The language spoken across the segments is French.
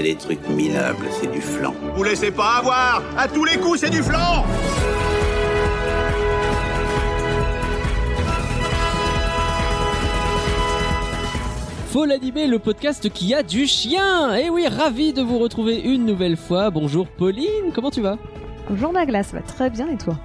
c'est des trucs minables, c'est du flan. Vous laissez pas avoir. À tous les coups, c'est du flanc Faut l'animer, le podcast qui a du chien. Eh oui, ravi de vous retrouver une nouvelle fois. Bonjour Pauline, comment tu vas? Bonjour Nagla, ça va très bien. Et toi?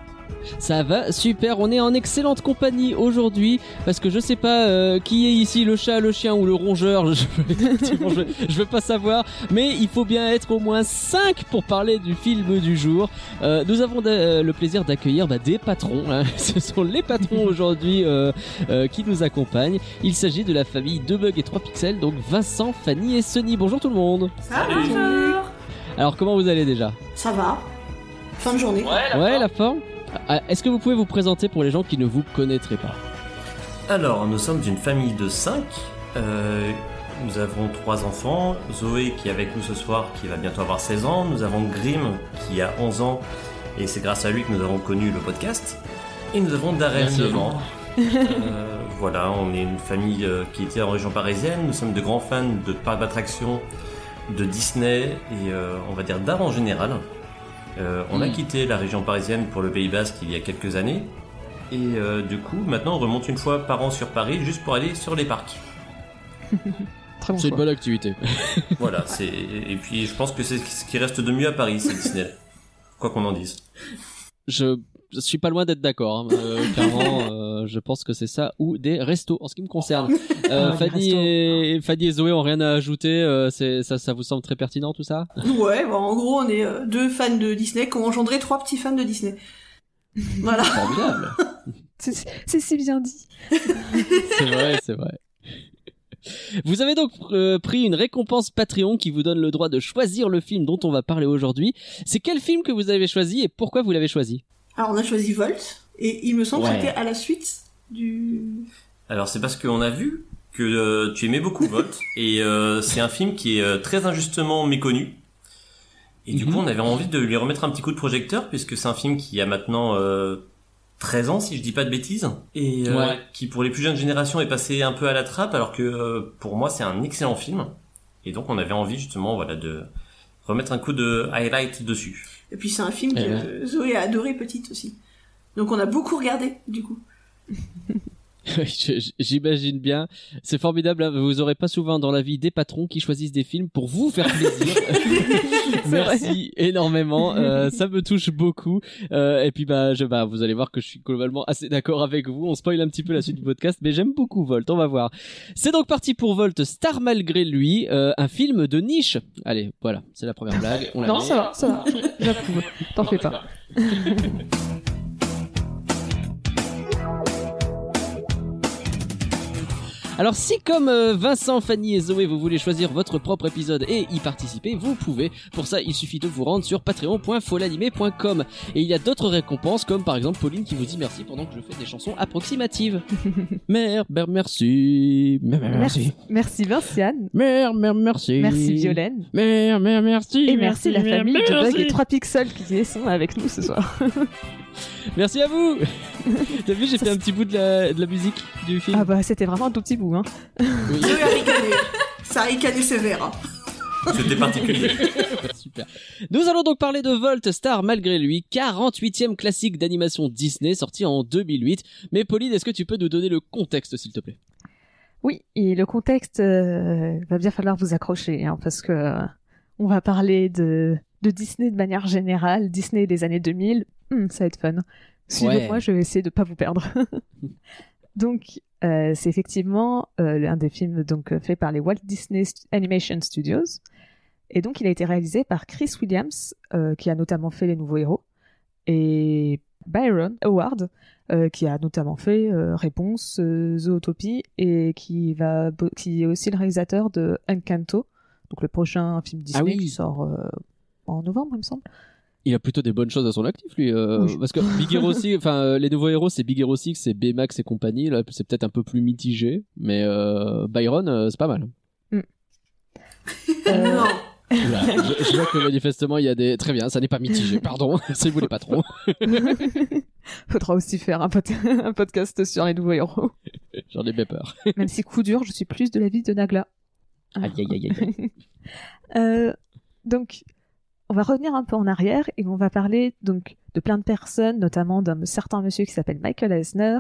Ça va super, on est en excellente compagnie aujourd'hui parce que je sais pas euh, qui est ici, le chat, le chien ou le rongeur, je, effectivement, je, je veux pas savoir, mais il faut bien être au moins 5 pour parler du film du jour. Euh, nous avons euh, le plaisir d'accueillir bah, des patrons, hein. ce sont les patrons aujourd'hui euh, euh, qui nous accompagnent. Il s'agit de la famille 2 bugs et 3 pixels, donc Vincent, Fanny et Sony. Bonjour tout le monde. Bonjour. Alors comment vous allez déjà? Ça va Fin de journée. Ouais, la forme Est-ce que vous pouvez vous présenter pour les gens qui ne vous connaîtraient pas Alors, nous sommes une famille de 5. nous avons trois enfants. Zoé qui est avec nous ce soir, qui va bientôt avoir 16 ans. Nous avons Grim qui a 11 ans. Et c'est grâce à lui que nous avons connu le podcast. Et nous avons Darren, Merci à 9 lui. ans. Euh, voilà, on est une famille euh, qui était en région parisienne. Nous sommes de grands fans de parcs d'attractions, de Disney et euh, on va dire d'art en général. Euh, on a Mm. quitté la région parisienne pour le Pays Basque il y a quelques années. Et euh, du coup, maintenant on remonte une fois par an sur Paris juste pour aller sur les parcs. Très bon C'est une bonne activité. Voilà, c'est et puis je pense que c'est ce qui reste de mieux à Paris, c'est Disney. Quoi qu'on en dise. Je, je suis pas loin d'être d'accord. hein. Euh, clairement, euh, je pense que c'est ça ou des restos en ce qui me concerne. Euh, Ah, Fanny, et, Fanny et Zoé ont rien à ajouter. euh, c'est ça, ça vous semble très pertinent tout ça? Ouais, en gros, on est euh, deux fans de Disney qui ont engendré trois petits fans de Disney. Voilà. Formidable. C'est c'est si bien dit. c'est vrai, c'est vrai. Vous avez donc euh, pris une récompense Patreon qui vous donne le droit de choisir le film dont on va parler aujourd'hui. C'est quel film que vous avez choisi et pourquoi vous l'avez choisi? Alors, on a choisi Volt, et il me semble Ouais. que c'était à la suite du... Alors c'est parce qu'on a vu que euh, tu aimais beaucoup Volt et euh, c'est un film qui est euh, très injustement méconnu. Et du Mhm. coup, on avait envie de lui remettre un petit coup de projecteur puisque c'est un film qui a maintenant euh, 13 ans si je dis pas de bêtises et euh, Ouais. qui pour les plus jeunes générations est passé un peu à la trappe alors que euh, pour moi c'est un excellent film. Et donc on avait envie justement voilà de remettre un coup de highlight dessus. Et puis c'est un film Eh que ouais. Zoé a adoré petite aussi. Donc on a beaucoup regardé, du coup. J'imagine bien. C'est formidable. hein. Vous aurez pas souvent dans la vie des patrons qui choisissent des films pour vous faire plaisir. Merci énormément. Euh, ça me touche beaucoup. Euh, et puis bah, je, bah, vous allez voir que je suis globalement assez d'accord avec vous. On spoil un petit peu la suite du podcast, mais j'aime beaucoup Volt. On va voir. C'est donc parti pour Volt, Star malgré lui, euh, un film de niche. Allez, voilà, c'est la première blague. On Non, ça va, ça va. J'approuve. T'en fais pas. Alors si comme euh, Vincent, Fanny et Zoé vous voulez choisir votre propre épisode et y participer, vous pouvez. Pour ça, il suffit de vous rendre sur patreon.folanimé.com et il y a d'autres récompenses comme par exemple Pauline qui vous dit merci pendant que je fais des chansons approximatives. Mère, mère, merci. Mère, mère, merci. Merci Vinciane. Mère, mère, merci. Merci Violaine. Mère, mère, merci. Et merci, la mère, famille de. Bug et 3 pixels qui sont avec nous ce soir. Merci à vous. T'as vu, j'ai fait un petit bout de la, de la musique du film. Ah bah c'était vraiment un tout petit bout hein. Oui. Zoé a ricané. Ça a ricané sévère. hein. C'était particulier. Super. Nous allons donc parler de Volt Star malgré lui, 48e classique d'animation Disney sorti en 2008. Mais Pauline, est-ce que tu peux nous donner le contexte s'il te plaît? Oui, et le contexte euh, va bien falloir vous accrocher, hein, parce que euh, on va parler de, de Disney de manière générale, Disney des années 2000, Hmm, ça va être fun. Suivez-moi, Ouais. je vais essayer de pas vous perdre. donc, euh, c'est effectivement euh, l'un des films donc euh, fait par les Walt Disney Animation Studios, et donc il a été réalisé par Chris Williams, euh, qui a notamment fait Les Nouveaux Héros, et Byron Howard, qui a notamment fait Réponse, Zootopie, et qui va qui est aussi le réalisateur de Encanto, donc le prochain film Disney oui. qui sort en novembre, il me semble. Il a plutôt des bonnes choses à son actif lui, euh, Oui. parce que Big Hero 6, enfin euh, les nouveaux héros c'est Big Hero 6, c'est Baymax et compagnie, là c'est peut-être un peu plus mitigé, mais euh, Byron euh, c'est pas mal. Non. Oula, je, je vois que manifestement il y a des très bien, ça n'est pas mitigé, pardon, si vous les patrons. Faudra aussi faire un, pod- un podcast sur les nouveaux héros. J'en ai bien peur. Même si coup dur, je suis plus de l'avis de Nagla. Aïe aïe aïe aïe. Euh, donc, on va revenir un peu en arrière et on va parler donc de plein de personnes, notamment d'un certain monsieur qui s'appelle Michael Eisner,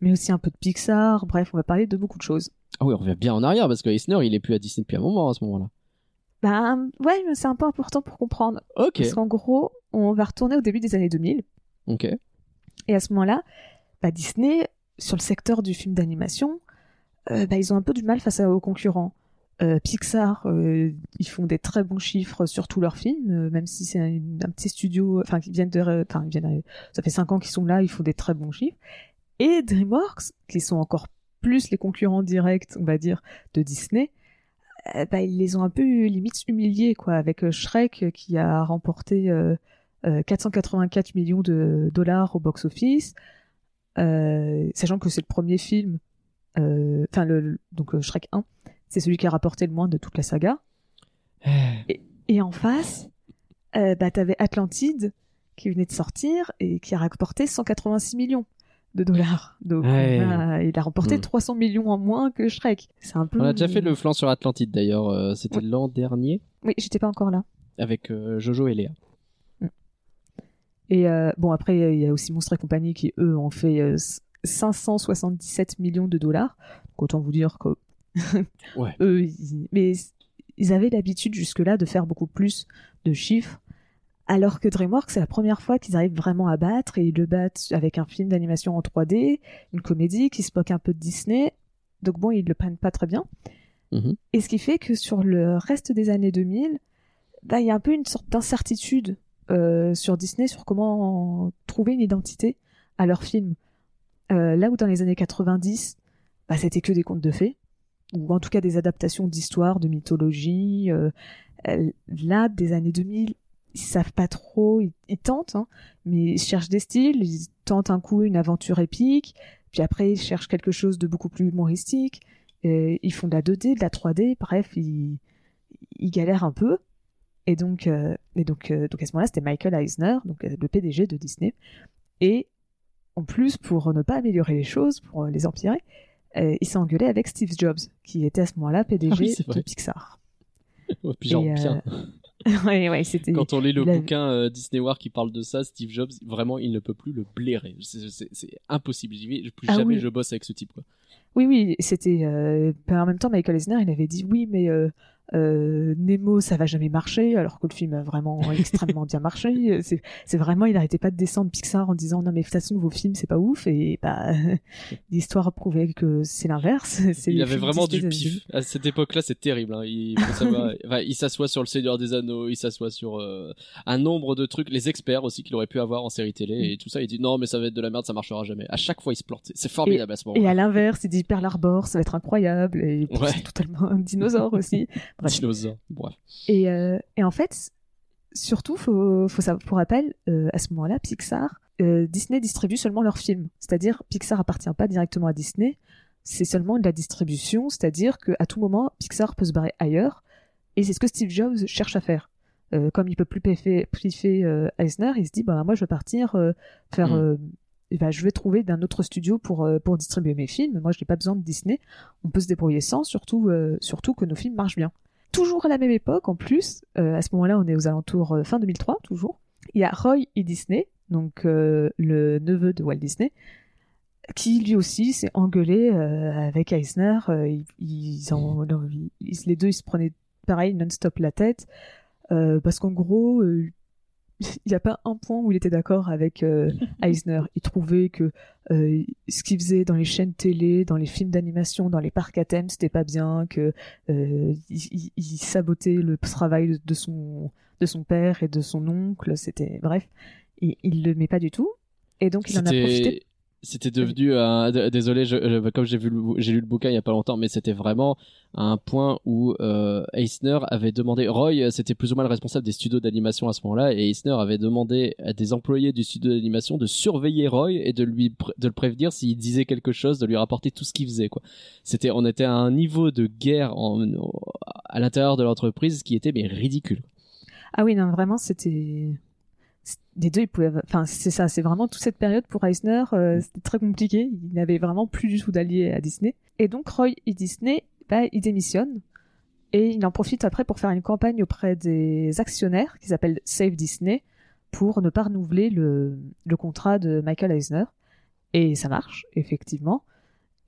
mais aussi un peu de Pixar. Bref, on va parler de beaucoup de choses. Ah oui, on revient bien en arrière parce que Eisner il est plus à Disney depuis un moment à ce moment-là. Ben ouais, mais c'est un peu important pour comprendre. Ok. Parce qu'en gros, on va retourner au début des années 2000. Ok. Et à ce moment-là, bah, Disney, sur le secteur du film d'animation, euh, bah, ils ont un peu du mal face aux concurrents. Euh, Pixar, euh, ils font des très bons chiffres sur tous leurs films, euh, même si c'est un, petit studio, enfin, qui viennent de, enfin, ça fait cinq ans qu'ils sont là, ils font des très bons chiffres. Et DreamWorks, qui sont encore plus les concurrents directs, on va dire, de Disney, bah, ils les ont un peu limite humiliés, quoi, avec Shrek qui a remporté euh, euh, 484 millions de dollars au box-office, sachant que c'est le premier film, enfin le, donc Shrek 1, c'est celui qui a rapporté le moins de toute la saga. Et, et en face, euh, bah t'avais Atlantide qui venait de sortir et qui a rapporté 186 millions de dollars. Donc Ouais. on a- il a remporté Hmm. 300 millions en moins que Shrek. C'est un peu. On a déjà fait le flanc sur Atlantide d'ailleurs, euh, c'était l'an dernier Oui, j'étais pas encore là. avec euh, Jojo et Léa. Et euh, bon, après, il y a aussi Monstres et compagnie qui, eux, ont fait euh, 577 millions de dollars. Donc, autant vous dire que. Ouais. eux, ils- mais ils avaient l'habitude jusque-là de faire beaucoup plus de chiffres. Alors que DreamWorks, c'est la première fois qu'ils arrivent vraiment à battre et ils le battent avec un film d'animation en 3D, une comédie qui se moque un peu de Disney. Donc bon, ils le prennent pas très bien. Mhm. Et ce qui fait que sur le reste des années 2000, bah, il y a un peu une sorte d'incertitude euh, sur Disney sur comment trouver une identité à leur film. Euh, là où dans les années 90, bah, c'était que des contes de fées, ou en tout cas des adaptations d'histoires, de mythologie. euh, là, des années 2000, ils savent pas trop, ils, tentent, hein, mais ils cherchent des styles, ils tentent un coup une aventure épique, puis après ils cherchent quelque chose de beaucoup plus humoristique, ils font de la 2D, de la 3D, bref, ils, ils galèrent un peu. Et donc, euh, donc, euh, donc à ce moment-là, c'était Michael Eisner, donc euh, le PDG de Disney. Et en plus, pour ne pas améliorer les choses, pour les empirer, euh, il s'est engueulé avec Steve Jobs, qui était à ce moment-là PDG Ah oui, de. Pixar. Ouais, puis genre euh, bien. ouais, ouais. Quand on lit le bouquin euh, Disney War qui parle de ça, Steve Jobs, vraiment, il ne peut plus le blairer. C'est- impossible. Vais- Plus Ah jamais oui. je bosse avec ce type. Quoi. Oui, oui, c'était. Euh... en même temps, Michael Eisner, il avait dit oui, mais euh, euh, Nemo, ça va jamais marcher, alors que le film a vraiment extrêmement bien marché. C'est vraiment, il arrêtait pas de descendre Pixar en disant non, mais de toute façon, vos films, c'est pas ouf, et bah, l'histoire prouvait que c'est l'inverse. Il avait vraiment du pif. À cette époque-là, c'est terrible. hein. Il faut savoir. enfin, il s'assoit sur le Seigneur des Anneaux, il s'assoit sur euh, un nombre de trucs, les experts aussi qu'il aurait pu avoir en série télé et tout ça. Il dit non, mais ça va être de la merde, ça marchera jamais. À chaque fois, il se plante. C'est- formidable à ce Et moment-là. à l'inverse, il dit Pearl Harbor, ça va être incroyable, et Ouais. c'est totalement un dinosaure aussi. Bref. Dinosaure. Bref. Et, euh, et en fait, surtout, faut, faut savoir, pour rappel, euh, à ce moment-là, Pixar, euh, Disney distribue seulement leurs films. C'est-à-dire, Pixar appartient pas directement à Disney, c'est seulement de la distribution, c'est-à-dire qu'à tout moment, Pixar peut se barrer ailleurs, et c'est ce que Steve Jobs cherche à faire. Comme il peut plus euh, Eisner, il se dit, bah, moi, je vais partir faire... Mm. ben, je vais trouver d'un autre studio pour, euh, pour distribuer mes films. Moi, je n'ai pas besoin de Disney. On peut se débrouiller sans, surtout, euh, surtout que nos films marchent bien. Toujours à la même époque, en plus, euh, à ce moment-là, on est aux alentours euh, fin 2003, toujours. Il y a Roy et Disney, donc euh, le neveu de Walt Disney, qui lui aussi s'est engueulé euh, avec Eisner. Euh, ils, ils en- les deux, ils se prenaient pareil non-stop la tête, parce qu'en gros, il n'y a pas un point où il était d'accord avec euh, Eisner. Il trouvait que euh, ce qu'il faisait dans les chaînes télé, dans les films d'animation, dans les parcs à thème, c'était pas bien, que euh, il, sabotait le travail de, son de son père et de son oncle. C'était bref, il, il le met pas du tout. Et donc il en a profité. C'était devenu un désolé je, comme j'ai vu j'ai lu le bouquin il y a pas longtemps mais c'était vraiment un point où euh, Eisner avait demandé Roy euh, c'était plus ou moins le responsable des studios d'animation à ce moment-là et Eisner avait demandé à des employés du studio d'animation de surveiller Roy et de lui de le prévenir s'il disait quelque chose de lui rapporter tout ce qu'il faisait quoi c'était on était à un niveau de guerre en, à l'intérieur de l'entreprise qui était mais ridicule Ah oui, non, vraiment, c'était. Les deux, ils pouvaient. Enfin, c'est ça, c'est vraiment toute cette période pour Eisner, euh, c'était très compliqué. Il n'avait vraiment plus du tout d'alliés à Disney. Et donc, Roy et Disney, bah, il démissionne. Et il en profite après pour faire une campagne auprès des actionnaires qui s'appelle Save Disney pour ne pas renouveler le, le contrat de Michael Eisner. Et ça marche, effectivement.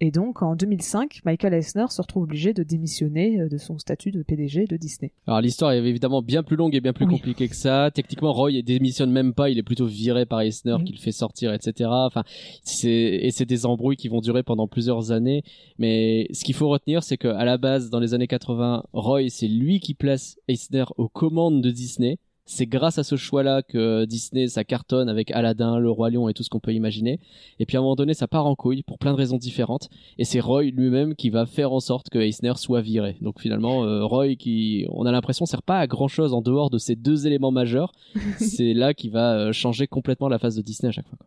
Et donc, en 2005, Michael Eisner se retrouve obligé de démissionner euh, de son statut de PDG de Disney. Alors l'histoire est évidemment bien plus longue et bien plus Oui. compliquée que ça. Techniquement, Roy démissionne même pas, il est plutôt viré par Eisner Oui. qui le fait sortir, etc. Enfin, c'est et c'est des embrouilles qui vont durer pendant plusieurs années. Mais ce qu'il faut retenir, c'est que à la base, dans les années 80, Roy c'est lui qui place Eisner aux commandes de Disney. C'est grâce à ce choix-là que Disney ça cartonne avec Aladdin, le roi lion et tout ce qu'on peut imaginer. Et puis à un moment donné, ça part en couille pour plein de raisons différentes. Et c'est Roy lui-même qui va faire en sorte que Eisner soit viré. Donc finalement, euh, Roy qui, on a l'impression, sert pas à grand chose en dehors de ces deux éléments majeurs. c'est là qui va euh, changer complètement la face de Disney à chaque fois.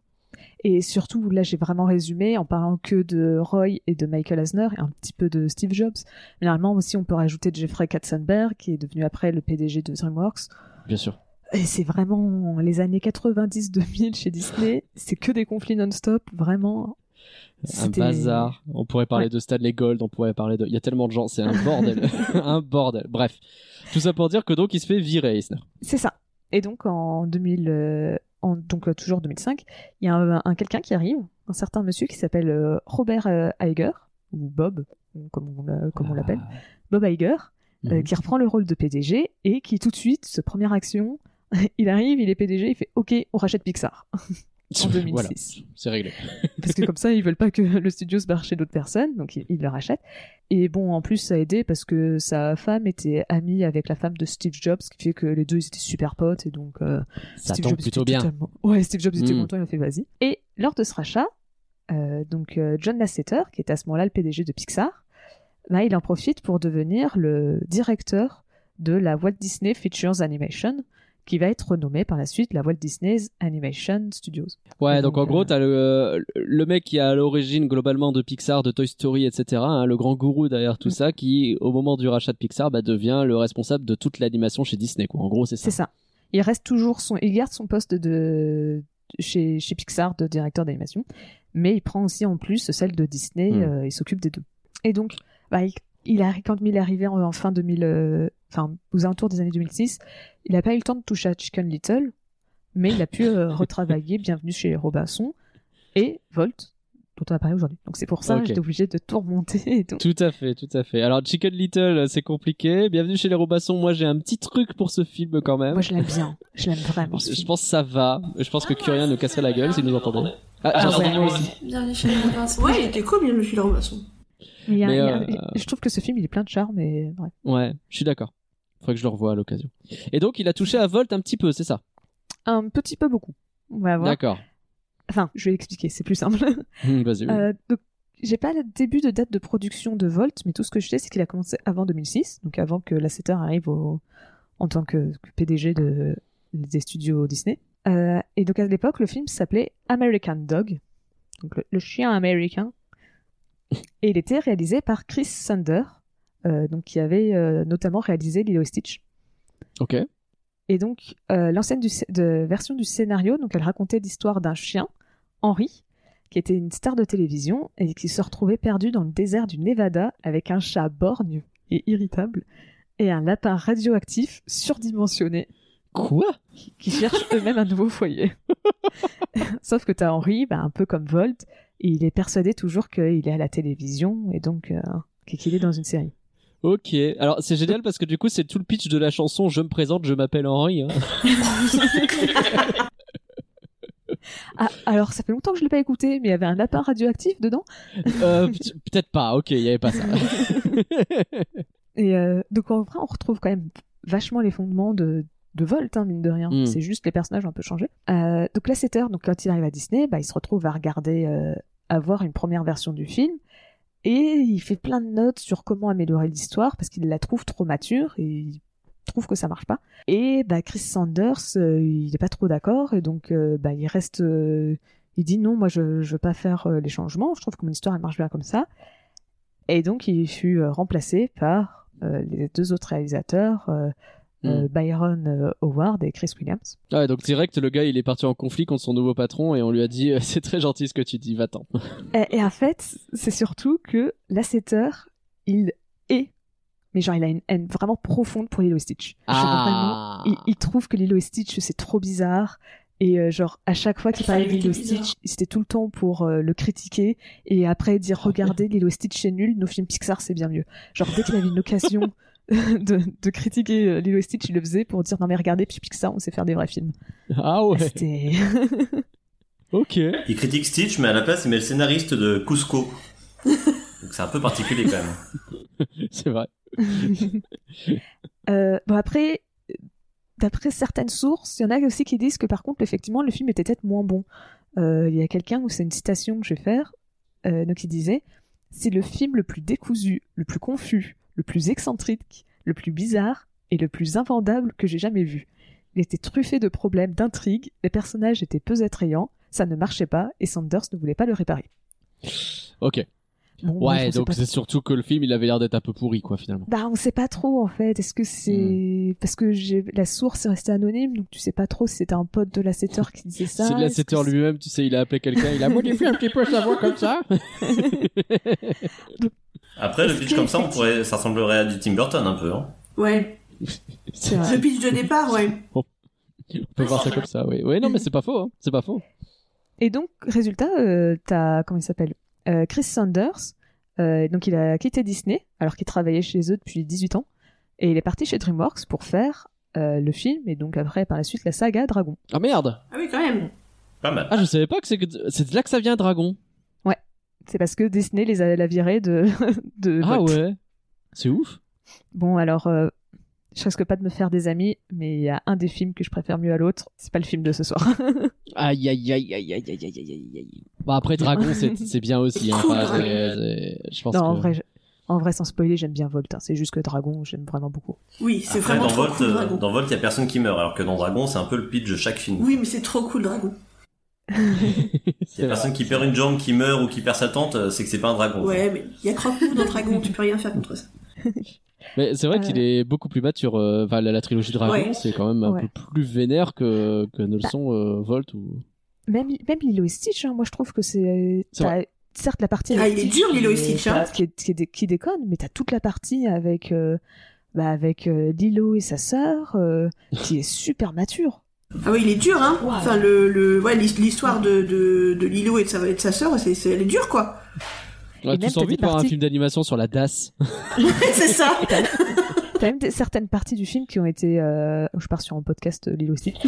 Et surtout, là, j'ai vraiment résumé en parlant que de Roy et de Michael Eisner et un petit peu de Steve Jobs. Généralement aussi, on peut rajouter Jeffrey Katzenberg, qui est devenu après le PDG de DreamWorks. Bien sûr. Et c'est vraiment les années 90-2000 chez Disney. C'est que des conflits non-stop, vraiment. Un bazar. On pourrait parler Ouais. de Stanley Gold, on pourrait parler de. Il y a tellement de gens, c'est un bordel. un bordel. Bref. Tout ça pour dire que donc il se fait virer, Eisner. C'est ça. Et donc en 2000, euh, en, donc euh, toujours 2005, il y a un, un quelqu'un qui arrive, un certain monsieur qui s'appelle euh, Robert euh, Iger ou Bob, comme on, comme on l'appelle, Bob Iger, euh, Mhm. qui reprend le rôle de PDG et qui tout de suite, ce première action, il arrive, il est PDG, il fait OK, on rachète Pixar en 2006. Voilà, c'est réglé. Parce que comme ça, ils veulent pas que le studio se barre chez d'autres personnes, donc ils, ils le rachètent. Et bon, en plus, ça a aidé parce que sa femme était amie avec la femme de Steve Jobs, ce qui fait que les deux, ils étaient super potes, et donc euh, Ça Steve tombe Jobs plutôt bien. totalement- Ouais, Steve Jobs était Mm. content, il a fait vas-y. Et lors de ce rachat, euh, donc euh, John Lasseter, qui était à ce moment-là le PDG de Pixar, bah, il en profite pour devenir le directeur de la Walt Disney Features Animation, qui va être renommée par la suite la Walt Disney's Animation Studios. Ouais, donc, donc, en gros, euh, t'as le, le mec qui est à l'origine globalement de Pixar, de Toy Story, etc., hein, le grand gourou derrière tout Mm. ça, qui au moment du rachat de Pixar bah, devient le responsable de toute l'animation chez Disney. Quoi. En gros, c'est ça. C'est ça. Il reste toujours son, il garde son poste de chez, chez Pixar de directeur d'animation, mais il prend aussi en plus celle de Disney. Hmm. euh, il s'occupe des deux. Et donc, bah, il, il a, quand il est arrivé en, en fin 2000, euh, enfin aux alentours des années 2006, il n'a pas eu le temps de toucher à Chicken Little, mais il a pu euh, retravailler Bienvenue chez les Robinson et Volt dont on a parlé aujourd'hui. Donc c'est pour ça que j'étais obligé de tout remonter et tout. Tout à fait, tout à fait. Alors Chicken Little, c'est compliqué. Bienvenue chez les Robinson. Moi, j'ai un petit truc pour ce film quand même. Moi je l'aime bien, je l'aime vraiment. ce Je film. pense que ça va. Je pense que Curien nous casserait la gueule s'il nous entendait. Ah, Ah ouais, ouais. aussi. Bienvenue chez les Robinson. Ouais, il était cool, bien, Monsieur Robinson. Mais il a- il a- euh, Je trouve que ce film il est plein de charme et bref. Ouais, je suis d'accord. Faudrait que je le revoie à l'occasion. Et donc, il a touché à Volt un petit peu, c'est ça? Un petit peu beaucoup. On va voir. D'accord. Enfin, je vais expliquer, c'est plus simple. Hum, Vas-y. oui. Euh, donc, j'ai pas le début de date de production de Volt, mais tout ce que je sais, c'est qu'il a commencé avant 2006, donc avant que Lasseter arrive au... en tant que, que PDG de... des studios Disney. Euh, et donc à l'époque, le film s'appelait American Dog, donc le, le chien américain. Et il était réalisé par Chris Sander, euh, donc qui avait euh, notamment réalisé Lilo et Stitch. Ok. Et donc, euh, l'ancienne version du scénario, donc elle racontait l'histoire d'un chien, Henry, qui était une star de télévision et qui se retrouvait perdu dans le désert du Nevada avec un chat borgne et irritable. et un lapin radioactif surdimensionné Quoi? Qui, qui cherchent eux-mêmes un nouveau foyer. Sauf que t'as Henry, bah, un peu comme Volt, il est persuadé toujours qu'il est à la télévision et donc euh, qu'il est dans une série. Ok, alors c'est génial parce que du coup c'est tout le pitch de la chanson Je me présente, je m'appelle Henri. hein. Ah, alors ça fait longtemps que je l'ai pas écouté, mais il y avait un lapin radioactif dedans. Euh, peut- Peut-être pas, ok, il y avait pas ça. Et euh, donc en vrai, on retrouve quand même vachement les fondements de, de Volt, hein, mine de rien. Mm. C'est juste les personnages ont un peu changé. Euh, donc Lasseter, donc quand il arrive à Disney, bah, il se retrouve à regarder, euh, à voir une première version du film. Et il fait plein de notes sur comment améliorer l'histoire parce qu'il la trouve trop mature et il trouve que ça marche pas. Et bah, Chris Sanders, euh, il est pas trop d'accord et donc euh, bah, il reste, il dit non, moi je, je veux pas faire les changements. Je trouve que mon histoire elle marche bien comme ça. Et donc il fut remplacé par les deux autres réalisateurs, euh, euh, Byron euh, Howard et Chris Williams. Ah Ouais, donc direct le gars il est parti en conflit contre son nouveau patron et on lui a dit euh, c'est très gentil ce que tu dis, va-t'en. Et, et en fait, c'est surtout que Lasseter, il est, mais genre il a une haine vraiment profonde pour Lilo et Stitch. Genre, Ah. vraiment, il, il trouve que Lilo et Stitch c'est trop bizarre. Et euh, genre à chaque fois qu'il parlait de Lilo et Stitch, c'était tout le temps pour euh, le critiquer et après dire regardez Lilo et Stitch c'est nul, nos films Pixar c'est bien mieux. Genre dès qu'il avait une occasion de, de critiquer euh, Lilo et Stitch, il le faisait pour dire non mais regardez puis Pixar on sait faire des vrais films. Ah ouais, C'était ok. Il critique Stitch, mais à la place, il met le scénariste de Cusco. Donc c'est un peu particulier quand même. C'est vrai. Euh, bon après, d'après certaines sources, il y en a aussi qui disent que par contre, effectivement, le film était peut-être moins bon. Euh, Il y a quelqu'un où c'est une citation que je vais faire, euh, donc il disait c'est le film le plus décousu, le plus confus, le plus excentrique, le plus bizarre et le plus invendable que j'ai jamais vu. Il était truffé de problèmes, d'intrigues, les personnages étaient peu attrayants, ça ne marchait pas et Sanders ne voulait pas le réparer. Ok. Bon, Ouais, donc c'est surtout que le film il avait l'air d'être un peu pourri quoi finalement. Bah, on sait pas trop en fait. Est-ce que c'est parce que la source est restée anonyme, donc tu sais pas trop si c'était un pote de la qui disait ça. C'est de la est-ce que Setter lui-même, tu sais, il a appelé quelqu'un, il a modifié un petit peu sa voix comme ça. Après, le pitch comme ça, on effectivement- pourrait, ça ressemblerait à du Tim Burton un peu. Hein. Ouais. C'est. Le pitch de départ, ouais. On peut voir ça comme ça, oui. Oui, non, mais c'est pas faux, hein. c'est pas faux. Et donc résultat, euh, t'as comment il s'appelle? Euh, Chris Sanders. euh, donc il a quitté Disney alors qu'il travaillait chez eux depuis 18 ans et il est parti chez DreamWorks pour faire euh, le film et donc après par la suite la saga Dragon. Ah merde Ah oui, quand même. Pas mal. Ah, je savais pas que c'est que- c'est de là que ça vient, Dragon. C'est parce que Disney les a la viré de de Ah ouais C'est ouf. Bon, alors, euh, je risque pas de me faire des amis, mais il y a un des films que je préfère mieux à l'autre. C'est pas le film de ce soir. Aïe, aïe, aïe, aïe, aïe, aïe, aïe, aïe, aïe. Bah après, Dragon, c'est bien aussi. Hein. C'est- je pense non, que... en vrai, je- en vrai, sans spoiler, j'aime bien Volt. hein. C'est juste que Dragon, j'aime vraiment beaucoup. Oui, c'est Après, vraiment dans trop Volt, cool, euh, Dragon. dans Volt, il y a personne qui meurt, alors que dans Dragon, c'est un peu le pitch de chaque film. Oui, mais c'est trop cool, Dragon. Il y a personne qui perd une jambe, qui meurt ou qui perd sa tente, euh, c'est que c'est pas un dragon. Ouais, mais il y a Croque-Mou dans Dragon, tu peux rien faire contre ça. Mais c'est vrai qu'il est beaucoup plus mature. euh, Enfin, la, la trilogie Dragon, Ouais. c'est quand même un Ouais. peu plus vénère que, que ne le Bah. sont euh, Volt ou... Même, même Lilo et Stitch, hein, moi, je trouve que c'est. Certes, la partie. Ah, il est dur, Lilo et Stitch, hein. Qui, est- qui, est dé- qui déconne, mais t'as toute la partie avec. euh, bah, avec euh, Lilo et sa sœur, euh, qui est super mature. Ah oui, il est dur, hein. Wow. Enfin, le, le, ouais, l'his- l'histoire de, de, de Lilo et de sa, et de sa sœur, c'est, c'est, elle est dure, quoi. On a tous envie de voir un film d'animation sur la DAS. c'est ça. T'as même des- certaines parties du film qui ont été. euh, Je pars sur un podcast euh, Lilo et Stitch.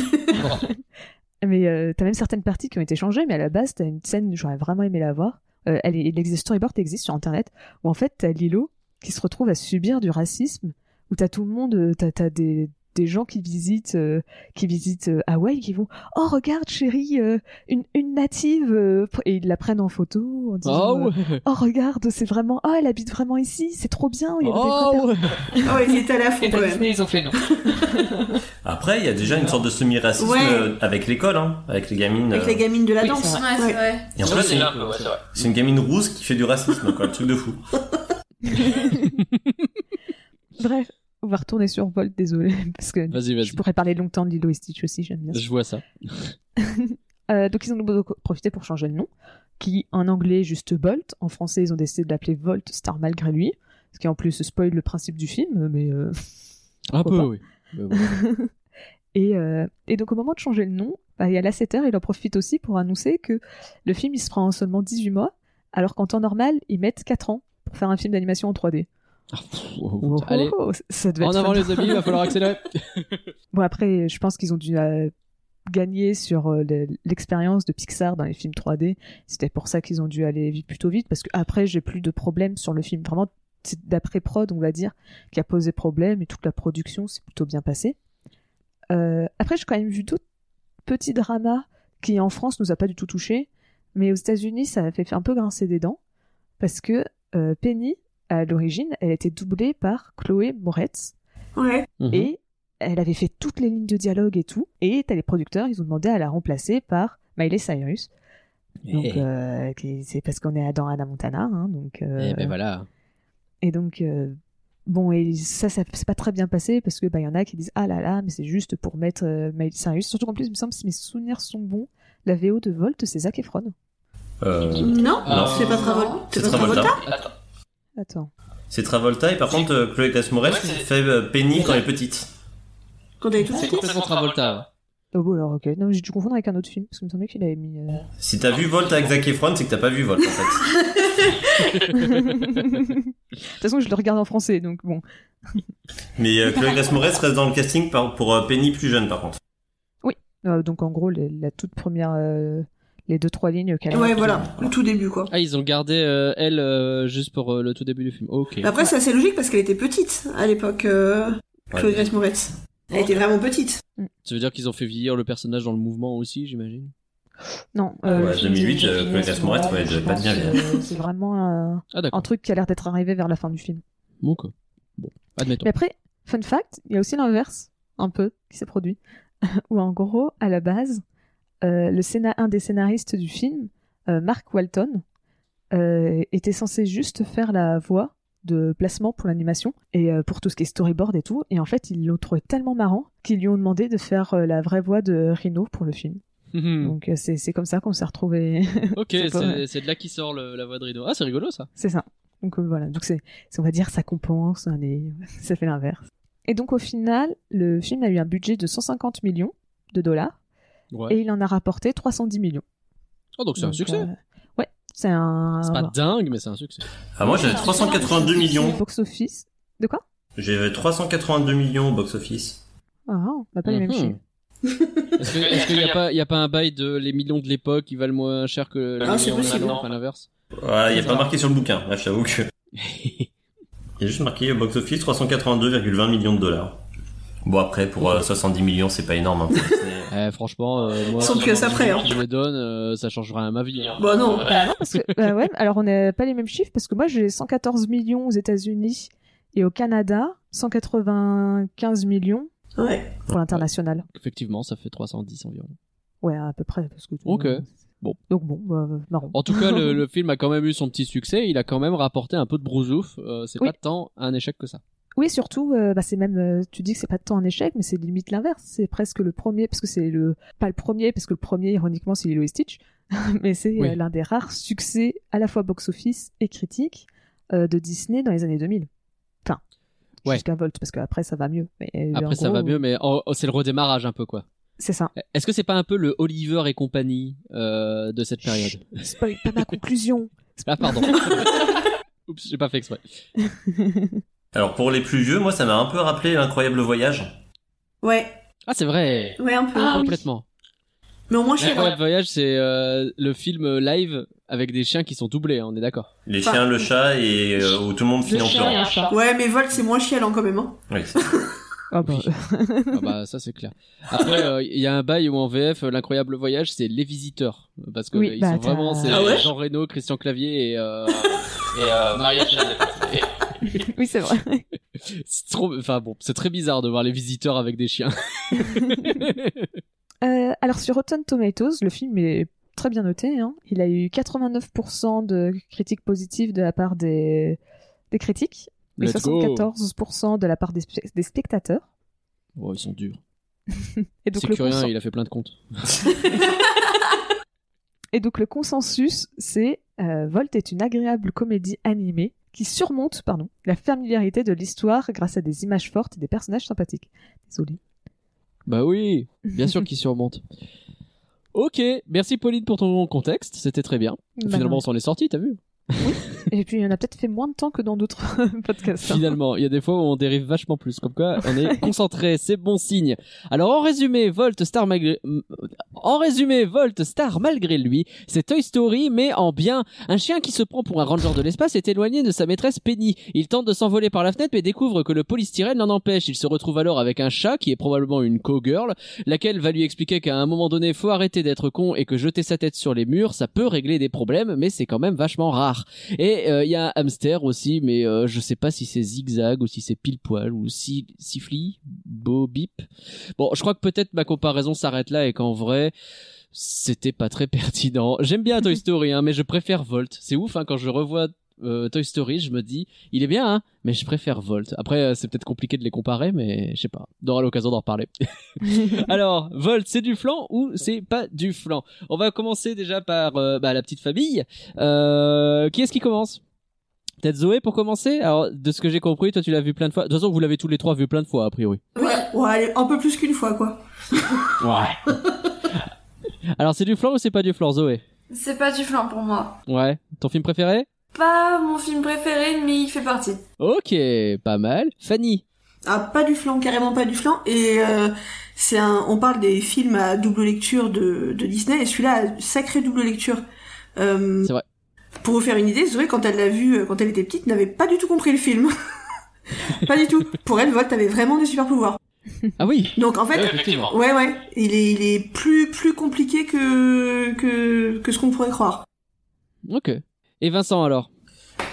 mais euh, t'as même certaines parties qui ont été changées, mais à la base, t'as une scène, j'aurais vraiment aimé la voir. Euh, elle est, l'ex- storyboard existe sur internet, où en fait, t'as Lilo qui se retrouve à subir du racisme, où t'as tout le monde, euh, t'as des, des gens qui visitent, euh, qui visitent euh, Hawaï, qui vont Oh, regarde, chérie, euh, une, une native, euh, et ils la prennent en photo en disant Oh euh, ouais Oh, regarde, c'est vraiment, oh, elle habite vraiment ici, c'est trop bien, il y a Oh ouais Ah ouais, il était à la même. Disney, ils ont fait non. Après, il y a déjà une sorte de semi-racisme Ouais. euh, avec l'école, hein, avec les gamines. Avec euh, les gamines de la Oui, danse. c'est vrai. Et en Ouais, plus, c'est c'est là un peu, ouais, c'est vrai. c'est une gamine rousse qui fait du racisme, quoi, le truc de fou. Bref, on va retourner sur Volt, désolé, parce que Vas-y, vas-y. je pourrais parler longtemps de Lilo et Stitch aussi, j'aime bien. Je vois ça. Euh, donc ils ont profité pour changer le nom, qui en anglais juste Bolt, en français ils ont décidé de l'appeler Volt Star malgré lui, ce qui en plus spoil le principe du film, mais euh, Un peu, pas. oui. Mais bon. et, euh, et donc au moment de changer le nom, bah, il y a Lasseter, il en profite aussi pour annoncer que le film il se fera en seulement 18 mois, alors qu'en temps normal, ils mettent 4 ans pour faire un film d'animation en 3D. Ah, oh, Allez, Oh, ça devait en être avant fun. les amis, il va falloir accélérer. Bon après, je pense qu'ils ont dû euh, gagner sur euh, le- l'expérience de Pixar dans les films 3D. C'était pour ça qu'ils ont dû aller plutôt vite, parce que après j'ai plus de problèmes sur le film. Vraiment, c'est d'après prod, on va dire, qui a posé problème et toute la production s'est plutôt bien passée. Euh, après, j'ai quand même vu d'autres petits dramas qui en France nous a pas du tout touché, mais aux États-Unis ça a fait un peu grincer des dents parce que Penny à l'origine, elle était doublée par Chloé Moretz. Ouais. Mhm. Et elle avait fait toutes les lignes de dialogue et tout. Et t'as les producteurs, ils ont demandé à la remplacer par Miley Cyrus. Donc, Eh. euh, qui- c'est parce qu'on est dans Anna Montana. Hein, donc, euh, Eh ben voilà. Et donc, euh, bon, et ça, ça c'est pas très bien passé parce que bah, y en a qui disent Ah là là, mais c'est juste pour mettre euh, Miley Cyrus. Surtout qu'en plus, il me semble, si mes souvenirs sont bons, la VO de Volt, c'est Zac Efron. Euh, Non, Non. c'est pas Travolta. c'est Travolta. Attends. C'est Travolta et par contre euh, Chloé Grace Moretz fait euh, Penny quand elle est petite. Quand elle est toute C'est petite. complètement Travolta. Oh bon, alors ok. Non, j'ai dû confondre avec un autre film parce qu'il me semblait qu'il avait mis. euh, Si t'as vu Volt avec Zac Efron, c'est que t'as pas vu Volt en fait. de toute façon, je le regarde en français, donc bon. Mais euh, Chloé Grace Moretz reste dans le casting par- pour euh, Penny plus jeune par contre. Euh, donc en gros, les- la toute première, euh, les deux trois lignes qu'elle. a. Ouais, voilà, le tout début, quoi. Ah, ils ont gardé euh, elle euh, juste pour euh, le tout début du film. Ok. Après, c'est assez logique parce qu'elle était petite à l'époque, euh, Chloé Grace Moretz. Elle était vraiment petite. Ça veut dire qu'ils ont fait vieillir le personnage dans le mouvement aussi, j'imagine? Non. Ouais, je 2008, dis- euh, Chloé Grace Moretz, ouais, elle pas bien euh, C'est vraiment un, Ah un truc qui a l'air d'être arrivé vers la fin du film. Ok. Bon, admettons. Mais après, fun fact, il y a aussi l'inverse, un peu, qui s'est produit. Où en gros, à la base, euh, le scéna- un des scénaristes du film, euh, Mark Walton, euh, était censé juste faire la voix de placement pour l'animation et euh, pour tout ce qui est storyboard et tout. Et en fait, ils l'ont trouvé tellement marrant qu'ils lui ont demandé de faire euh, la vraie voix de Rhino pour le film. Mhm. Donc euh, c'est comme ça qu'on s'est retrouvés. ok, c'est de là qui sort le- la voix de Rideau. Ah, c'est rigolo ça. C'est ça. Donc euh, voilà, donc c'est, on va dire ça compense, allez, ça fait l'inverse. Et donc au final, le film a eu un budget de 150 millions de dollars Ouais. et il en a rapporté 310 millions. Oh, donc c'est un succès. euh, ouais, c'est un. C'est pas dingue, mais c'est un succès. Ah moi j'avais 382 millions. Box office. De quoi? J'avais 382 millions au box office. Ah, on n'a pas les mêmes Mhm. chiffres. Est-ce qu'il n'y a, pas- y a pas un bail de les millions de l'époque qui valent moins cher que les Ah, c'est millions possible. maintenant, enfin l'inverse? Voilà, il y a pas marqué sur le bouquin. Là, je t'avoue que il y a juste marqué box office 382,20 millions de dollars. Bon après pour euh, 70 millions c'est pas énorme. Hein. Eh, franchement, euh, moi, Sans pièce après, hein. qui me les donne, euh, ça changera rien à ma vie. hein. Bah non. Bah non, parce que, bah ouais, alors on n'a pas les mêmes chiffres parce que moi j'ai 114 millions aux États-Unis et au Canada 195 millions Ouais. pour l'international. Effectivement, ça fait 310 environ. Ouais, à peu près. Parce que, Ok. Bon. Donc bon, bah, marrant. En tout cas, le, le film a quand même eu son petit succès. Il a quand même rapporté un peu de brousouf. Euh, c'est Oui. pas tant un échec que ça. Oui, surtout, euh, bah, c'est même, euh, tu dis que c'est pas tant un échec, mais c'est limite l'inverse. C'est presque le premier, parce que c'est le, pas le premier, parce que le premier, ironiquement, c'est Lilo et Stitch, mais c'est Oui. euh, l'un des rares succès à la fois box-office et critique de Disney dans les années 2000. Enfin, Ouais. jusqu'à Volt, parce qu'après ça va mieux. Mais, Après, ça va mieux, mais oh, oh, c'est le redémarrage un peu, quoi. C'est ça. Est-ce que c'est pas un peu le Oliver et compagnie de cette période? Spoil pas ma conclusion. Ah, pardon. Oups, j'ai pas fait exprès. Alors pour les plus vieux, moi ça m'a un peu rappelé l'incroyable voyage. Ouais. Ah, c'est vrai. Ouais, un peu. Complètement. Mais au moins, chez L'incroyable voyage, c'est euh, le film live avec des chiens qui sont doublés, hein, on est d'accord. Les Enfin, chiens, le chat et euh, où tout le monde finit en pleurant. Ouais, mais Volt, c'est moins chialant quand même. Hein. Oui. Ah bah, Ah bah ça c'est clair. Après euh, il y a un bail où en VF euh, l'incroyable voyage c'est les visiteurs parce que Oui, euh, ils bah, sont vraiment c'est Ah ouais Jean Reno, Christian Clavier et euh, et euh, Maria Chanel. oui, c'est vrai. C'est trop enfin bon, c'est très bizarre de voir les visiteurs avec des chiens. Euh, alors sur Rotten Tomatoes, le film est très bien noté. Hein. Il a eu 89% de critiques positives de la part des, des critiques et Let's go. 74% de la part des, spe- des spectateurs. Oh, ils sont durs. Et donc, C'est le il a fait plein de comptes. et donc le consensus, c'est euh, Volt est une agréable comédie animée qui surmonte pardon, la familiarité de l'histoire grâce à des images fortes et des personnages sympathiques. Désolé. Bah oui, bien sûr qu'il surmonte. Ok, merci Pauline pour ton contexte, c'était très bien. Bah Finalement, non. on s'en est sorti, t'as vu? Et puis, on a peut-être fait moins de temps que dans d'autres podcasts. hein. Finalement, il y a des fois où on dérive vachement plus. Comme quoi, on est concentré, c'est bon signe. Alors, en résumé, Volt Star malgré, en résumé, Volt Star malgré lui, c'est Toy Story, mais en bien. Un chien qui se prend pour un ranger de l'espace est éloigné de sa maîtresse Penny. Il tente de s'envoler par la fenêtre, mais découvre que le polystyrène l'en empêche. Il se retrouve alors avec un chat qui est probablement une co-girl, laquelle va lui expliquer qu'à un moment donné, faut arrêter d'être con et que jeter sa tête sur les murs, ça peut régler des problèmes, mais c'est quand même vachement rare. Et euh, il y a hamster aussi, mais euh, je sais pas si c'est zigzag ou si c'est pile poil ou si siffli, beau bip. Bon, je crois que peut-être ma comparaison s'arrête là et qu'en vrai c'était pas très pertinent. J'aime bien Toy Story, hein, mais je préfère Volt. C'est ouf, hein, quand je revois euh, Toy Story, je me dis, il est bien, hein, mais je préfère Volt. Après, euh, c'est peut-être compliqué de les comparer, mais je sais pas. On aura l'occasion d'en reparler. Alors, Volt, c'est du flan ou c'est pas du flan? On va commencer déjà par euh, bah, la petite famille. Euh, qui est-ce qui commence? Peut-être Zoé pour commencer? Alors, de ce que j'ai compris, toi tu l'as vu plein de fois. De toute façon, vous l'avez tous les trois vu plein de fois, a priori. Ouais, ouais, un peu plus qu'une fois, quoi. Ouais. Alors, c'est du flan ou c'est pas du flan, Zoé? C'est pas du flan pour moi. Ouais. Ton film préféré? Pas mon film préféré, mais il fait partie. Ok, pas mal. Fanny Ah, pas du flan, carrément pas du flan. Et euh, c'est un, on parle des films à double lecture de, de Disney, et celui-là, a sacrée double lecture. Euh, C'est vrai. Pour vous faire une idée, Zoé, quand elle l'a vu, euh, quand elle était petite, n'avait pas du tout compris le film. pas du tout. Pour elle, Volt avait vraiment des super pouvoirs. Ah oui Donc en fait, ouais, ouais, il est, il est plus, plus compliqué que, que, que ce qu'on pourrait croire. Ok. Et Vincent alors?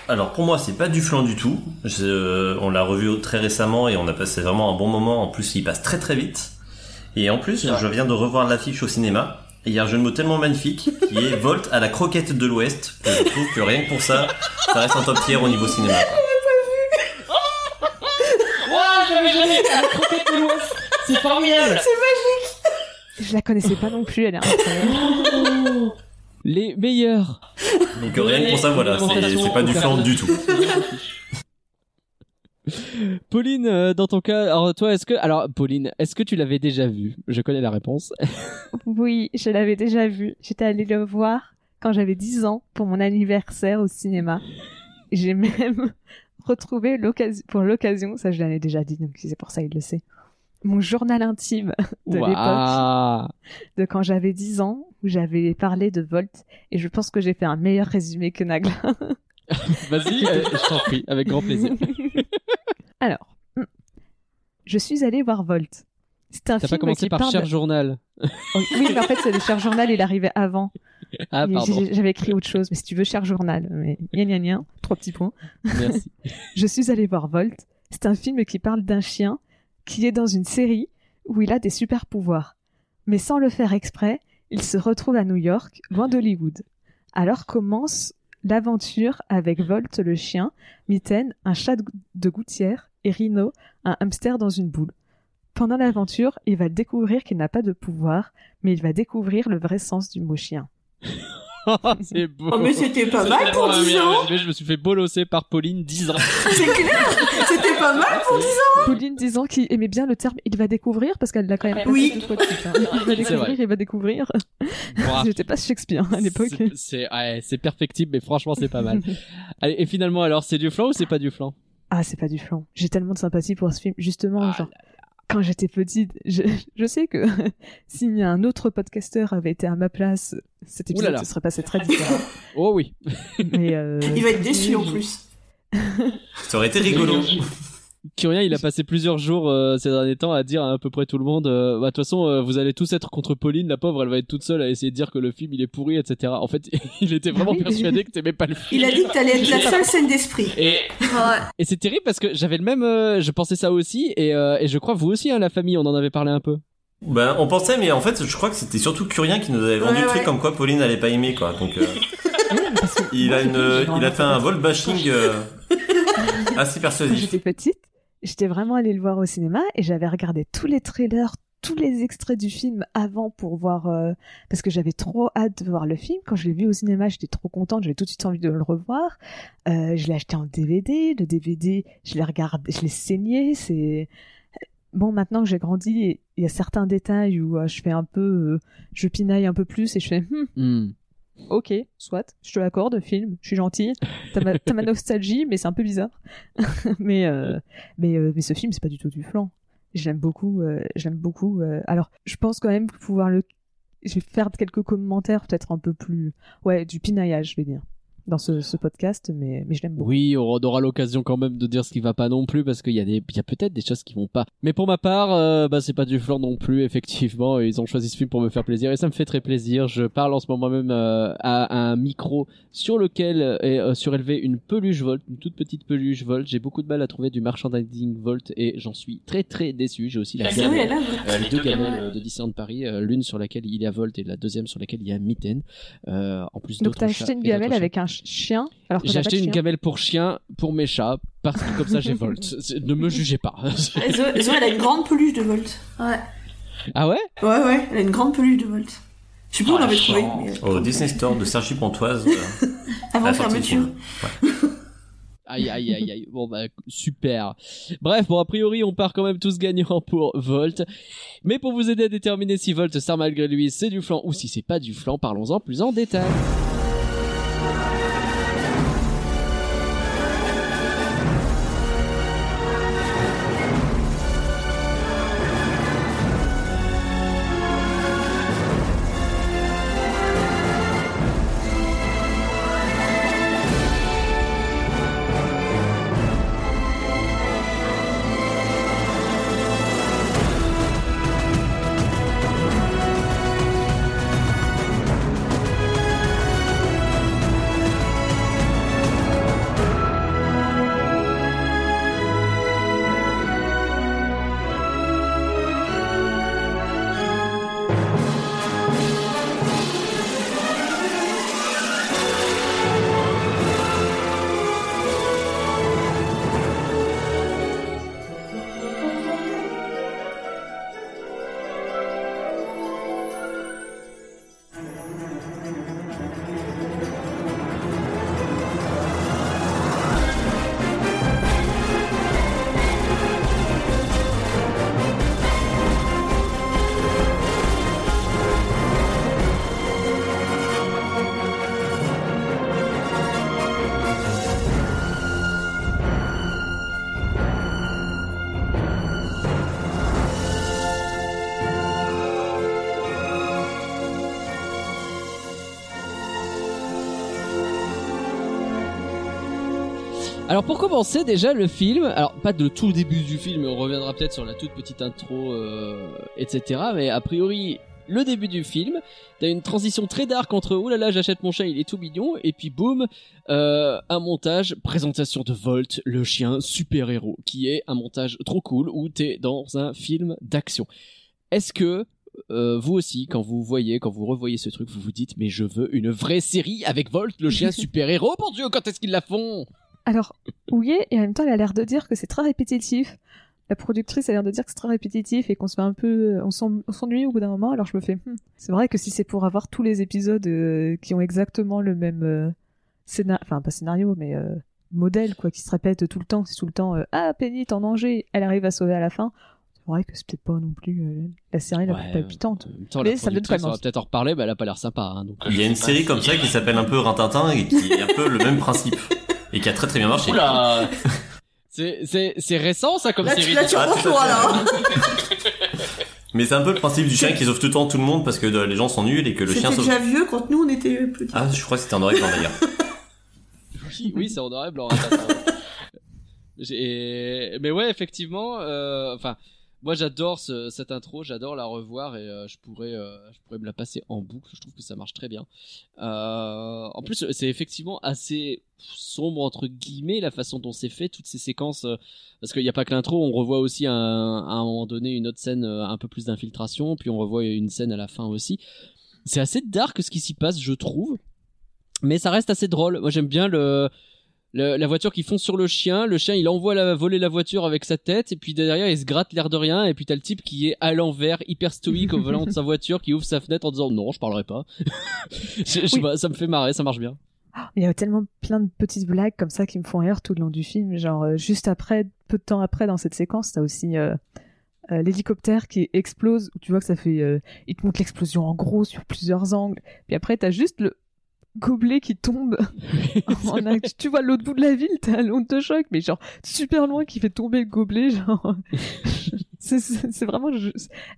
Alors pour moi c'est pas du flan du tout. Je- euh, on l'a revu très récemment et on a passé vraiment un bon moment. En plus il passe très très vite. Et en plus je viens de revoir l'affiche au cinéma. Et il y a un jeu de mots tellement magnifique qui est Volt à la croquette de l'Ouest. que Je trouve que rien que pour ça, ça reste un top tier au niveau cinéma. quoi. C'est formidable Je la connaissais pas non plus, elle est incroyable. Les meilleurs Donc rien que pour ça voilà, c'est c'est pas du flan du tout. Pauline, euh, dans ton cas, alors toi, est-ce que, alors Pauline, est-ce que tu l'avais déjà vu? Je connais la réponse. Oui, je l'avais déjà vu. J'étais allée le voir quand j'avais 10 ans pour mon anniversaire au cinéma. J'ai même retrouvé l'occasion, pour l'occasion, ça je l'avais déjà dit, donc c'est pour ça il le sait, mon journal intime de l'époque, de quand j'avais 10 ans, où j'avais parlé de Volt, et je pense que j'ai fait un meilleur résumé que Nagla. Vas-y, euh, je t'en prie, avec grand plaisir. Alors, hmm. je suis allée voir Volt. C'est un T'as film pas commencé qui par parle Cher de- Journal Oh, Oui, mais en fait, c'est le cher journal, il arrivait avant. Ah, J'avais écrit autre chose, mais si tu veux, cher journal. Mais gna gna gna, trois petits points. Merci. Je suis allée voir Volt. C'est un film qui parle d'un chien qui est dans une série où il a des super pouvoirs. Mais sans le faire exprès, il se retrouve à New York, loin d'Hollywood. Alors commence l'aventure avec Volt le chien, Mitten, un chat de- gouttière, et Rhino, un hamster dans une boule. Pendant l'aventure, il va découvrir qu'il n'a pas de pouvoir, mais il va découvrir le vrai sens du mot chien. c'est beau. Oh, mais c'était pas mal pour 10 ans. Je me suis fait bolosser par Pauline 10 ans. C'est clair, c'était pas mal pour 10 ans. Pauline disant qu'il aimait bien le terme il va découvrir parce qu'elle l'a quand même Oui. répété deux fois de suite, hein. Il va découvrir, il va découvrir. J'étais pas Shakespeare à l'époque. C'est- ouais, c'est perfectible, mais franchement, c'est pas mal. Allez, et finalement, alors, c'est du flan ou c'est pas du flan? Ah, c'est pas du flan. J'ai tellement de sympathie pour ce film. Justement, Ah genre, quand j'étais petite, je, je sais que si un autre podcasteur avait été à ma place, cet épisode là. se serait passé très différent. Oh oui. Mais euh, Il va être déçu en plus. Ça aurait été rigolo. Curien, il a passé plusieurs jours euh, ces derniers temps à dire à à peu près tout le monde euh, bah, de toute façon, euh, vous allez tous être contre Pauline, la pauvre, elle va être toute seule à essayer de dire que le film il est pourri, etc. En fait, il était vraiment oui. persuadé que t'aimais pas le film. Il a dit que t'allais être la seule scène d'esprit. Et, Ouais. et c'est terrible parce que j'avais le même, euh, je pensais ça aussi, et, euh, et je crois vous aussi, hein, la famille, on en avait parlé un peu. Ben on pensait mais en fait je crois que c'était surtout Curien qui nous avait vendu Ouais, le truc ouais. comme quoi Pauline allait pas aimer quoi. Donc euh, il a une il a fait un vol bashing euh, assez persuasif. j'étais petite, j'étais vraiment allée le voir au cinéma et j'avais regardé tous les trailers tous les extraits du film avant pour voir euh, parce que j'avais trop hâte de voir le film. Quand je l'ai vu au cinéma, j'étais trop contente, j'avais tout de suite envie de le revoir. Euh, je l'ai acheté en DVD, le DVD, je l'ai regardé, je l'ai saigné. C'est bon maintenant que j'ai grandi, il y a certains détails où euh, je fais un peu, euh, je pinaille un peu plus et je fais. Hmm, Hmm. Ok, soit, je te l'accorde, film, je suis gentille. T'as ma, nostalgie, mais c'est un peu bizarre. mais, euh, mais, euh, mais ce film, c'est pas du tout du flan. J'aime beaucoup, euh, j'aime beaucoup. alors, je pense quand même pouvoir le. Je vais faire quelques commentaires, peut-être un peu plus. Ouais, du pinaillage, je vais dire, dans ce, ce podcast, mais, mais je l'aime beaucoup. Oui, on aura l'occasion quand même de dire ce qui va pas non plus parce qu'il y a des, il y a peut-être des choses qui vont pas. Mais pour ma part, euh, bah c'est pas du flan non plus effectivement. Ils ont choisi ce film pour me faire plaisir et ça me fait très plaisir. Je parle en ce moment même euh, à un micro sur lequel est euh, surélevée une peluche Volt, une toute petite peluche Volt. J'ai beaucoup de mal à trouver du merchandising Volt et j'en suis très très déçu. J'ai aussi la Ah, gamelle, euh, les deux gamelles de Disneyland Paris, euh, l'une sur laquelle il y a Volt et la deuxième sur laquelle il y a Mitten. Euh, en plus Donc, t'as acheté une gamelle avec un chien, alors J'ai pas acheté une chien. gamelle pour chien, pour mes chats, parce que comme ça j'ai Volt. Ne me jugez pas. Zoé, Zoé, elle a une grande peluche de Volt. Ouais. ah ouais? Ouais, ouais, elle a une grande peluche de Volt. Je sais plus où on Oh, l'avait la trouvé, Au Disney Store de Sergi Pontoise. euh, avant fermeture. Aïe aïe aïe aïe. Bon bah super. Bref, bon a priori on part quand même tous gagnants pour Volt. Mais pour vous aider à déterminer si Volt ça malgré lui c'est du flan ou si c'est pas du flan, parlons-en plus en détail. Alors pour commencer déjà le film, alors pas de tout début du film, on reviendra peut-être sur la toute petite intro, euh, etc. Mais a priori le début du film, t'as une transition très dark entre oh là là j'achète mon chat il est tout mignon et puis boum euh, un montage présentation de Volt le chien super héros qui est un montage trop cool où t'es dans un film d'action. Est-ce que euh, vous aussi, quand vous voyez, quand vous revoyez ce truc, vous vous dites, mais je veux une vraie série avec Volt, le chien super-héros, mon dieu, quand est-ce qu'ils la font? Alors, oui, et en même temps, elle a l'air de dire que c'est très répétitif. La productrice a l'air de dire que c'est très répétitif et qu'on se fait un peu, on s'en- on s'ennuie au bout d'un moment. Alors je me fais, hmm, c'est vrai que si c'est pour avoir tous les épisodes euh, qui ont exactement le même scénario, enfin pas scénario, mais euh, modèle quoi, qui se répète tout le temps, c'est tout le temps, euh, ah Penny est en danger, elle arrive à sauver à la fin. C'est vrai que c'est peut-être pas non plus euh, la série la Ouais, plus palpitante. Temps, Mais la ça donne quand même on va peut-être en reparler, mais elle a pas l'air sympa. Hein, donc... Il y a une série comme ça qui s'appelle un peu Rintintin et qui est un peu le même principe. Et qui a très très bien marché. Oula C'est c'est c'est récent ça comme Là, tu, série. là, tu Ah, fait. là. Mais c'est un peu le principe du chien qui sauve tout le temps tout le monde parce que euh, les gens sont nuls et que le chien C'était sauve. déjà vieux quand nous, on était petits. Ah, je crois que c'était en noir et blanc d'ailleurs. Oui, oui, c'est en noir et blanc. J'ai- Mais ouais, effectivement, euh, enfin, moi j'adore ce- cette intro, j'adore la revoir et euh, je pourrais, euh, je pourrais me la passer en boucle. Je trouve que ça marche très bien. Euh, en plus, c'est effectivement assez sombre entre guillemets la façon dont c'est fait toutes ces séquences parce qu'il n'y a pas que l'intro on revoit aussi à un moment donné une autre scène un peu plus d'infiltration puis on revoit une scène à la fin aussi c'est assez dark ce qui s'y passe je trouve mais ça reste assez drôle moi j'aime bien le le- la voiture qui fonce sur le chien, le chien il envoie la, voler la voiture avec sa tête et puis derrière il se gratte l'air de rien et puis t'as le type qui est à l'envers, hyper stoïque au volant de sa voiture, qui ouvre sa fenêtre en disant non je parlerai pas. je, ça me fait marrer, ça marche bien. Il y a tellement plein de petites blagues comme ça qui me font rire tout le long du film. Genre, euh, juste après, peu de temps après, dans cette séquence, t'as aussi euh, euh, l'hélicoptère qui explose, où tu vois que ça fait... il te montre l'explosion en gros sur plusieurs angles. Puis après, t'as juste le gobelet qui tombe. en tu vois l'autre bout de la ville, t'as l'onde de choc, mais genre super loin qui fait tomber le gobelet. Genre, c'est vraiment... je-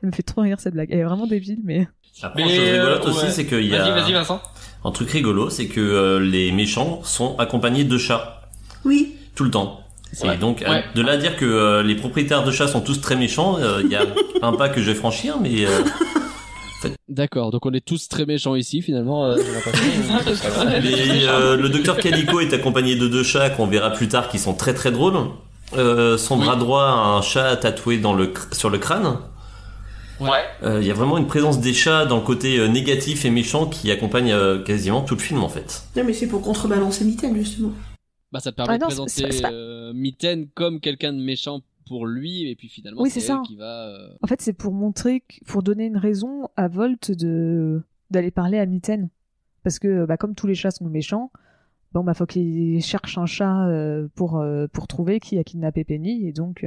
Elle me fait trop rire cette blague. Elle est vraiment débile, mais... Après, chose rigolote euh, aussi, ouais. c'est qu'il y Vas-y, a vas-y, Vincent. un truc rigolo, c'est que euh, les méchants sont accompagnés de chats Oui. tout le temps. Et donc, Ouais. de là à dire que euh, les propriétaires de chats sont tous très méchants, euh, il y a un pas que je vais franchir, mais euh, D'accord, donc on est tous très méchants ici finalement. euh, les, euh, le docteur Calico est accompagné de deux chats qu'on verra plus tard qui sont très très drôles. Euh, son bras droit a un chat tatoué dans le cr- sur le crâne. Ouais. Euh, Il y a vraiment une présence des chats dans le côté euh, négatif et méchant qui accompagne euh, quasiment tout le film en fait. Non, mais c'est pour contrebalancer Mitaine, justement. Bah ça te permet Ah non, de présenter euh, Mitten comme quelqu'un de méchant pour lui et puis finalement Oui, c'est elle ça. qui va. euh, En fait, c'est pour montrer, pour donner une raison à Volt de d'aller parler à Mitten, parce que bah, comme tous les chats sont méchants, bon bah faut qu'il cherche un chat euh, pour euh, pour trouver qui a kidnappé Penny et donc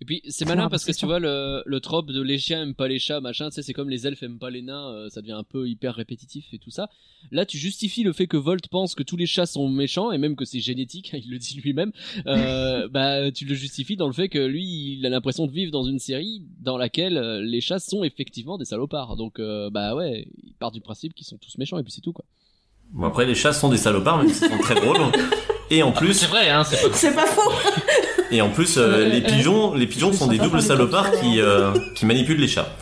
Et puis c'est malin parce que tu vois le, le trope de les chiens aiment pas les chats machin, tu sais c'est comme les elfes aiment pas les nains, euh, ça devient un peu hyper répétitif et tout ça. Là tu justifies le fait que Volt pense que tous les chats sont méchants et même que c'est génétique, il le dit lui-même. Euh, bah tu le justifies dans le fait que lui il a l'impression de vivre dans une série dans laquelle euh, les chats sont effectivement des salopards. Donc euh, bah ouais, il part du principe qu'ils sont tous méchants et puis c'est tout quoi. Bon, après les chats sont des salopards même s'ils sont très drôles. Et en C'est plus, vrai, hein, c'est pas C'est pas faux. et en plus, euh, les pigeons, les pigeons sont des doubles salopards qui euh, qui manipulent les chats.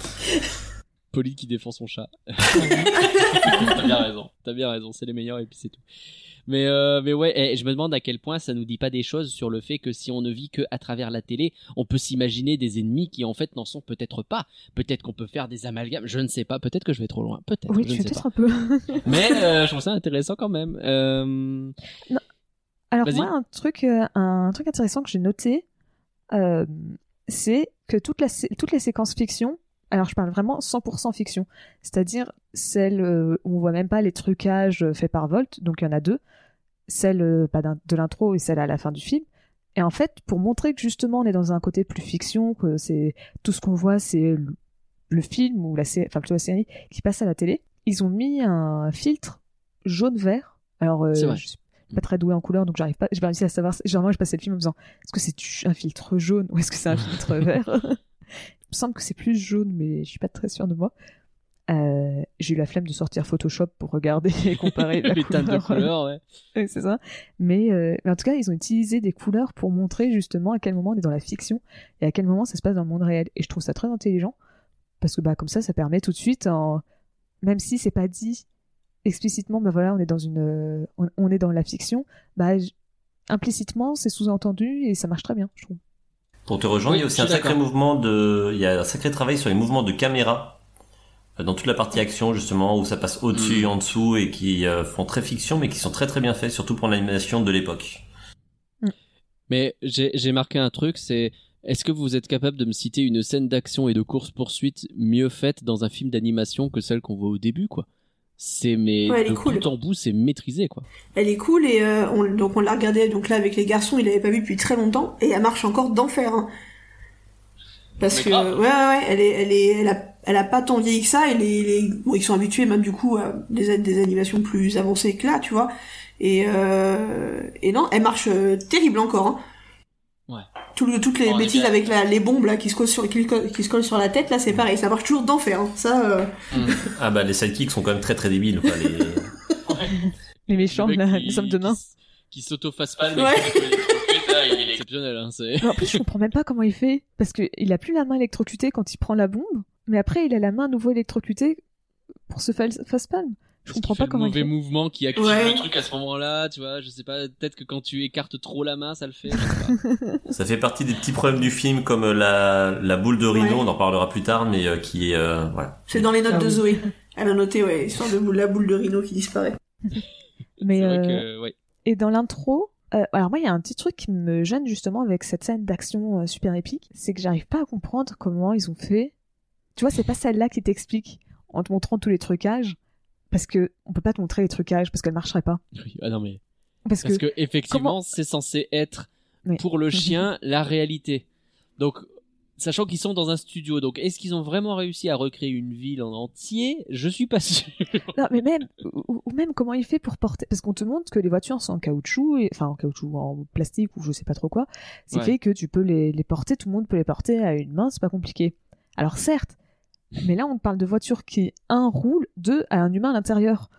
Polly qui défend son chat. T'as bien raison. T'as bien raison. C'est les meilleurs et puis c'est tout. Mais euh, mais ouais, et je me demande à quel point ça nous dit pas des choses sur le fait que si on ne vit que à travers la télé, on peut s'imaginer des ennemis qui en fait n'en sont peut-être pas. Peut-être qu'on peut faire des amalgames. Je ne sais pas. Peut-être que je vais trop loin. Peut-être. oui, je tu ne fais sais peut-être un peu. Mais euh, je trouve ça intéressant quand même. Euh... Alors moi, un truc, euh, un truc intéressant que j'ai noté, euh, c'est que toute la, sé- toutes les séquences fiction, alors je parle vraiment 100% fiction, c'est-à-dire celles euh, où on voit même pas les trucages faits par Volt, donc il y en a deux, celle pas de l'intro et celle à la fin du film. Et en fait, pour montrer que justement on est dans un côté plus fiction, que c'est tout ce qu'on voit, c'est le, le film ou la série, enfin plutôt la série qui passe à la télé, ils ont mis un filtre jaune-vert. Alors, euh, je suis pas très douée en couleur, donc j'arrive pas, j'ai pas réussi à savoir. Généralement, je passais le film en me disant, est-ce que c'est un filtre jaune ou est-ce que c'est un filtre vert? Il me semble que c'est plus jaune, mais je suis pas très sûre de moi. Euh, j'ai eu la flemme de sortir Photoshop pour regarder et comparer la les teintes de couleur. couleurs, ouais. C'est ça. Mais, euh, mais en tout cas, ils ont utilisé des couleurs pour montrer justement à quel moment on est dans la fiction et à quel moment ça se passe dans le monde réel. Et je trouve ça très intelligent parce que bah comme ça, ça permet tout de suite, en... même si c'est pas dit explicitement, bah voilà, on est dans une, euh, on, on est dans la fiction, bah j- implicitement c'est sous-entendu et ça marche très bien, je trouve. Pour te rejoindre, Oui, il y a aussi un sacré mouvement de, il y a un sacré travail sur les mouvements de caméra euh, dans toute la partie action justement où ça passe au-dessus, Mm. en dessous et qui euh, font très fiction mais qui sont très très bien faits surtout pour l'animation de l'époque. Mais j'ai j'ai marqué un truc, c'est est-ce que vous êtes capable de me citer une scène d'action et de course-poursuite mieux faite dans un film d'animation que celle qu'on voit au début, quoi? C'est mais Ouais, de cool. bout en bout, c'est maîtrisé, quoi. Elle est cool et euh, on, donc on l'a regardée donc là avec les garçons, il avait pas vu depuis très longtemps et elle marche encore d'enfer. Hein. Parce Mais que grave. ouais ouais ouais, elle est elle est elle a elle a pas tant vieilli que ça et les, les bon ils sont habitués même du coup à des des animations plus avancées que là tu vois et euh, et non elle marche euh, terrible encore. Hein. Ouais. Tout le- toutes les bêtises avec la, les bombes là qui se collent sur qui, qui se collent sur la tête là c'est pareil ça marche toujours d'enfer hein. ça euh, Ah bah les sidekicks sont quand même très très débiles. Quoi, les... Les méchants, Le là, qui- les hommes de main. Qui, s- qui s'auto-fasse pas, Ouais. il est exceptionnel, hein. Mais en plus, je comprends même pas comment il fait parce que il a plus la main électrocutée quand il prend la bombe, mais après il a la main à nouveau électrocutée pour se fa- face-palme. Je comprends pas comment le mauvais mouvement qui active Ouais. le truc à ce moment-là, tu vois, je sais pas, peut-être que quand tu écartes trop la main, ça le fait, je sais pas. Ça fait partie des petits problèmes du film comme euh, la, la boule de rhino, Ouais. on en parlera plus tard, mais euh, qui est euh, voilà. c'est dans les notes Ah de oui. Zoé elle a noté ouais histoire de la boule de rhino qui disparaît Mais c'est vrai euh, que, ouais. et dans l'intro, Euh, alors moi, il y a un petit truc qui me gêne justement avec cette scène d'action euh, super épique, c'est que j'arrive pas à comprendre comment ils ont fait. Tu vois, c'est pas celle-là qui t'explique en te montrant tous les trucages, parce que on peut pas te montrer les trucages parce qu'elle marcherait pas. Oui, Ah non mais Parce, parce que, que, effectivement comment- c'est censé être Oui. pour le chien la réalité. Donc sachant qu'ils sont dans un studio, donc est-ce qu'ils ont vraiment réussi à recréer une ville en entier? Je suis pas sûr. non, mais même ou, ou même comment il fait pour porter, parce qu'on te montre que les voitures sont en caoutchouc, et... enfin en caoutchouc, en plastique ou je sais pas trop quoi. C'est Ouais. fait que tu peux les, les porter, tout le monde peut les porter à une main, c'est pas compliqué. Alors certes. Mais là, on parle de voitures qui, un, roule, deux, a un humain à l'intérieur.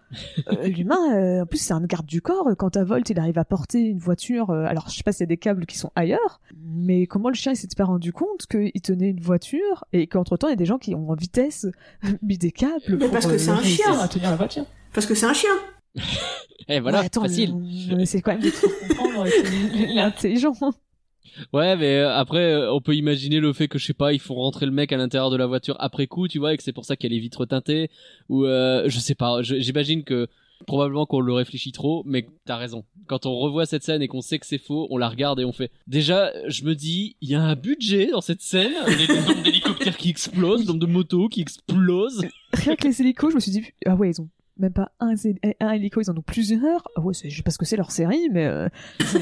Euh, L'humain, euh, en plus, c'est un garde du corps. Quand à Volt, il arrive à porter une voiture, euh, alors je sais pas s'il y a des câbles qui sont ailleurs, mais comment le chien il s'était pas rendu compte qu'il tenait une voiture et qu'entre temps, il y a des gens qui ont en vitesse mis des câbles Mais pour parce que euh, c'est un chien. à tenir la voiture. Parce que c'est un chien. Et voilà, Ouais, attends, facile. essaie quand même de comprendre qu'il est intelligent. Ouais, mais euh, après, euh, on peut imaginer le fait que je sais pas, ils font rentrer le mec à l'intérieur de la voiture après coup, tu vois, et que c'est pour ça qu'il y a les vitres teintées, ou euh, je sais pas. J'imagine que probablement qu'on le réfléchit trop, mais t'as raison. Quand on revoit cette scène et qu'on sait que c'est faux, on la regarde et on fait. Déjà, je me dis, il y a un budget dans cette scène, le nombre d'hélicoptères qui explosent, le nombre de motos qui explosent. Rien que les hélicos, je me suis dit, ah ouais, ils ont même pas un, un hélico, ils en ont plusieurs. Ah ouais, c'est- je sais pas ce que c'est leur série, mais euh,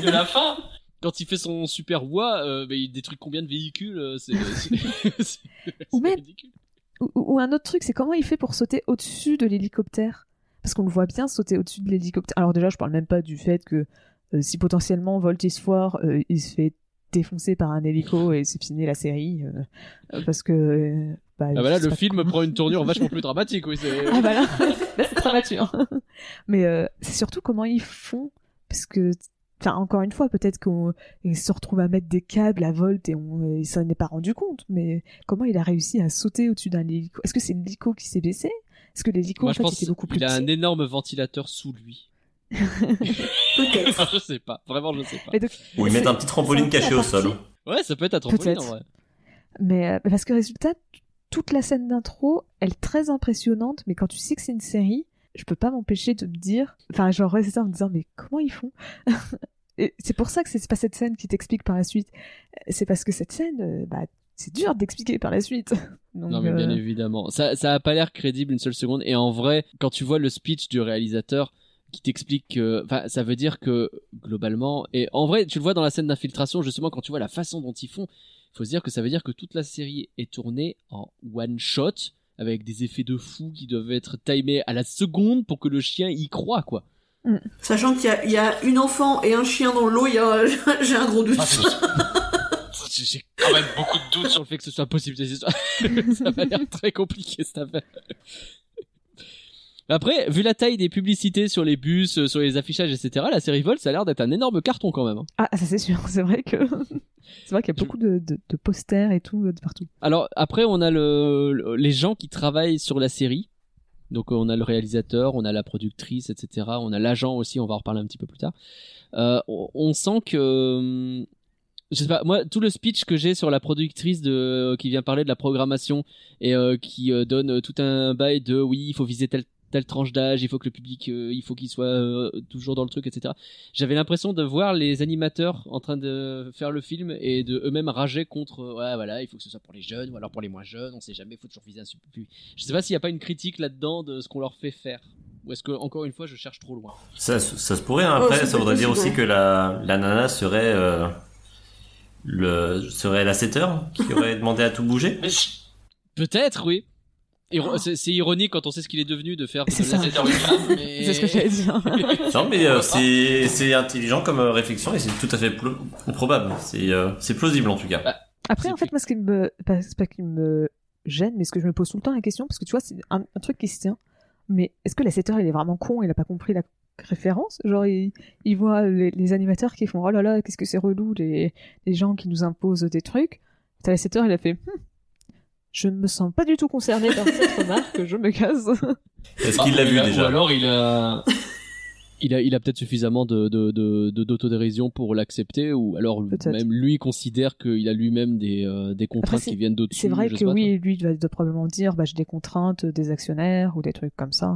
De la fin Quand il fait son super voix, euh, il détruit combien de véhicules euh, C'est ridicule. ou, ou un autre truc, c'est comment il fait pour sauter au-dessus de l'hélicoptère? Parce qu'on le voit bien sauter au-dessus de l'hélicoptère. Alors déjà, je parle même pas du fait que euh, si potentiellement Volt is foire, euh, il se fait défoncer par un hélico et c'est fini la série, parce que bah, Ah bah là, le film prend une tournure vachement plus dramatique, oui. Ah bah là, là c'est mature. Mais euh, c'est surtout comment ils font, parce que, enfin encore une fois, peut-être qu'ils se retrouvent à mettre des câbles à Volt et, on, et ça n'est pas rendu compte, mais comment il a réussi à sauter au-dessus d'un hélico Est-ce que c'est l'hélico qui s'est baissé Est-ce que l'hélico en je fait pense était beaucoup plus qu'il a un énorme ventilateur sous lui. Peut-être. je sais pas, vraiment, je sais pas. Donc- Ou ils mettent un petit trampoline caché au sol. partie- Ouais, ça peut être un trampoline en vrai. Mais euh, parce que résultat, toute la scène d'intro, elle est très impressionnante, mais quand tu sais que c'est une série, je peux pas m'empêcher de me dire, enfin, genre rester en me disant, mais comment ils font? C'est pour ça que c'est pas cette scène qui t'explique par la suite. C'est parce que cette scène, euh, bah, c'est dur d'expliquer par la suite. Donc, Non, mais bien euh, évidemment. Ça, ça a pas l'air crédible une seule seconde. Et en vrai, quand tu vois le speech du réalisateur qui t'explique que, enfin, ça veut dire que, globalement, et en vrai, tu le vois dans la scène d'infiltration, justement, quand tu vois la façon dont ils font, il faut se dire que ça veut dire que toute la série est tournée en one shot, avec des effets de fou qui doivent être timés à la seconde pour que le chien y croit, quoi. Sachant qu'il y a, il y a une enfant et un chien dans l'eau, a, j'ai un gros doute. Ah, J'ai j'ai quand même beaucoup de doutes sur le fait que ce soit possible ça va l'air très compliqué cette affaire. Après, vu la taille des publicités sur les bus, euh, sur les affichages, etc., la série Volt, ça a l'air d'être un énorme carton quand même. hein. Ah, ça c'est sûr. C'est vrai que c'est vrai qu'il y a beaucoup de, de, de posters et tout euh, de partout. Alors après, on a le, le- les gens qui travaillent sur la série. Donc euh, on a le réalisateur, on a la productrice, etc. On a l'agent aussi, on va en reparler un petit peu plus tard. Euh, on, on sent que... euh, Je sais pas, moi, tout le speech que j'ai sur la productrice de, qui vient parler de la programmation et euh, qui euh, donne tout un bail de oui, il faut viser telle, telle tranche d'âge, il faut que le public, euh, il faut qu'il soit euh, toujours dans le truc, etc. J'avais l'impression de voir les animateurs en train de faire le film et de eux-mêmes rager contre euh, ouais voilà il faut que ce soit pour les jeunes ou alors pour les moins jeunes on sait jamais il faut toujours viser un super public je sais pas s'il y a pas une critique là-dedans de ce qu'on leur fait faire ou est-ce que encore une fois je cherche trop loin? Ça, ça se pourrait. hein. Oh, Après, c'est ça voudrait dire aussi ouais. que la, la nana serait euh, le serait la setter qui aurait demandé à tout bouger. Peut-être oui Iro- c'est c'est ironique quand on sait ce qu'il est devenu de faire de C'est la ça. mais- C'est ce que j'allais dire. Non, mais euh, c'est c'est intelligent comme euh, réflexion et c'est tout à fait plo- probable. C'est euh, c'est plausible en tout cas. Après, C'est en fait, plus- moi, ce qui me, pas, c'est pas qui me gêne, mais ce que je me pose tout le temps la question, parce que tu vois, c'est un, un truc qui se tient. Mais est-ce que la 7 il est vraiment con, il a pas compris la référence? Genre, il, il voit les, les animateurs qui font, oh là là, qu'est-ce que c'est relou, les, les gens qui nous imposent des trucs. T'as la 7 il a fait, Hmm, je ne me sens pas du tout concerné par cette remarque, je me casse. Est-ce qu'il l'a Ah, vu a- déjà Ou alors il a. il a il a peut-être suffisamment de de de de- d'autodérision pour l'accepter ou alors Peut-être. même lui considère qu'il a lui-même des euh, des contraintes qui viennent d'au-dessus C'est vrai je que pas, oui, lui, il doit, doit probablement dire, bah, j'ai des contraintes des actionnaires ou des trucs comme ça.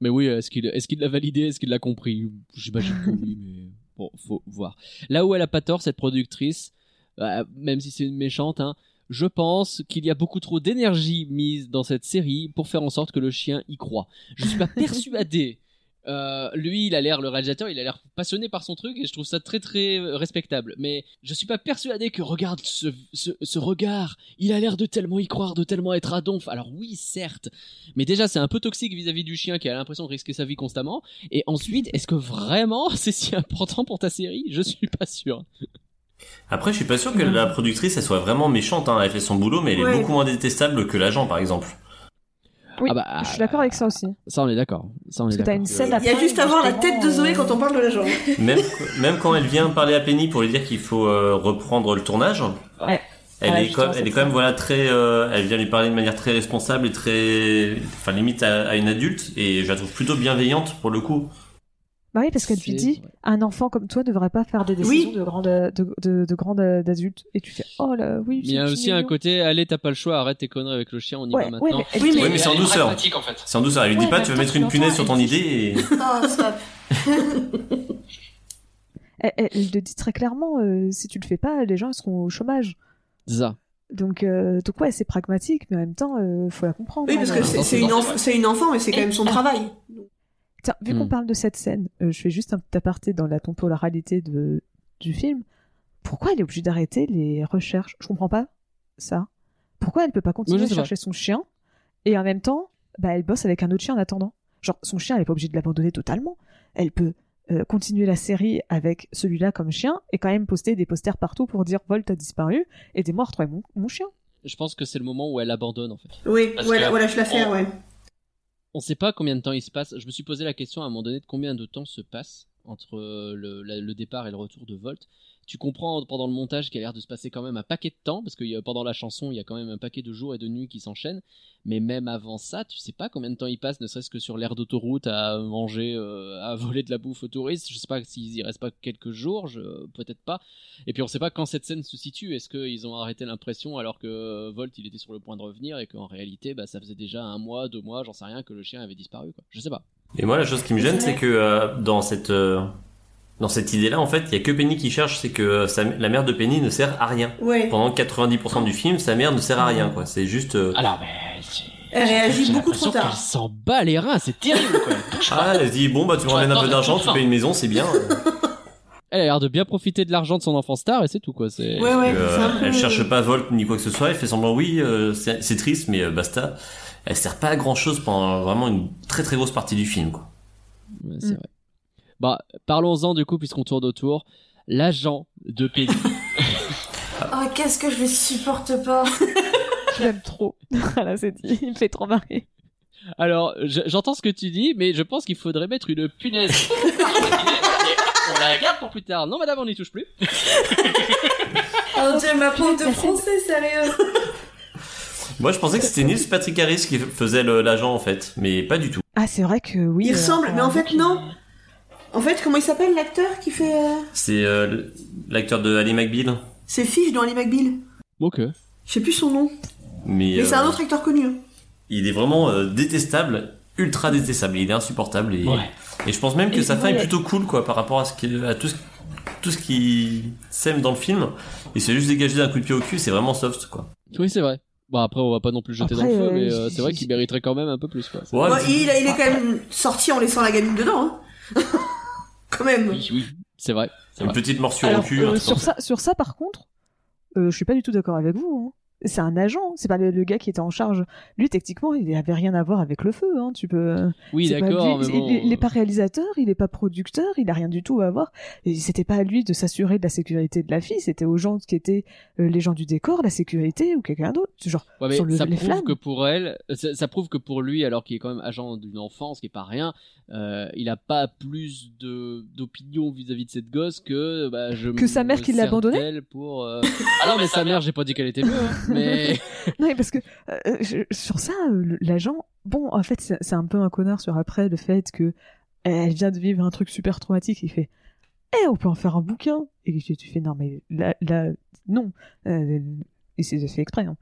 mais oui est-ce qu'il est-ce qu'il l'a validé est-ce qu'il l'a compris? J'imagine que oui mais Bon, faut voir. Là où elle a pas tort, cette productrice, euh, même si c'est une méchante, hein, je pense qu'il y a beaucoup trop d'énergie mise dans cette série pour faire en sorte que le chien y croit. Je suis pas persuadé. Euh, lui, il a l'air, le réalisateur, il a l'air passionné par son truc et je trouve ça très très euh, respectable. Mais je suis pas persuadé que regarde ce, ce, ce regard, il a l'air de tellement y croire, de tellement être à donf. Alors oui, certes, mais déjà c'est un peu toxique vis-à-vis du chien qui a l'impression de risquer sa vie constamment. Et ensuite, est-ce que vraiment c'est si important pour ta série? Je suis pas sûr. Après, je suis pas sûr que la productrice elle soit vraiment méchante. Hein. Elle fait son boulot, mais elle est beaucoup moins détestable que l'agent, par exemple. Oui, Ah bah, je suis d'accord avec ça aussi. Ça, on est d'accord. Ça, on est Parce que t'as d'accord. une scène Il y a juste à voir la tête de Zoé euh, quand on parle de l'agent. Même, même quand elle vient parler à Penny pour lui dire qu'il faut euh, reprendre le tournage, Ouais. elle Ouais, est quand, elle est quand même voilà très, euh, elle vient lui parler de manière très responsable et très, enfin limite à, à une adulte et je la trouve plutôt bienveillante pour le coup. Bah oui, parce qu'elle lui dit, un enfant comme toi ne devrait pas faire des décisions de grande, de, de, de grande adulte. Et tu fais, oh là, oui. Mais il y a aussi un côté, allez, t'as pas le choix, arrête tes conneries avec le chien, on y Ouais, va ouais, maintenant. mais Oui, mais- Oui, mais c'est en douceur. en fait. C'est en douceur. Elle lui dit Ouais, pas, tu vas mettre une punaise sur ton idée et... Oh, stop. elle, elle- le dit très clairement, euh, si tu le fais pas, les gens ils seront au chômage. C'est ça. Donc, euh, donc ouais, c'est pragmatique, mais en même temps, euh, faut la comprendre. Oui, parce que Elle- c'est une, enf- une enfant, mais c'est quand même son travail. Tiens, vu qu'on Hmm. parle de cette scène, euh, je fais juste un petit aparté dans la temporalité de, du film. Pourquoi elle est obligée d'arrêter les recherches? Je comprends pas ça. Pourquoi elle peut pas continuer à chercher son chien et en même temps, bah, elle bosse avec un autre chien en attendant? Genre, son chien, elle est pas obligée de l'abandonner totalement. Elle peut euh, continuer la série avec celui-là comme chien et quand même poster des posters partout pour dire Volt a disparu, aidez-moi à retrouver mon, mon chien. Je pense que c'est le moment où elle abandonne, en fait. Oui, Parce voilà, voilà, je la fais, on- ouais. On sait pas combien de temps il se passe. Je me suis posé la question à un moment donné de combien de temps se passe entre euh, le, départ et le retour de Volt. Tu comprends pendant le montage qu'il a l'air de se passer quand même un paquet de temps, parce que pendant la chanson, il y a quand même un paquet de jours et de nuits qui s'enchaînent. Mais même avant ça, tu sais pas combien de temps il passe, ne serait-ce que sur l'aire d'autoroute à manger, euh, à voler de la bouffe aux touristes. Je sais pas s'ils y restent pas quelques jours, peut-être pas. Et puis on sait pas quand cette scène se situe. Est-ce qu'ils ont arrêté l'impression alors que Volt il était sur le point de revenir et qu'en réalité, bah, ça faisait déjà un mois, deux mois, j'en sais rien, que le chien avait disparu. Quoi. Je sais pas. Et moi, la chose qui me gêne, c'est que euh, dans cette euh, dans cette idée-là, en fait, il y a que Penny qui cherche, c'est que euh, sa- la mère de Penny ne sert à rien. Ouais. Pendant 90% du film, sa mère ne sert à rien, quoi. C'est juste. euh, Alors, mais. c'est- Elle réagit beaucoup trop tard. qu'elle s'en bat les reins, c'est terrible quoi. Elle pas. Ah, elle se dit bon bah tu me ramènes un peu mais d'argent, tu payes une maison, c'est bien. Elle a l'air de bien profiter de l'argent de son enfant star et c'est tout quoi. C'est. Ouais, ouais. Euh, Elle cherche pas Volt ni quoi que ce soit. Elle fait semblant oui, euh, c'est c'est triste, mais euh, basta. Elle sert pas à grand chose pendant vraiment une très très grosse partie du film, quoi. Ouais, c'est Mm. vrai. Bah, parlons-en du coup puisqu'on tourne autour. L'agent de Penny. Oh, qu'est-ce que je le supporte pas. Je l'aime trop. voilà, c'est dit. Il me fait trop marrer. Alors, je- j'entends ce que tu dis, mais je pense qu'il faudrait mettre une punaise. on la garde pour plus tard. Non, madame, on n'y touche plus. Oh Dieu, ma prof de français, sérieux. Moi, je pensais que c'était Neil Patrick Harris qui faisait l'agent en fait, mais pas du tout. Ah, c'est vrai que oui. Il euh, ressemble, mais en fait, non. En fait, comment il s'appelle l'acteur qui fait. euh, C'est euh, l'acteur de Ali McBeal, C'est Fish dans Ali McBeal Ok. Je sais plus son nom. mais, Mais c'est un euh, autre acteur connu. hein. il est vraiment euh, détestable, ultra détestable. Il est insupportable et, Ouais. et je pense même que Et sa fin est plutôt cool quoi par rapport à ce qui, à tout ce, tout ce qui sème dans le film. Il s'est juste dégagé d'un coup de pied au cul. C'est vraiment soft quoi. Oui, c'est vrai. Bon, après, on va pas non plus jeter Après, dans le feu, euh, mais euh, c'est vrai qu'il mériterait quand même un peu plus. Quoi. Ouais, il, il est quand même sorti en laissant la gamine dedans. Hein. quand même. Oui, oui, c'est vrai. C'est une vrai. petite morsure Alors, au cul. euh, un truc sur ça, sur ça, par contre, euh, je suis pas du tout d'accord avec vous. hein. C'est un agent, c'est pas le, le gars qui était en charge. Lui, techniquement, il avait rien à voir avec le feu. Hein. Tu peux. Oui, d'accord, bon. il, il est pas réalisateur, il est pas producteur, il a rien du tout à voir. Et c'était pas à lui de s'assurer de la sécurité de la fille, c'était aux gens qui étaient euh, les gens du décor, la sécurité ou quelqu'un d'autre. Genre, Ouais, mais sur le- ça les prouve flammes. que pour elle, ça, ça prouve que pour lui, alors qu'il est quand même agent d'une enfance, qui est pas rien, euh, il a pas plus de d'opinion vis-à-vis de cette gosse que bah, je Que sa mère qui l'a sers abandonné d'elle pour. euh, Ah non, mais sa mère, j'ai pas dit qu'elle était mieux, hein, mais Non, mais parce que euh, je- sur ça, euh, l'agent, bon, en fait, c'est un peu un connard sur après le fait que elle vient de vivre un truc super traumatique. Il fait, eh, on peut en faire un bouquin. Et tu, tu fais, non, mais là, là non. Euh, et c'est fait exprès. hein.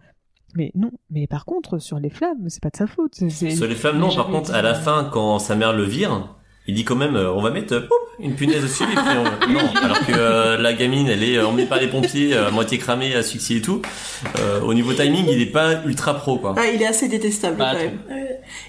Mais non. Mais par contre, sur les flammes, c'est pas de sa faute. Sur les flammes, non. Par contre, à la fin, quand sa mère le vire, il dit quand même, euh, on va mettre euh, une punaise dessus. Et puis on- non, alors que euh, la gamine, elle est emmenée par les pompiers, à moitié cramée, asphyxiée et tout. Euh, au niveau timing, il est pas ultra pro, quoi. Ah, il est assez détestable Bah, quand même.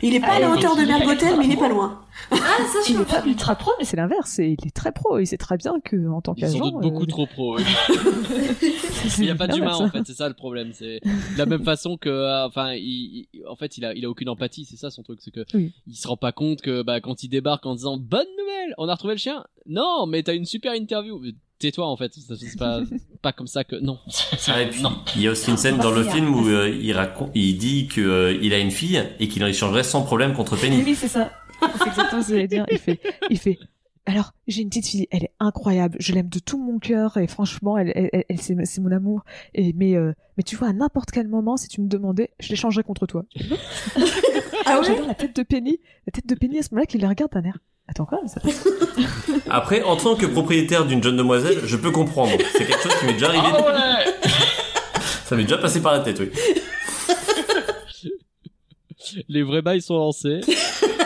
Il est pas Ah, à la hauteur de Bergotel, mais il est pas loin. Ah, ça, je Il est comprends. pas ultra pro, mais c'est l'inverse. Il est très pro. Il sait très bien que en tant Ils sont qu'agent, doute beaucoup euh, trop pro. oui. Il n'y a pas d'humain en fait, c'est ça le problème. C'est de la même façon que, euh, enfin, il, il- en fait, il a, il a aucune empathie, c'est ça son truc, c'est que Oui. il se rend pas compte que, bah, quand il débarque en disant bonne nouvelle, on a retrouvé le chien. Non, mais t'as une super interview. Tais-toi en fait, c'est pas, pas comme ça que non. Ah, et puis, Non. il y a aussi une scène dans le film où euh, il raconte, il dit que euh, il a une fille et qu'il en échangerait sans problème contre Penny. Oui, c'est ça. C'est exactement ce que j'allais dire. Il fait, il fait. Alors, j'ai une petite fille, elle est incroyable, je l'aime de tout mon cœur et franchement, elle, elle, c'est, c'est mon amour. Et mais, euh, mais tu vois, à n'importe quel moment, si tu me demandais, je l'échangerais contre toi. Ah ouais? J'adore la tête de Penny, la tête de Penny à ce moment-là qui les regarde d'un air. Attends quoi ça Après, en tant que propriétaire d'une jeune demoiselle, je peux comprendre. C'est quelque chose qui m'est déjà arrivé. Ah ouais Ça m'est déjà passé par la tête, oui. Les vrais bails sont lancés.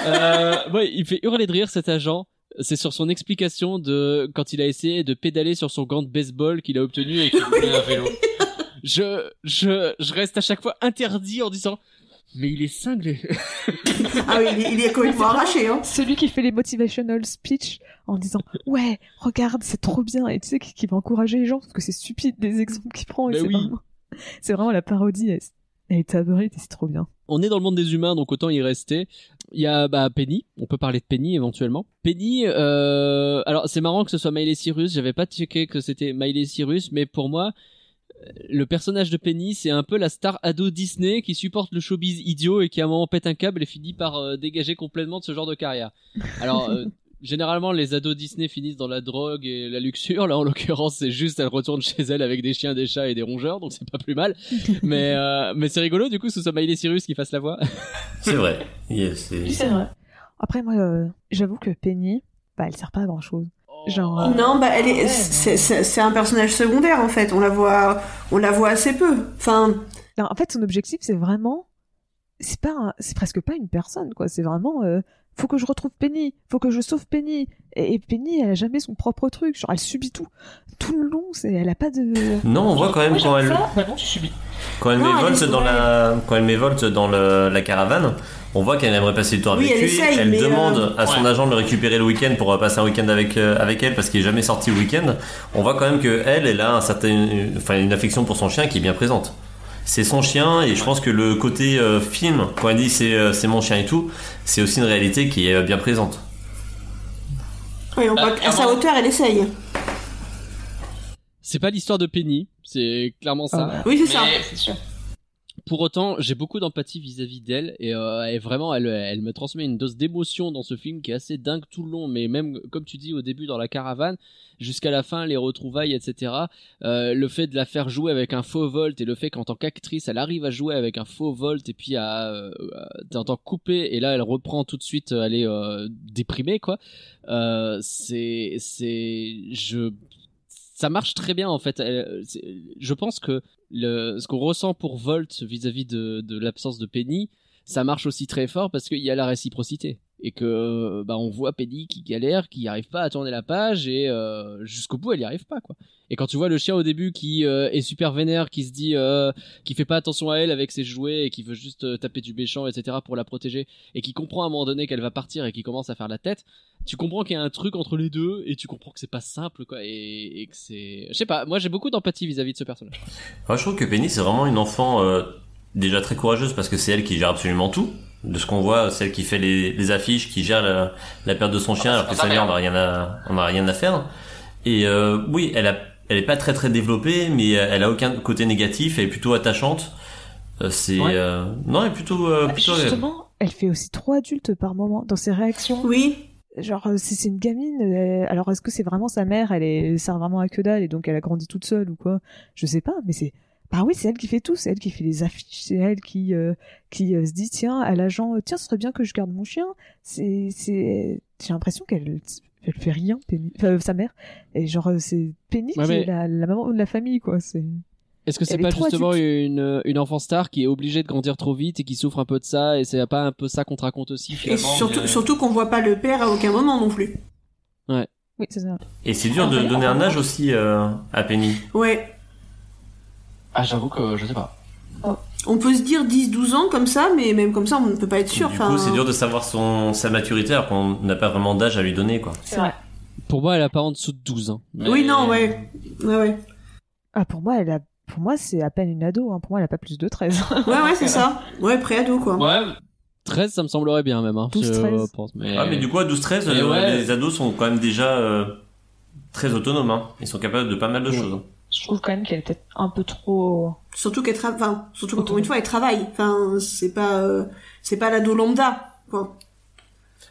euh, ouais, il fait hurler de rire cet agent. C'est sur son explication de quand il a essayé de pédaler sur son gant de baseball qu'il a obtenu et qu'il voulait un vélo. Je, je, je reste à chaque fois interdit en disant mais il est cinglé. Ah oui, il est, il est complètement arraché, hein. Celui qui fait les motivational speech en disant ouais, regarde, c'est trop bien et tu sais qui, qui va encourager les gens parce que c'est stupide les exemples qu'il prend et Mais c'est oui. vraiment, c'est vraiment la parodie. Elle, elle est et c'est trop bien. On est dans le monde des humains, donc autant y rester. Il y a bah, Penny, on peut parler de Penny éventuellement. Penny, euh... alors c'est marrant que ce soit Miley Cyrus, j'avais pas checké que c'était Miley Cyrus, mais pour moi, le personnage de Penny, c'est un peu la star ado Disney qui supporte le showbiz idiot et qui à un moment pète un câble et finit par euh, dégager complètement de ce genre de carrière. Alors, euh, généralement, les ados Disney finissent dans la drogue et la luxure. Là, en l'occurrence, c'est juste, elle retourne chez elle avec des chiens, des chats et des rongeurs, donc c'est pas plus mal. mais euh, mais c'est rigolo, du coup, ce soit Miley Cyrus qui fasse la voix. C'est vrai. Yes, c'est- vrai. Après moi, euh, j'avoue que Penny, bah elle sert pas à grand chose. Genre, euh, Non, bah elle est, c'est, c'est, c'est un personnage secondaire en fait. On la voit, on la voit assez peu. Enfin, non, en fait son objectif c'est vraiment, c'est pas, un- c'est presque pas une personne quoi. C'est vraiment, euh, faut que je retrouve Penny, faut que je sauve Penny. Et, et Penny, elle a jamais son propre truc. Genre elle subit tout, tout le long. C'est, elle a pas de. Non, on voit quand même Moi, quand elle, ça. Bah non, tu subis. quand elle Non, elle m'évolte dans la, quand elle m'évolte dans le- la caravane, on voit qu'elle aimerait passer du temps Oui, avec elle lui. essaye, mais, demande euh, à son ouais. agent de le récupérer le week-end pour euh, passer un week-end avec euh, avec elle parce qu'il est jamais sorti le week-end. On voit quand même que elle, elle a un certain, enfin une affection pour son chien qui est bien présente. C'est son chien et je pense que le côté euh, film, quand elle dit c'est euh, c'est mon chien et tout, c'est aussi une réalité qui est euh, bien présente. oui, on voit qu'à sa hauteur, elle essaye. C'est pas l'histoire de Penny, c'est clairement ça. Oui, c'est ça. Mais c'est sûr. Pour autant, j'ai beaucoup d'empathie vis-à-vis d'elle et, euh, vraiment, elle, me transmet une dose d'émotion dans ce film qui est assez dingue tout le long. Mais même comme tu dis au début dans la caravane, jusqu'à la fin, les retrouvailles, etc. euh, le fait de la faire jouer avec un faux volt et le fait qu'en tant qu'actrice, elle arrive à jouer avec un faux volt et puis à euh, t'entends couper et là, elle reprend tout de suite, elle est euh, déprimée quoi. C'est c'est je ça marche très bien en fait. Je pense que le, ce qu'on ressent pour Volt vis-à-vis de, de l'absence de Penny, ça marche aussi très fort parce qu'il y a la réciprocité et que bah on voit Penny qui galère, qui arrive pas à tourner la page et euh, jusqu'au bout elle y arrive pas quoi. Et quand tu vois le chien au début qui euh, est super vénère, qui se dit, euh, qui fait pas attention à elle avec ses jouets et qui veut juste euh, taper du méchant, etc. pour la protéger et qui comprend à un moment donné qu'elle va partir et qui commence à faire la tête, tu comprends qu'il y a un truc entre les deux et tu comprends que c'est pas simple quoi et, et que c'est, je sais pas, moi j'ai beaucoup d'empathie vis-à-vis de ce personnage. Moi, je trouve que Penny, c'est vraiment une enfant euh, déjà très courageuse parce que c'est elle qui gère absolument tout. De ce qu'on voit, c'est elle qui fait les, les affiches, qui gère la, la perte de son chien, Ah, alors que sa mère, on n'a rien à, on n'a rien à faire. Et euh, oui, elle a, elle est pas très très développée, mais elle a aucun côté négatif, elle est plutôt attachante. Euh, c'est, Ouais. euh, non, elle est plutôt, euh, Ah, plutôt. Justement, elle fait aussi trop adulte par moment dans ses réactions. Oui. Genre, euh, si c'est une gamine, euh, alors est-ce que c'est vraiment sa mère? Elle est, elle sert vraiment à que dalle et donc elle a grandi toute seule ou quoi? Je sais pas, mais c'est. Bah oui, c'est elle qui fait tout, c'est elle qui fait les affiches, c'est elle qui euh, qui euh, se dit tiens à l'agent euh, tiens ce serait bien que je garde mon chien. C'est c'est j'ai l'impression qu'elle elle fait rien, Penny, enfin, sa mère et genre c'est Penny Ouais, qui mais- est la, la maman de la famille quoi. C'est Est-ce que c'est pas justement une, une enfant star qui est obligée de grandir trop vite et qui souffre un peu de ça et c'est pas un peu ça qu'on te raconte aussi Et finalement surtout, mais- surtout qu'on voit pas le père à aucun moment non plus. Oui, c'est ça. Et c'est dur de Ah, donner un âge aussi euh, à Penny. Ouais. Ah, j'avoue que je sais pas. On peut se dire 10-12 ans comme ça, mais même comme ça, on ne peut pas être sûr. du coup, c'est dur de savoir son, sa maturité alors qu'on n'a pas vraiment d'âge à lui donner, quoi. C'est vrai. Pour moi, elle a pas en dessous de 12 ans. Oui, non, ouais. Ouais, ouais. Ah, pour moi, elle a, pour moi, c'est à peine une ado. Hein. Pour moi, elle a pas plus de 13. Ouais, ouais, c'est ça. Ouais, pré-ado, quoi. Ouais, 13, ça me semblerait bien même. Hein, 12, je 13. pense, mais... Ah, mais du coup, à 12-13, Mais euh, ouais. les ados sont quand même déjà euh, très autonomes. Hein. Ils sont capables de pas mal de Ouais. choses. Je trouve quand même qu'elle est peut-être un peu trop. Surtout qu'elle travaille, enfin, surtout qu'encore une fois, elle travaille. Enfin, c'est pas, euh, c'est pas l'ado lambda, quoi.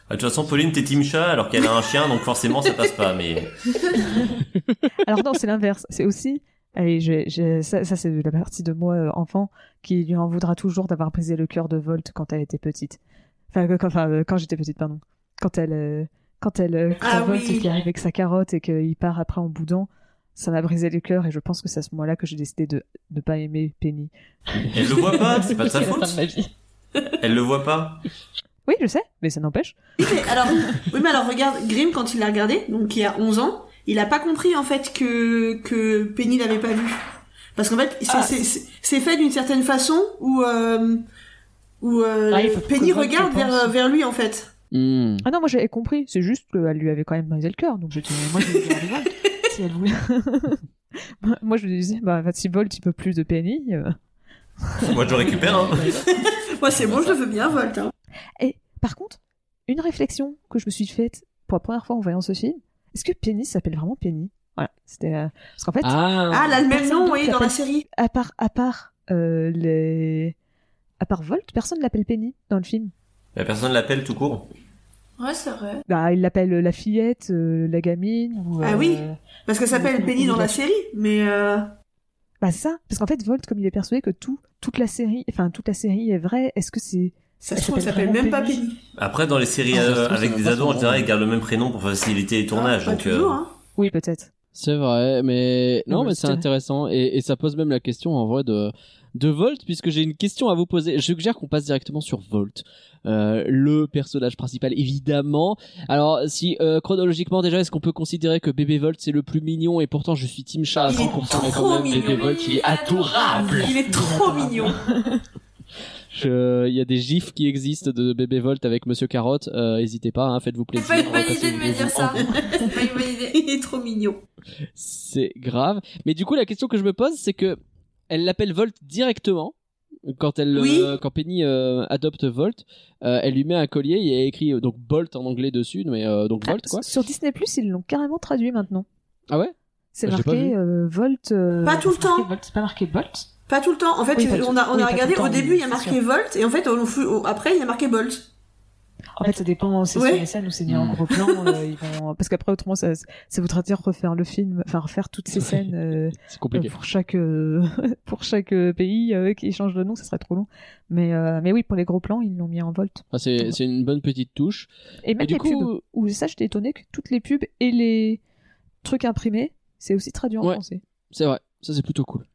Ah, de toute façon, Pauline, t'es team chat alors qu'elle a un chien, donc forcément, ça passe pas. Mais Alors non, c'est l'inverse. C'est aussi. Allez, je, je- ça, ça c'est la partie de moi euh, enfant qui lui en voudra toujours d'avoir brisé le cœur de Volt quand elle était petite. Enfin, que- quand, enfin, euh, quand j'étais petite, pardon. Quand elle, euh, quand elle, quand Ah Volt oui. qui arrive avec sa carotte et qu'il part après en boudant, ça m'a brisé le cœur et je pense que c'est à ce moment-là que j'ai décidé de ne pas aimer Penny. elle le voit pas, c'est pas de sa faute. de ma vie. Elle le voit pas. Oui, je sais, mais ça n'empêche. Oui, mais alors, oui, mais alors regarde, Grimm, quand il l'a regardé, donc il y a 11 ans, il a pas compris, en fait, que, que Penny l'avait pas vu. Parce qu'en fait, c'est, Ah. c'est, fait d'une certaine façon où, euh, où, euh, Ah, Penny regarde vers, vers lui, en fait. Hmm. Ah non, moi j'avais compris. C'est juste qu'elle lui avait quand même brisé le cœur. Donc je dis, moi si elle voulait. moi je lui disais, bah si Volt il peut plus de Penny. euh. Moi, je le récupère. Hein. Moi, c'est bon, je le veux bien, Volt, hein. Et par contre, une réflexion que je me suis faite pour la première fois en voyant ce film, est-ce que Penny s'appelle vraiment Penny? Voilà, c'était euh, parce qu'en fait, Ah, Ah, elle a le même nom, oui, dans la série. à part à part euh, les à part Volt, personne l'appelle Penny dans le film. La personne l'appelle tout court. Ouais, c'est vrai. Bah, il l'appelle la fillette, euh, la gamine. Ou, Ah euh, oui. Parce qu'elle s'appelle Penny dans la série, mais euh... Bah c'est ça, parce qu'en fait Volt, comme il est persuadé que tout toute la série, enfin toute la série est vraie, est-ce que c'est ça se trouve, elle s'appelle s'appelle même pas Penny? Après, dans les séries Ah, euh, avec des ados, en général, ils gardent le même prénom pour faciliter les tournages. pas donc, euh, toujours, hein. Oui, peut-être. C'est vrai, mais non, Non, mais c'est intéressant et, et ça pose même la question en vrai de de Volt puisque j'ai une question à vous poser. Je suggère qu'on passe directement sur Volt, euh, le personnage principal évidemment. Alors si euh, chronologiquement déjà, est-ce qu'on peut considérer que bébé Volt c'est le plus mignon et pourtant je suis Team Chat à Il est 100% mais trop quand même mignon. bébé Volt il est adorable. Il est trop mignon. Il y a des gifs qui existent de bébé Volt avec Monsieur Carotte. Euh, N'hésitez pas, hein, faites-vous C'est plaisir. pas une bonne idée de me dire ça. C'est pas une bonne idée. Il est trop mignon. C'est grave. Mais du coup, la question que je me pose, c'est que elle l'appelle Volt directement. Quand elle, Oui. euh, quand Penny euh, adopte Volt, euh, elle lui met un collier. Il y a écrit donc Bolt en anglais dessus, mais euh, donc Volt quoi. Ah, Sur Disney Plus, ils l'ont carrément traduit maintenant. Ah ouais? C'est Bah, marqué euh, Volt. euh, Pas tout le temps. Volt, C'est pas marqué Volt Pas tout le temps. En fait, Oui, on a, on oui, a regardé au début, il y a marqué. Volt, et en fait, au, au- après, il y a marqué Bolt. En fait, ça dépend. C'est Ouais. sur les scènes où c'est mis en Hmm. gros plan. euh, ils vont... Parce qu'après, autrement, ça, ça voudra dire refaire le film, enfin refaire toutes ces scènes euh, C'est compliqué. pour chaque euh, pour chaque euh, pays euh, qui change de nom, ça serait trop long. Mais euh, mais oui, pour les gros plans, ils l'ont mis en Volt. Enfin, c'est c'est une bonne petite touche. Et même du les coup- pubs. Où ça, j'étais étonné que toutes les pubs et les trucs imprimés, c'est aussi traduit en Ouais. français. C'est vrai, ça c'est plutôt cool.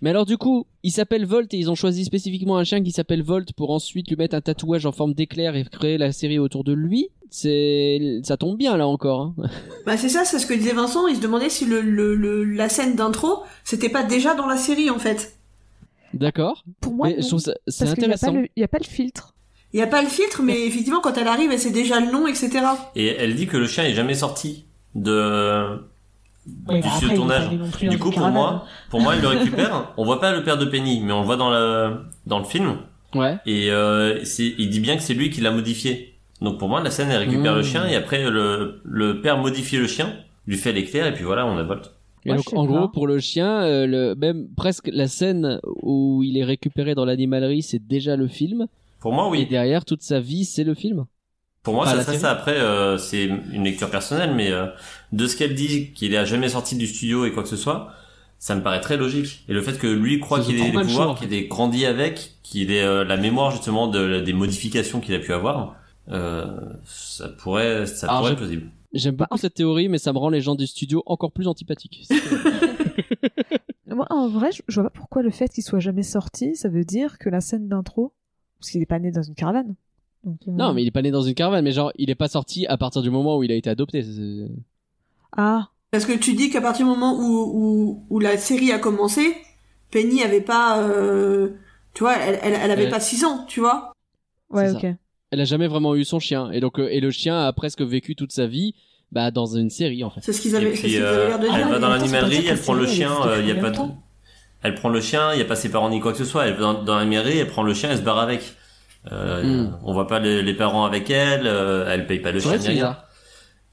Mais alors du coup, il s'appelle Volt et ils ont choisi spécifiquement un chien qui s'appelle Volt pour ensuite lui mettre un tatouage en forme d'éclair et créer la série autour de lui. C'est, ça tombe bien là encore. Hein. Bah, c'est ça, c'est ce que disait Vincent. Il se demandait si le, le, le- la scène d'intro, c'était pas déjà dans la série, en fait. D'accord. Pour moi, Mais non, ça, parce n'y intéressant. le- il y a pas le filtre. Il y a pas le filtre, mais effectivement, quand elle arrive, elle sait déjà le nom, etc. Et elle dit que le chien est jamais sorti de Ouais, du bah studio de après, il est tournage. Du coup, pour moi, pour moi, elle le récupère. On voit pas le père de Penny, mais on le voit dans le dans le film. Ouais. Et euh, il dit bien que c'est lui qui l'a modifié. Donc pour moi, la scène, elle récupère Mmh. le chien et après le le père modifie le chien, lui fait l'éclair et puis voilà, on a Volt. Et Moi, donc en pas. gros pour le chien, euh, le, même presque la scène où il est récupéré dans l'animalerie, c'est déjà le film. Pour moi, Et oui. derrière toute sa vie, c'est le film. Pour moi, Pas ça serait ça. Après, euh, c'est une lecture personnelle, mais euh, de ce qu'elle dit, qu'il a jamais sorti du studio et quoi que ce soit, ça me paraît très logique. Et le fait que lui croit qu'il ait les pouvoirs, qu'il ait grandi avec, qu'il ait euh, la mémoire justement de, des modifications qu'il a pu avoir, euh, ça pourrait, ça Alors, pourrait être plausible. J'aime beaucoup cette théorie, mais ça me rend les gens du studio encore plus antipathiques. Moi, en vrai, je, je vois pas pourquoi le fait qu'il soit jamais sorti, ça veut dire que la scène d'intro, parce qu'il est pas né dans une caravane. Donc, euh, Non, mais il est pas né dans une caravane, mais genre, il est pas sorti à partir du moment où il a été adopté. C'est- Ah, Parce que tu dis qu'à partir du moment où, où, où la série a commencé, Penny avait pas, euh, tu vois, elle, elle, elle avait Ouais. pas 6 ans, tu vois. ouais, C'est ok. ça. Elle a jamais vraiment eu son chien, et donc, euh, et le chien a presque vécu toute sa vie, bah, dans une série, en fait. C'est ce qu'ils Et avaient, c'est ce puis, qu'ils euh, avaient l'air de elle dire. va dans mais l'animalerie, elle prend le chien, il y a pas de Elle prend le chien, il y a pas ses parents ni quoi que ce soit. Elle va dans, dans l'animalerie, elle prend le chien, elle se barre avec. Euh, Hmm. On voit pas les, les parents avec elle, euh, elle paye pas le C'est chien c'est rien.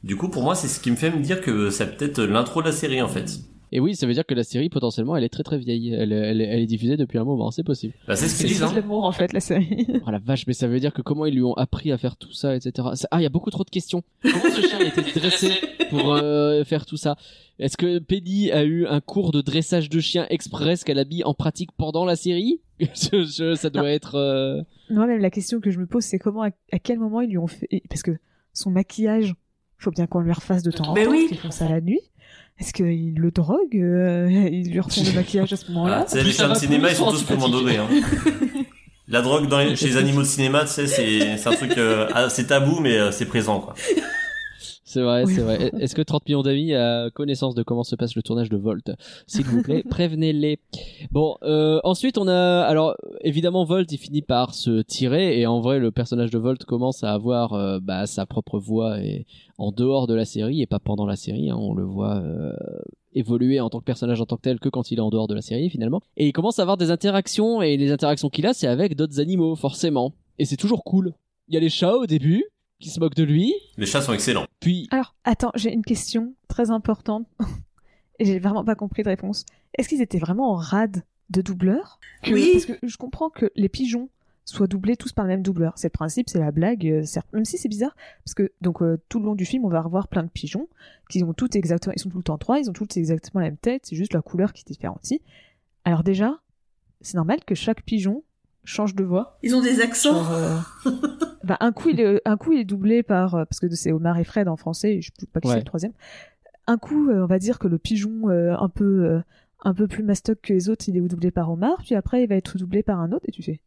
Du coup, pour moi, c'est ce qui me fait me dire que c'est peut-être l'intro de la série en fait. Et oui, ça veut dire que la série, potentiellement, elle est très très vieille. Elle, elle, elle est diffusée depuis un moment, c'est possible. Bah, c'est ce qu'ils C'est disent. Hein. l'amour, en fait, la série. Oh la vache, mais ça veut dire que comment ils lui ont appris à faire tout ça, etc. Ça- Ah, il y a beaucoup trop de questions. Comment ce chien a été dressé pour euh, faire tout ça Est-ce que Penny a eu un cours de dressage de chien express qu'elle a mis en pratique pendant la série Je- je- Ça doit être... euh, Moi, même la question que je me pose, c'est comment, à, à quel moment ils lui ont fait, parce que son maquillage, faut bien qu'on lui refasse de temps en Ben temps, oui. parce qu'ils font ça la nuit. Est-ce qu'ils le droguent euh, Ils lui refont le maquillage à ce moment-là? Ah, tu sais, les fans de cinéma, ils sont ils tous donné. Hein. La drogue dans les- chez les animaux de cinéma, tu sais, c'est c'est un truc, euh, ah, c'est tabou, mais euh, c'est présent, quoi. C'est vrai, Oui. c'est vrai. Est-ce que 30 millions d'amis a connaissance de comment se passe le tournage de Volt S'il vous plaît, prévenez-les. Bon, euh, ensuite on a... Alors, évidemment, Volt, il finit par se tirer, et en vrai, le personnage de Volt commence à avoir euh, bah, sa propre voix et en dehors de la série, et pas pendant la série. hein. on le voit euh, évoluer en tant que personnage en tant que tel que quand il est en dehors de la série, finalement. Et il commence à avoir des interactions, et les interactions qu'il a, c'est avec d'autres animaux, forcément. Et c'est toujours cool. Il y a les chats au début, qui se moquent de lui, Les chats sont excellents. puis... Alors, attends, j'ai une question très importante et j'ai vraiment pas compris de réponse. Est-ce qu'ils étaient vraiment en rade de doubleurs Que- Oui. Parce que je comprends que les pigeons soient doublés tous par le même doubleur. C'est le principe, c'est la blague, euh, certes. Même si c'est bizarre, parce que donc euh, tout le long du film, on va revoir plein de pigeons qui ont toutes exactement, ils sont tout le temps trois, ils ont toutes exactement la même tête, c'est juste la couleur qui différencie. Alors déjà, c'est normal que chaque pigeon change de voix. Ils ont des accents. Genre, euh, bah, un coup il est, un coup il est doublé par euh, parce que c'est Omar et Fred en français, je sais pas qui Ouais. c'est le troisième. Un coup, euh, on va dire que le pigeon euh, un peu euh, un peu plus mastoc que les autres, il est doublé par Omar, puis après il va être doublé par un autre et tu fais.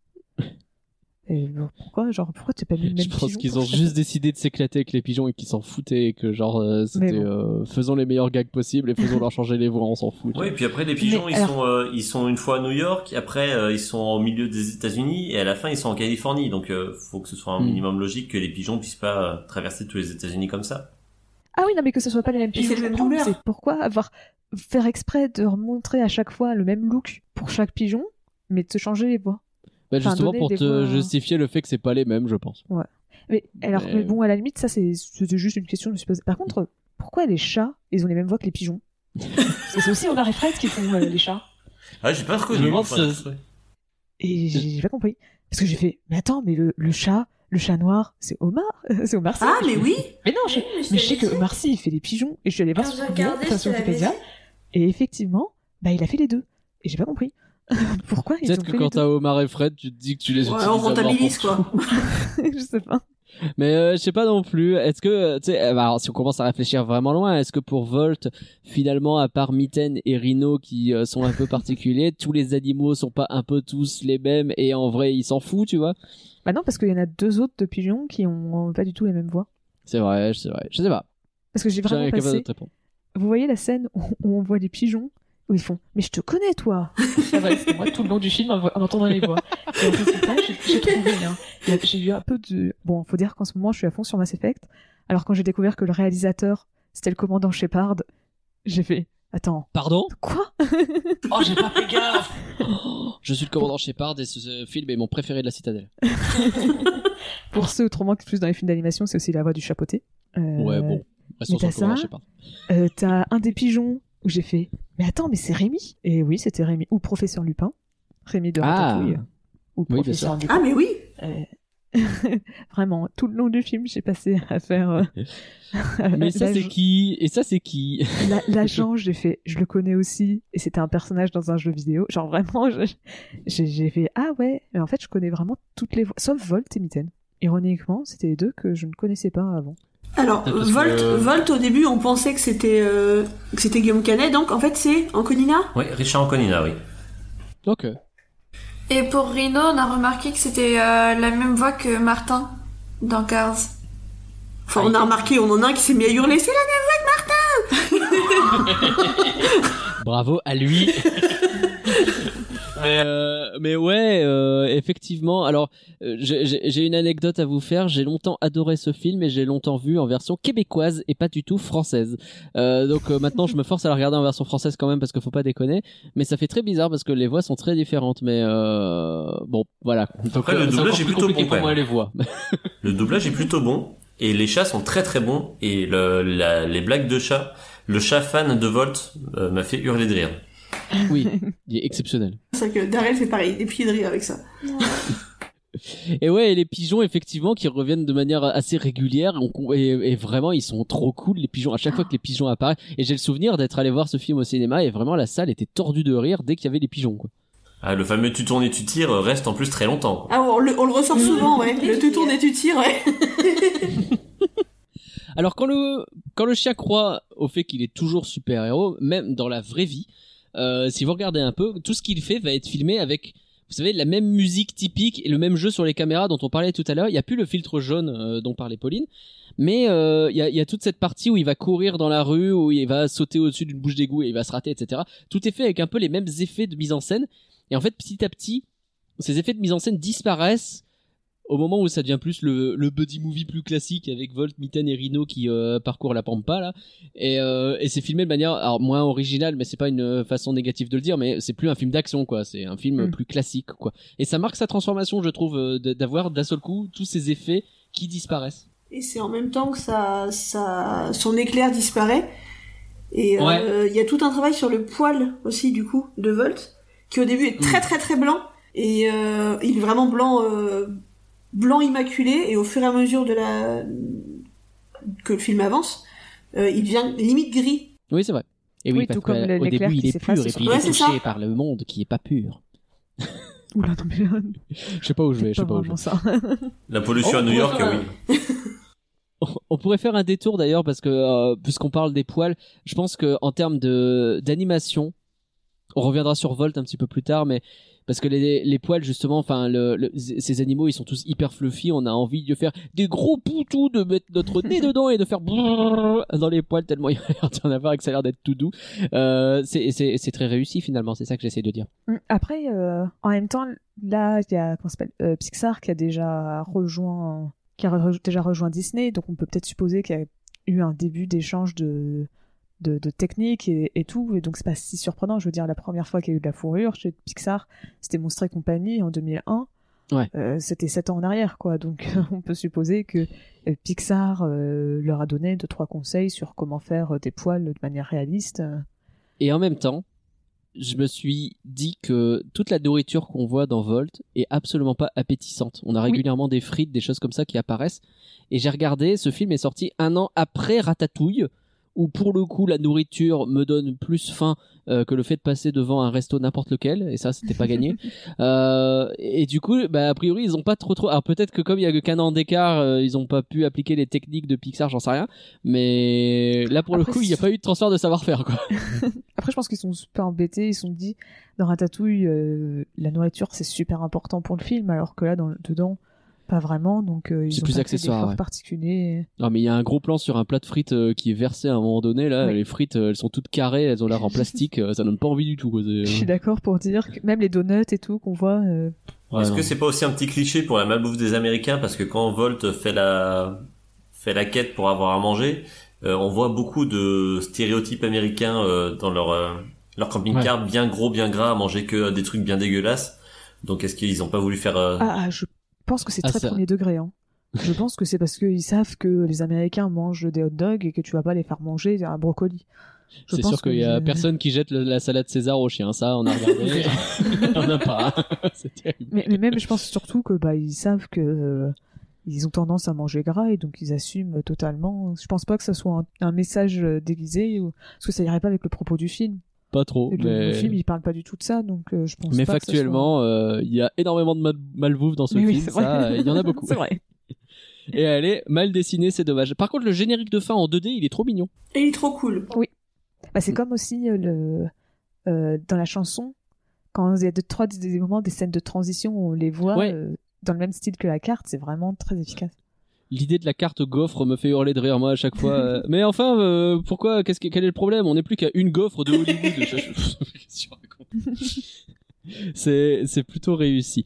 Et pourquoi genre pourquoi t'as pas mis le même Je pense qu'ils ont juste décidé de s'éclater avec les pigeons et qu'ils s'en foutaient et que genre euh, c'était bon. euh, faisons les meilleurs gags possibles et faisons leur changer les voix, on s'en fout. Oui, vois. puis après les pigeons, Mais ils alors- sont euh, ils sont une fois à New York, après euh, ils sont au milieu des États-Unis et à la fin ils sont en Californie. Donc euh, faut que ce soit un Hmm. minimum logique que les pigeons puissent pas euh, traverser tous les États-Unis comme ça. Ah oui, non mais que ce soit pas les mêmes Et pigeons. C'est pourquoi avoir faire exprès de remontrer à chaque fois le même look pour chaque pigeon, mais de se changer les voix? Bah, justement pour te voix- justifier le fait que c'est pas les mêmes, je pense. Mais alors, Mais- mais bon, à la limite, ça c'est c'était juste une question que je me suis posée. Par contre, pourquoi les chats, ils ont les mêmes voix que les pigeons? C'est aussi Omar et Fred qui font euh, les chats. Ah, j'ai pas Je reconnu. Et j'ai pas compris. Parce que j'ai fait, mais attends, mais le, le chat, le chat noir, c'est Omar C'est Omar Sy Ah, mais oui. Mais non, je, Oui, mais je mais je sais que. Omar Sy, il fait des pigeons. Et je suis allée voir sur Wikipédia. Et effectivement, bah, il a fait les deux. Et j'ai pas compris. Pourquoi Peut-être que quand t'as Omar et Fred, tu te dis que tu les Ouais, utilises on rentabilise pour quoi. Je sais pas. Mais euh, je sais pas non plus. Est-ce que, euh, tu sais, euh, bah, alors, si on commence à réfléchir vraiment loin, est-ce que pour Volt, finalement, à part Mitten et Rhino qui euh, sont un peu particuliers, tous les animaux sont pas un peu tous les mêmes et en vrai, ils s'en foutent, tu vois? Bah non, parce qu'il y en a deux autres de pigeons qui ont pas du tout les mêmes voix. C'est vrai, c'est vrai. Je sais pas. Parce que j'ai vraiment passé. Vous voyez la scène où où on voit les pigeons où ils font Mais je te connais, toi Ça va, c'était moi tout le long du film en, en entendant les voix. Et en résultat, j'ai j'ai trouvé. Hein, j'ai eu un peu de. Bon, faut dire qu'en ce moment, je suis à fond sur Mass Effect. Alors, quand j'ai découvert que le réalisateur, c'était le commandant Shepard, j'ai fait Attends, Pardon? Quoi? Oh, j'ai pas fait gaffe Je suis le commandant Shepard et ce, ce film est mon préféré de la citadelle. Pour ceux autrement qui plus dans les films d'animation, c'est aussi la voix du chapeauté. Euh, Ouais, bon. Mais t'as ça? Shepard. euh, T'as un des pigeons où j'ai fait Mais attends, mais c'est Rémi Et oui, c'était Rémi. Ou Professeur Lupin. Rémi de Ah. Ratatouille. Ou Oui, bien Professeur Lupin. Ah, mais oui. Euh, Vraiment, tout le long du film, j'ai passé à faire. euh, Mais ça, c'est qui? Et ça, c'est qui? La- L'agent, j'ai fait, je le connais aussi, et c'était un personnage dans un jeu vidéo. Genre vraiment, j'ai j'ai fait, ah ouais, mais en fait, je connais vraiment toutes les voix, sauf Volt et Mitten. Ironiquement, c'était les deux que je ne connaissais pas avant. Alors, Volt, que- Volt, au début, on pensait que c'était euh, que c'était Guillaume Canet, donc en fait, c'est Anconina Oui, Richard Anconina, oui. Ok. Et pour Rino, on a remarqué que c'était euh, la même voix que Martin dans Cars. Enfin, on a remarqué, on en a un qui s'est mis à hurler, c'est la même Bravo à lui. mais, euh, mais ouais, euh, effectivement. Alors, euh, j'ai une anecdote à vous faire. J'ai longtemps adoré ce film et j'ai longtemps vu en version québécoise et pas du tout française. Euh, donc euh, maintenant, je me force à la regarder en version française quand même parce qu'il faut pas déconner. Mais ça fait très bizarre parce que les voix sont très différentes. Mais euh, bon, voilà. Donc, Après, le doublage est plutôt bon, pour moi les voix. Le doublage est plutôt bon et les chats sont très très bons et le, la- les blagues de chat, le chat fan de Volt m'a fait hurler de rire. Oui, il est exceptionnel. C'est vrai que Darrell fait pareil, des pieds de rire avec ça. Et ouais, et les pigeons effectivement qui reviennent de manière assez régulière on- et, et vraiment ils sont trop cool les pigeons à chaque fois que les pigeons apparaissent. Et j'ai le souvenir d'être allé voir ce film au cinéma et vraiment la salle était tordue de rire dès qu'il y avait les pigeons. Quoi. Ah, le fameux tu tournes et tu tires reste en plus très longtemps. Ah, on le, on le ressort souvent, ouais. Le tout tourne et tu tires, ouais. Alors quand le quand le chien croit au fait qu'il est toujours super héros, même dans la vraie vie, euh, si vous regardez un peu, tout ce qu'il fait va être filmé avec vous savez la même musique typique et le même jeu sur les caméras dont on parlait tout à l'heure. Il n'y a plus le filtre jaune euh, dont parlait Pauline, mais euh, il y, a, y a toute cette partie où il va courir dans la rue, où il va sauter au-dessus d'une bouche d'égout et il va se rater, etc. Tout est fait avec un peu les mêmes effets de mise en scène. Et en fait, petit à petit, ces effets de mise en scène disparaissent au moment où ça devient plus le, le buddy movie plus classique avec Volt, Mitten et Rhino qui euh, parcourent la pampa là et, euh, et c'est filmé de manière alors moins originale mais c'est pas une façon négative de le dire mais c'est plus un film d'action quoi c'est un film Mm. plus classique quoi et ça marque sa transformation je trouve euh, d'avoir d'un seul coup tous ces effets qui disparaissent Et c'est en même temps que ça, ça, son éclair disparaît. Et euh, il y a tout un travail sur le poil aussi, du coup, de Volt, qui au début est très très très blanc. Et euh, il est vraiment blanc, euh, blanc immaculé. Et au fur et à mesure de la que le film avance, euh, il devient limite gris. oui c'est vrai et oui, Oui, parce tout comme qu'au le- l'éclair début il qui est pur et puis il est touché par le monde qui est pas pur Oula, non mais je sais pas où je vais je sais pas pas où je vais ça. La pollution Oh, à New on York, faire oui. On pourrait faire un détour d'ailleurs parce que euh, puisqu'on parle des poils, je pense que en termes de d'animation, on reviendra sur Volt un petit peu plus tard, mais parce que les, les poils justement, enfin le, le- ces animaux ils sont tous hyper fluffy, on a envie de faire des gros poutous, de mettre notre nez dedans et de faire dans les poils tellement il y a l'air d'en avoir et que ça a l'air d'être tout doux. Euh, c'est très réussi finalement, c'est ça que j'essaie de dire. Mm. Après, euh, en même temps, là, il y a comment s'appelle euh, Pixar qui a déjà rejoint, qui a re- déjà rejoint Disney, donc on peut peut-être supposer qu'il y a eu un début d'échange de, de, de techniques et, et tout, et donc c'est pas si surprenant. Je veux dire, la première fois qu'il y a eu de la fourrure chez Pixar, c'était Monstres et compagnie en 2001. Ouais. Euh, c'était sept ans en arrière, quoi. Donc, on peut supposer que euh, Pixar euh, leur a donné deux trois conseils sur comment faire des poils de manière réaliste. Et en même temps, je me suis dit que toute la nourriture qu'on voit dans Volt est absolument pas appétissante. On a régulièrement des frites, des choses comme ça qui apparaissent. Et j'ai regardé, ce film est sorti un an après Ratatouille, où pour le coup la nourriture me donne plus faim euh, que le fait de passer devant un resto n'importe lequel. Et ça, c'était pas gagné. Euh, et du coup, bah, a priori, ils ont pas trop trop. Alors peut-être que comme il y a que qu'un an d'écart, euh, ils ont pas pu appliquer les techniques de Pixar, j'en sais rien. Mais là, pour Après, le coup, il n'y a pas eu de transfert de savoir-faire, quoi. Après, je pense qu'ils sont super embêtés. Ils sont dit, dans Ratatouille, euh, la nourriture, c'est super important pour le film, alors que là, dans, dedans, pas vraiment. Donc, euh, ils C'est ont plus pas accessoire, ouais. Non mais il y a un gros plan sur un plat de frites euh, qui est versé à un moment donné là. Oui. Les frites euh, elles sont toutes carrées, elles ont l'air en plastique, euh, ça donne pas envie du tout. Quoi. Je suis d'accord pour dire que même les donuts et tout qu'on voit, euh, Ouais, Est-ce que c'est pas aussi un petit cliché pour la malbouffe des Américains? Parce que quand Volt fait la fait la quête pour avoir à manger, euh, on voit beaucoup de stéréotypes américains euh, dans leur euh, leur camping-car bien gros, bien gras, à manger que des trucs bien dégueulasses. Donc est-ce qu'ils ont pas voulu faire euh, ah, ah, je pense que c'est Ah, très ça- premier degré. Hein. Je pense que c'est parce qu'ils savent que les Américains mangent des hot dogs et que tu vas pas les faire manger un brocoli. Je C'est sûr qu'il y a personne qui jette le- la salade César au chien, ça on a regardé. on n'a pas. Mais, mais même, je pense surtout que bah ils savent que euh, ils ont tendance à manger gras et donc ils assument totalement. Je pense pas que ça soit un, un message euh, déguisé ou parce que ça irait pas avec le propos du film. Pas trop. Le, mais... le film il parle pas du tout de ça donc euh, je pense mais pas factuellement, euh, il y a énormément de mal- malbouffe dans ce. Mais film. c'est vrai. ça, il y en a beaucoup. c'est vrai. et elle est mal dessinée, c'est dommage. Par contre, le générique de fin en 2D, il est trop mignon. Et il est trop cool. Oui. Bah, c'est comme aussi euh, le euh, dans la chanson quand il y a deux trois des moments des scènes de transition où on les voit Ouais. euh, dans le même style que la carte, c'est vraiment très efficace. L'idée de la carte gaufre me fait hurler de rire moi à chaque fois. euh. Mais enfin, euh, pourquoi Qu'est-ce que quel est le problème On n'est plus qu'à une gaufre de Hollywood. C'est c'est plutôt réussi.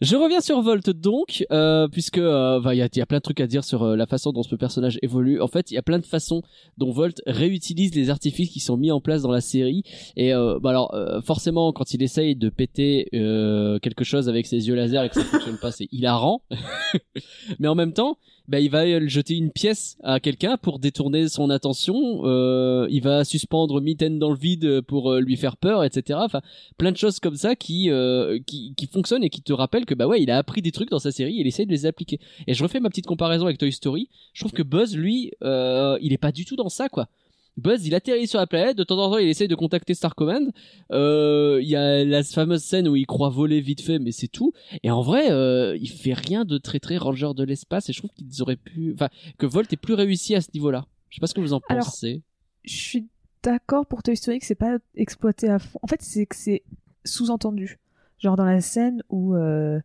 Je reviens sur Volt donc, euh, puisque euh, bah, il y, a, y a plein de trucs à dire sur euh, la façon dont ce personnage évolue. En fait, il y a plein de façons dont Volt réutilise les artifices qui sont mis en place dans la série. Et euh, bah alors, euh, forcément, quand il essaye de péter euh, quelque chose avec ses yeux laser et que ça fonctionne pas, c'est hilarant. Mais en même temps, bah, il va jeter une pièce à quelqu'un pour détourner son attention. Euh, il va suspendre Mitten dans le vide pour lui faire peur, etc. Enfin, plein de choses comme ça qui, euh, qui qui fonctionnent et qui te rappellent que bah ouais, il a appris des trucs dans sa série et il essaye de les appliquer. Et je refais ma petite comparaison avec Toy Story. Je trouve que Buzz, lui, euh, il est pas du tout dans ça, quoi. Buzz, il atterrit sur la planète, de temps en temps, il essaye de contacter Star Command. Euh, Il y a la fameuse scène où il croit voler vite fait, mais c'est tout. Et en vrai, euh, il fait rien de très très ranger de l'espace. Et je trouve qu'ils auraient pu, enfin, que Volt est plus réussi à ce niveau-là. Je sais pas ce que vous en Alors, pensez. Je suis d'accord pour Toy Story que c'est pas exploité à fond. En fait, c'est que c'est sous-entendu. Genre dans la scène où euh,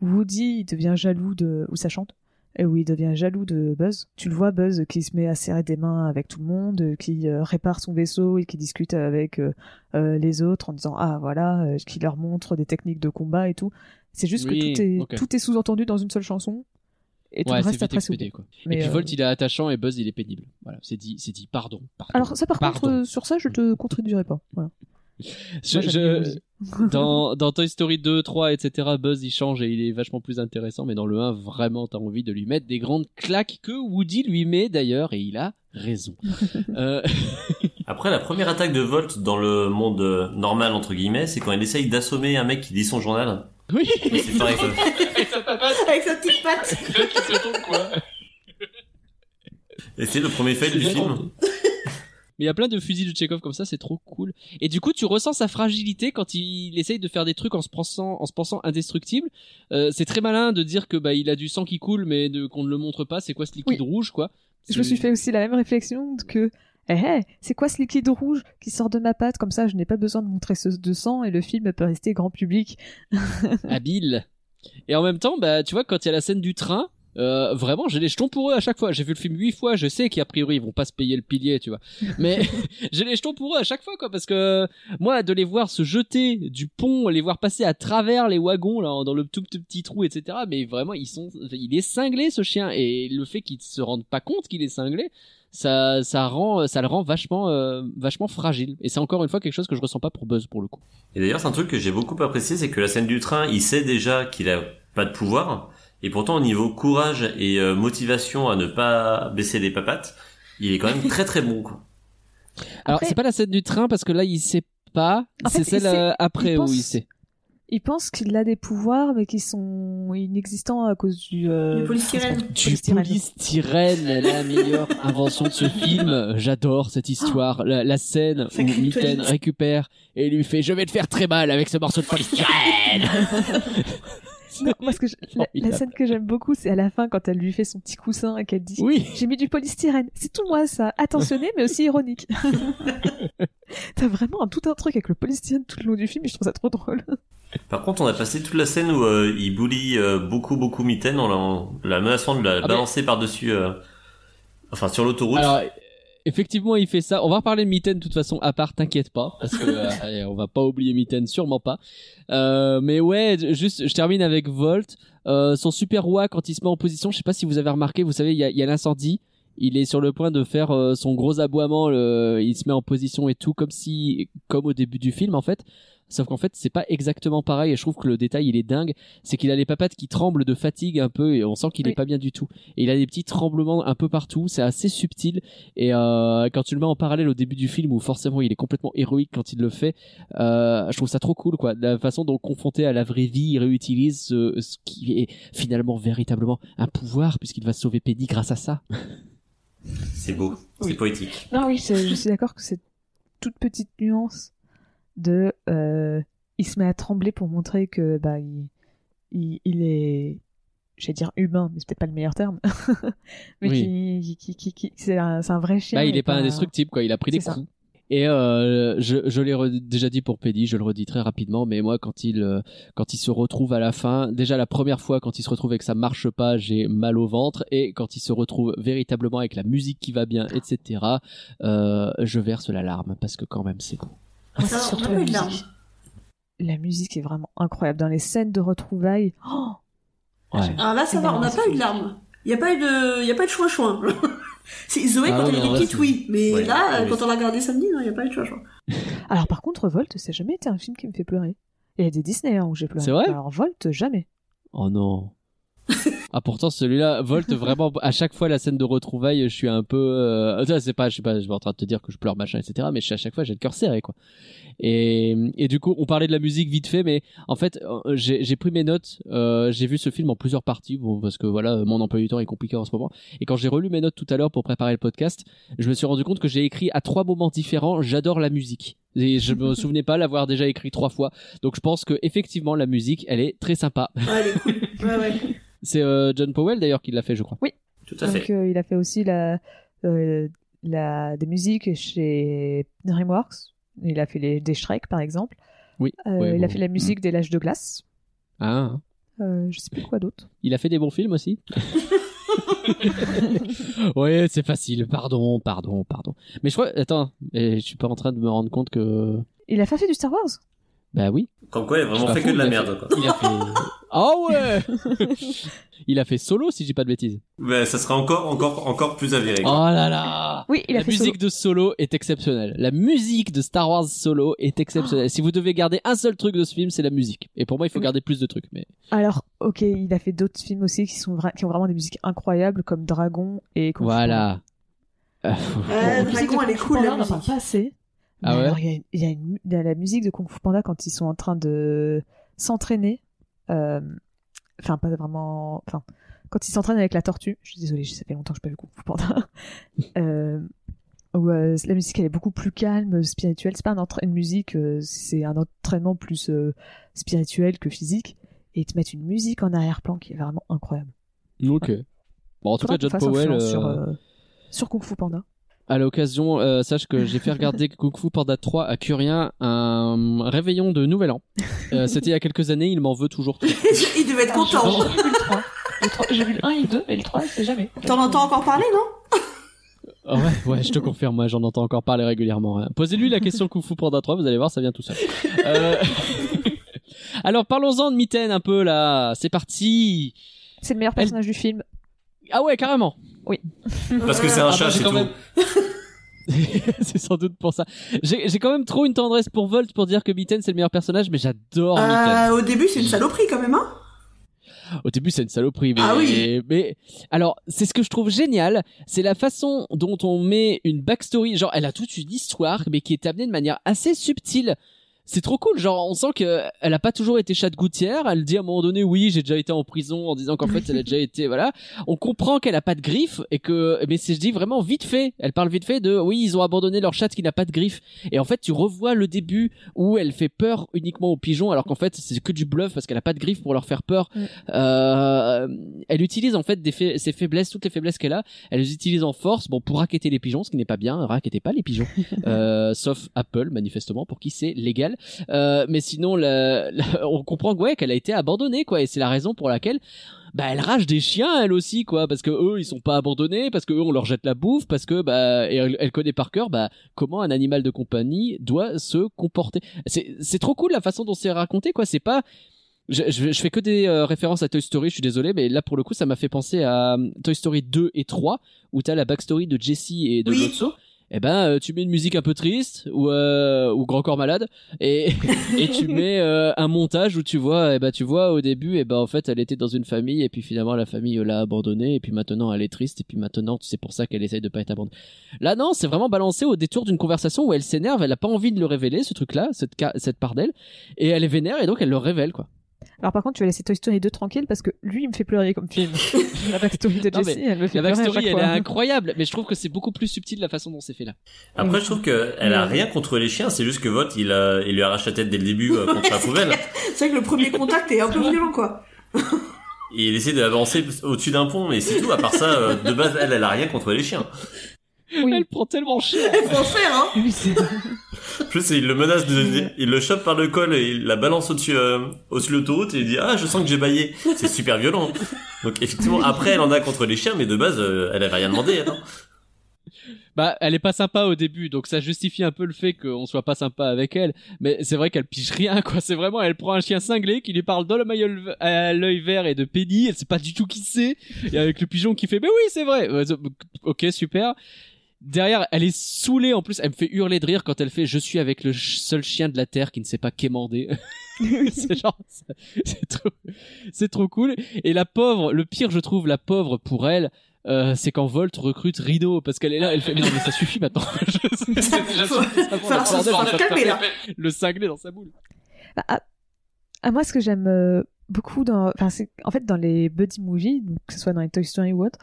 Woody il devient jaloux de où ça chante et où il devient jaloux de Buzz. Tu le vois Buzz qui se met à serrer des mains avec tout le monde, qui euh, répare son vaisseau et qui discute avec euh, les autres en disant ah voilà, qui leur montre des techniques de combat et tout. C'est juste Oui, que tout est ok. tout est sous-entendu dans une seule chanson et tout ouais, le reste après oublié. quoi. Mais, et puis euh, Volt, il est attachant et Buzz, il est pénible. Voilà, c'est dit, c'est dit. Pardon. pardon. Alors ça par contre euh, sur ça je te contredirai pas. Voilà. Je- Moi. dans, dans Toy Story 2, 3, etc., Buzz il change et il est vachement plus intéressant, mais dans le 1, vraiment, t'as envie de lui mettre des grandes claques que Woody lui met d'ailleurs, et il a raison. euh, Après, la première attaque de Volt dans le monde euh, normal, entre guillemets, c'est quand il essaye d'assommer un mec qui lit son journal. oui, Mais c'est pareil. Avec sa petite patte. Et c'est le premier fail du film. Mais il y a plein de fusils de Chekhov comme ça, c'est trop cool. Et du coup, tu ressens sa fragilité quand il essaye de faire des trucs en se pensant, en se pensant indestructible. Euh, c'est très malin de dire que bah il a du sang qui coule, mais qu'on ne le montre pas. C'est quoi ce liquide rouge, quoi? Je me suis fait aussi la même réflexion que eh, eh, c'est quoi ce liquide rouge qui sort de ma patte? Comme ça je n'ai pas besoin de montrer ce de sang et le film peut rester grand public. habile. Et en même temps, bah, tu vois, quand il y a la scène du train, euh, vraiment, j'ai les jetons pour eux à chaque fois. J'ai vu le film huit fois, je sais qu'a priori ils vont pas se payer le pilier, tu vois. Mais j'ai les jetons pour eux à chaque fois, quoi, parce que moi, de les voir se jeter du pont, les voir passer à travers les wagons là, dans le tout petit trou, etc. Mais vraiment, ils sont, il est cinglé ce chien, et le fait qu'ils se rendent pas compte qu'il est cinglé. Ça, ça rend, ça le rend vachement, euh, vachement fragile. Et c'est encore une fois quelque chose que je ressens pas pour Buzz pour le coup. Et d'ailleurs, c'est un truc que j'ai beaucoup apprécié, c'est que la scène du train, il sait déjà qu'il a pas de pouvoir, et pourtant au niveau courage et euh, motivation à ne pas baisser les papates, il est quand même très très bon. Quoi. Alors, c'est pas la scène du train parce que là, il sait pas. C'est celle sait- euh, après il où pense- il sait. Il pense qu'il a des pouvoirs mais qui sont inexistants à cause du euh, Du polystyrène. Du polystyrène. la meilleure invention de ce film. J'adore cette histoire. La, la scène où Mitten récupère et lui fait « Je vais te faire très mal avec ce morceau de polystyrène Non, moi, ce que je- la, scène que j'aime beaucoup, c'est à la fin quand elle lui fait son petit coussin et qu'elle dit Oui, J'ai mis du polystyrène. C'est tout moi ça. Attentionné mais aussi ironique. T'as vraiment un, tout un truc avec le polystyrène tout le long du film et je trouve ça trop drôle. Par contre, on a passé toute la scène où euh, il bully euh, beaucoup beaucoup Mitten en la, en la menaçant de la Ah, balancer par-dessus, euh, enfin sur l'autoroute. Alors, effectivement, il fait ça. On va reparler de Mitten de toute façon à part, t'inquiète pas, parce que euh, on va pas oublier Mitten, sûrement pas. Euh, mais ouais, juste, je termine avec Volt. Euh, son super roi quand il se met en position, je sais pas si vous avez remarqué, vous savez, il y a, l'incendie. Il est sur le point de faire euh, son gros aboiement. il se met en position et tout, comme si, comme au début du film en fait. Sauf qu'en fait, c'est pas exactement pareil. Et je trouve que le détail, il est dingue. C'est qu'il a les papates qui tremblent de fatigue un peu, et on sent qu'il Oui. est pas bien du tout. Et il a des petits tremblements un peu partout. C'est assez subtil. Et euh, quand tu le mets en parallèle au début du film, où forcément il est complètement héroïque quand il le fait, euh, je trouve ça trop cool, quoi. La façon dont confronté à la vraie vie, il réutilise ce, ce qui est finalement véritablement un pouvoir, puisqu'il va sauver Penny grâce à ça. C'est beau, c'est Oui. poétique. Non, oui, c'est- je suis d'accord que c'est toute petite nuance de. euh, il se met à trembler pour montrer que bah il, il, il est j'allais dire humain, mais c'est peut-être pas le meilleur terme, mais Oui. qui, qui, qui, qui- c'est un, vrai chien. Bah, il est pas indestructible, quoi. Il a pris des ça. coups. Et euh, je, je l'ai déjà dit pour Pédi, je le redis très rapidement, mais moi quand il euh, quand il se retrouve à la fin, déjà la première fois quand il se retrouve et que ça marche pas, j'ai mal au ventre, et quand il se retrouve véritablement avec la musique qui va bien, etc. Euh, je verse la larme parce que quand même c'est beau. Ah, c'est surtout la pas eu de larmes. musique. La musique est vraiment incroyable dans les scènes de retrouvailles. Oh Ouais. Alors là, ça va, on n'a pas eu de larmes. Il n'y a pas eu de, il y a pas de chouin-chouin. Si, Zoé, Ah quand elle était petite, c'est- oui. Mais Ouais, là, oui. quand on l'a regardé samedi, non, il n'y a pas eu de chouin-chouin. Alors par contre, Volt, ça n'a jamais été un film qui me fait pleurer. Il y a des Disney hein, où j'ai pleuré. C'est vrai? Alors Volt, jamais. Oh non. ah pourtant celui-là Volt vraiment à chaque fois la scène de retrouvailles je suis un peu euh... c'est pas je suis pas je suis pas en train de te dire que je pleure machin etc mais je à chaque fois j'ai le cœur serré quoi. Et et du coup on parlait de la musique vite fait mais en fait euh, j'ai pris mes notes euh, j'ai vu ce film en plusieurs parties bon parce que voilà mon emploi du temps est compliqué en ce moment. Et quand j'ai relu mes notes tout à l'heure pour préparer le podcast je me suis rendu compte que j'ai écrit à trois moments différents j'adore la musique. Et je me souvenais pas l'avoir déjà écrit trois fois. Donc je pense que effectivement la musique elle est très sympa. Ouais, elle est cool. Ouais, ouais. C'est euh, John Powell d'ailleurs qui l'a fait, je crois. Tout à Donc fait. euh, il a fait aussi la, euh, la des musiques chez DreamWorks. Il a fait les des Shrek par exemple. Oui. Euh, Ouais, il a fait la musique des L'âge de glace. Ah, Euh, je sais plus quoi d'autre. il a fait des bons films aussi. ouais, c'est facile. Pardon, pardon, pardon. Mais je crois, attends, je suis pas en train de me rendre compte que, Il a pas fait du Star Wars? Bah oui. Comme quoi, il a vraiment fait que de la merde. fait- Quoi. Il a fait. Ah ouais. il a fait solo, si j'ai pas de bêtises. Mais ça sera encore, encore, encore plus avéré. Oh quoi. là là. Oui, il a la fait musique de Solo est exceptionnelle. La musique de Star Wars Solo est exceptionnelle. Si vous devez garder un seul truc de ce film, c'est la musique. Et pour moi, il faut Oui. garder plus de trucs. Mais Alors, ok, il a fait d'autres films aussi qui sont vra- qui ont vraiment des musiques incroyables comme Dragon et voilà. Euh, Euh, Dragon, elle est cool, on parle musique. pas assez. Ah ouais alors, il y a, il y a une- il y a la musique de Kung Fu Panda quand ils sont en train de s'entraîner. euh, Enfin, pas vraiment. Enfin, quand ils s'entraînent avec la tortue. Je suis désolée, ça fait longtemps que je n'ai pas vu Kung Fu Panda. euh, où euh, la musique elle est beaucoup plus calme, spirituelle. C'est pas un une musique, euh, c'est un entraînement plus spirituel que physique. Et ils te mettent une musique en arrière-plan qui est vraiment incroyable. Ok. Bon, en tout cas, John Powell. sur Kung Fu Panda. À l'occasion, euh, sache que j'ai fait regarder Kung Fu Panda 3 à Curien un réveillon de Nouvel An. Euh, C'était il y a quelques années, il m'en veut toujours. il devait être content. J'ai vu le 3. Le 3, J'ai vu le 1 et le 2, mais le 3, c'est jamais. T'en entends encore parler, non? Ah ouais, ouais, je te confirme, moi j'en entends encore parler régulièrement. hein. Posez-lui la question Kung Fu Panda 3, vous allez voir, ça vient tout seul. Euh, Alors parlons-en de Mitten un peu là, c'est parti. C'est le meilleur Elle- personnage du film. Ah ouais, carrément. Parce que c'est un Ah, chat, bah, c'est quand tout. même- c'est sans doute pour ça. J'ai j'ai quand même trop une tendresse pour Volt pour dire que Mitten c'est le meilleur personnage, mais j'adore Mitten. euh, Au début, c'est une saloperie quand même, hein Au début, c'est une saloperie, mais, Ah oui. mais alors c'est ce que je trouve génial, c'est la façon dont on met une backstory. Genre, elle a toute une histoire, mais qui est amenée de manière assez subtile. C'est trop cool, genre on sent que elle a pas toujours été chat de gouttière. Elle dit à un moment donné, oui, j'ai déjà été en prison, en disant qu'en fait elle a déjà été, voilà. On comprend qu'elle a pas de griffes et que, mais c'est je dis vraiment vite fait. Elle parle vite fait de, oui, ils ont abandonné leur chat qui n'a pas de griffes. Et en fait, tu revois le début où elle fait peur uniquement aux pigeons, alors qu'en fait c'est que du bluff parce qu'elle a pas de griffes pour leur faire peur. Euh, elle utilise en fait des fa- ses faiblesses, toutes les faiblesses qu'elle a, elle les utilise en force, bon pour raqueter les pigeons, ce qui n'est pas bien, raquettez pas les pigeons, euh, sauf Apple manifestement pour qui c'est légal. Euh, mais sinon, la- la- on comprend ouais qu'elle a été abandonnée quoi, et c'est la raison pour laquelle bah elle rage des chiens elle aussi quoi. Parce que eux ils sont pas abandonnés parce que eux on leur jette la bouffe parce que bah et elle, elle connaît par cœur bah comment un animal de compagnie doit se comporter. C'est c'est trop cool la façon dont c'est raconté quoi. C'est pas je, je, je fais que des euh, références à Toy Story, je suis désolé, mais là pour le coup ça m'a fait penser à euh, Toy Story 2 et 3 où t'as la backstory de Jessie et de Oui. Lotso. Eh ben euh, tu mets une musique un peu triste ou euh, ou Grand Corps Malade et et tu mets euh, un montage où tu vois eh ben tu vois au début eh ben en fait elle était dans une famille et puis finalement la famille l'a abandonnée et puis maintenant elle est triste et puis maintenant c'est pour ça qu'elle essaye de pas être abandonnée. Là non, c'est vraiment balancé au détour d'une conversation où elle s'énerve, elle a pas envie de le révéler ce truc là, cette cette part d'elle et elle est vénère et donc elle le révèle quoi. Alors par contre, tu vas laisser Toy Story 2 tranquille parce que lui, il me fait pleurer comme film. la backstory de Jessie, elle me fait La pleurer à backstory, elle est incroyable, mais je trouve que c'est beaucoup plus subtil la façon dont c'est fait là. Après, je trouve qu'elle a rien contre les chiens, c'est juste que Vote, il, a, il lui arrache la tête dès le début euh, contre la poubelle. C'est vrai que le premier contact est un peu violent, quoi. Et il essaie d'avancer au-dessus d'un pont, mais c'est tout. À part ça, euh, de base, elle, elle a rien contre les chiens. Elle prend tellement cher. Elle prend cher, hein En plus, il le menace de, il le chope par le col et il la balance au-dessus, euh, au-dessus de l'autoroute et il dit, ah, je sens que j'ai baillé. C'est super violent. Donc, effectivement, après, elle en a contre les chiens, mais de base, euh, elle avait rien demandé, elle, hein. Bah, elle est pas sympa au début, donc ça justifie un peu le fait qu'on soit pas sympa avec elle. Mais c'est vrai qu'elle pige rien, quoi. C'est vraiment, elle prend un chien cinglé qui lui parle dans le maillot à l'œil vert et de pédie. Elle sait pas du tout qui c'est. Et avec le pigeon qui fait, mais oui, c'est vrai. Ouais, Ok, super. Derrière, elle est saoulée en plus. Elle me fait hurler de rire quand elle fait Je suis avec le ch- seul chien de la terre qui ne sait pas quémander. c'est genre, c'est trop, c'est trop cool. Et la pauvre, le pire, je trouve, la pauvre pour elle, euh, c'est quand Volt recrute Rhino parce qu'elle est là, elle fait mais non mais ça suffit maintenant. Je- déjà Faut- faut- le faut bordel, se faut calmer, faire là. Le cinglé dans sa boule. Bah, à, à moi, ce que j'aime euh, beaucoup dans, enfin, c'est en fait dans les buddy movies, donc que ce soit dans les Toy Story ou autre,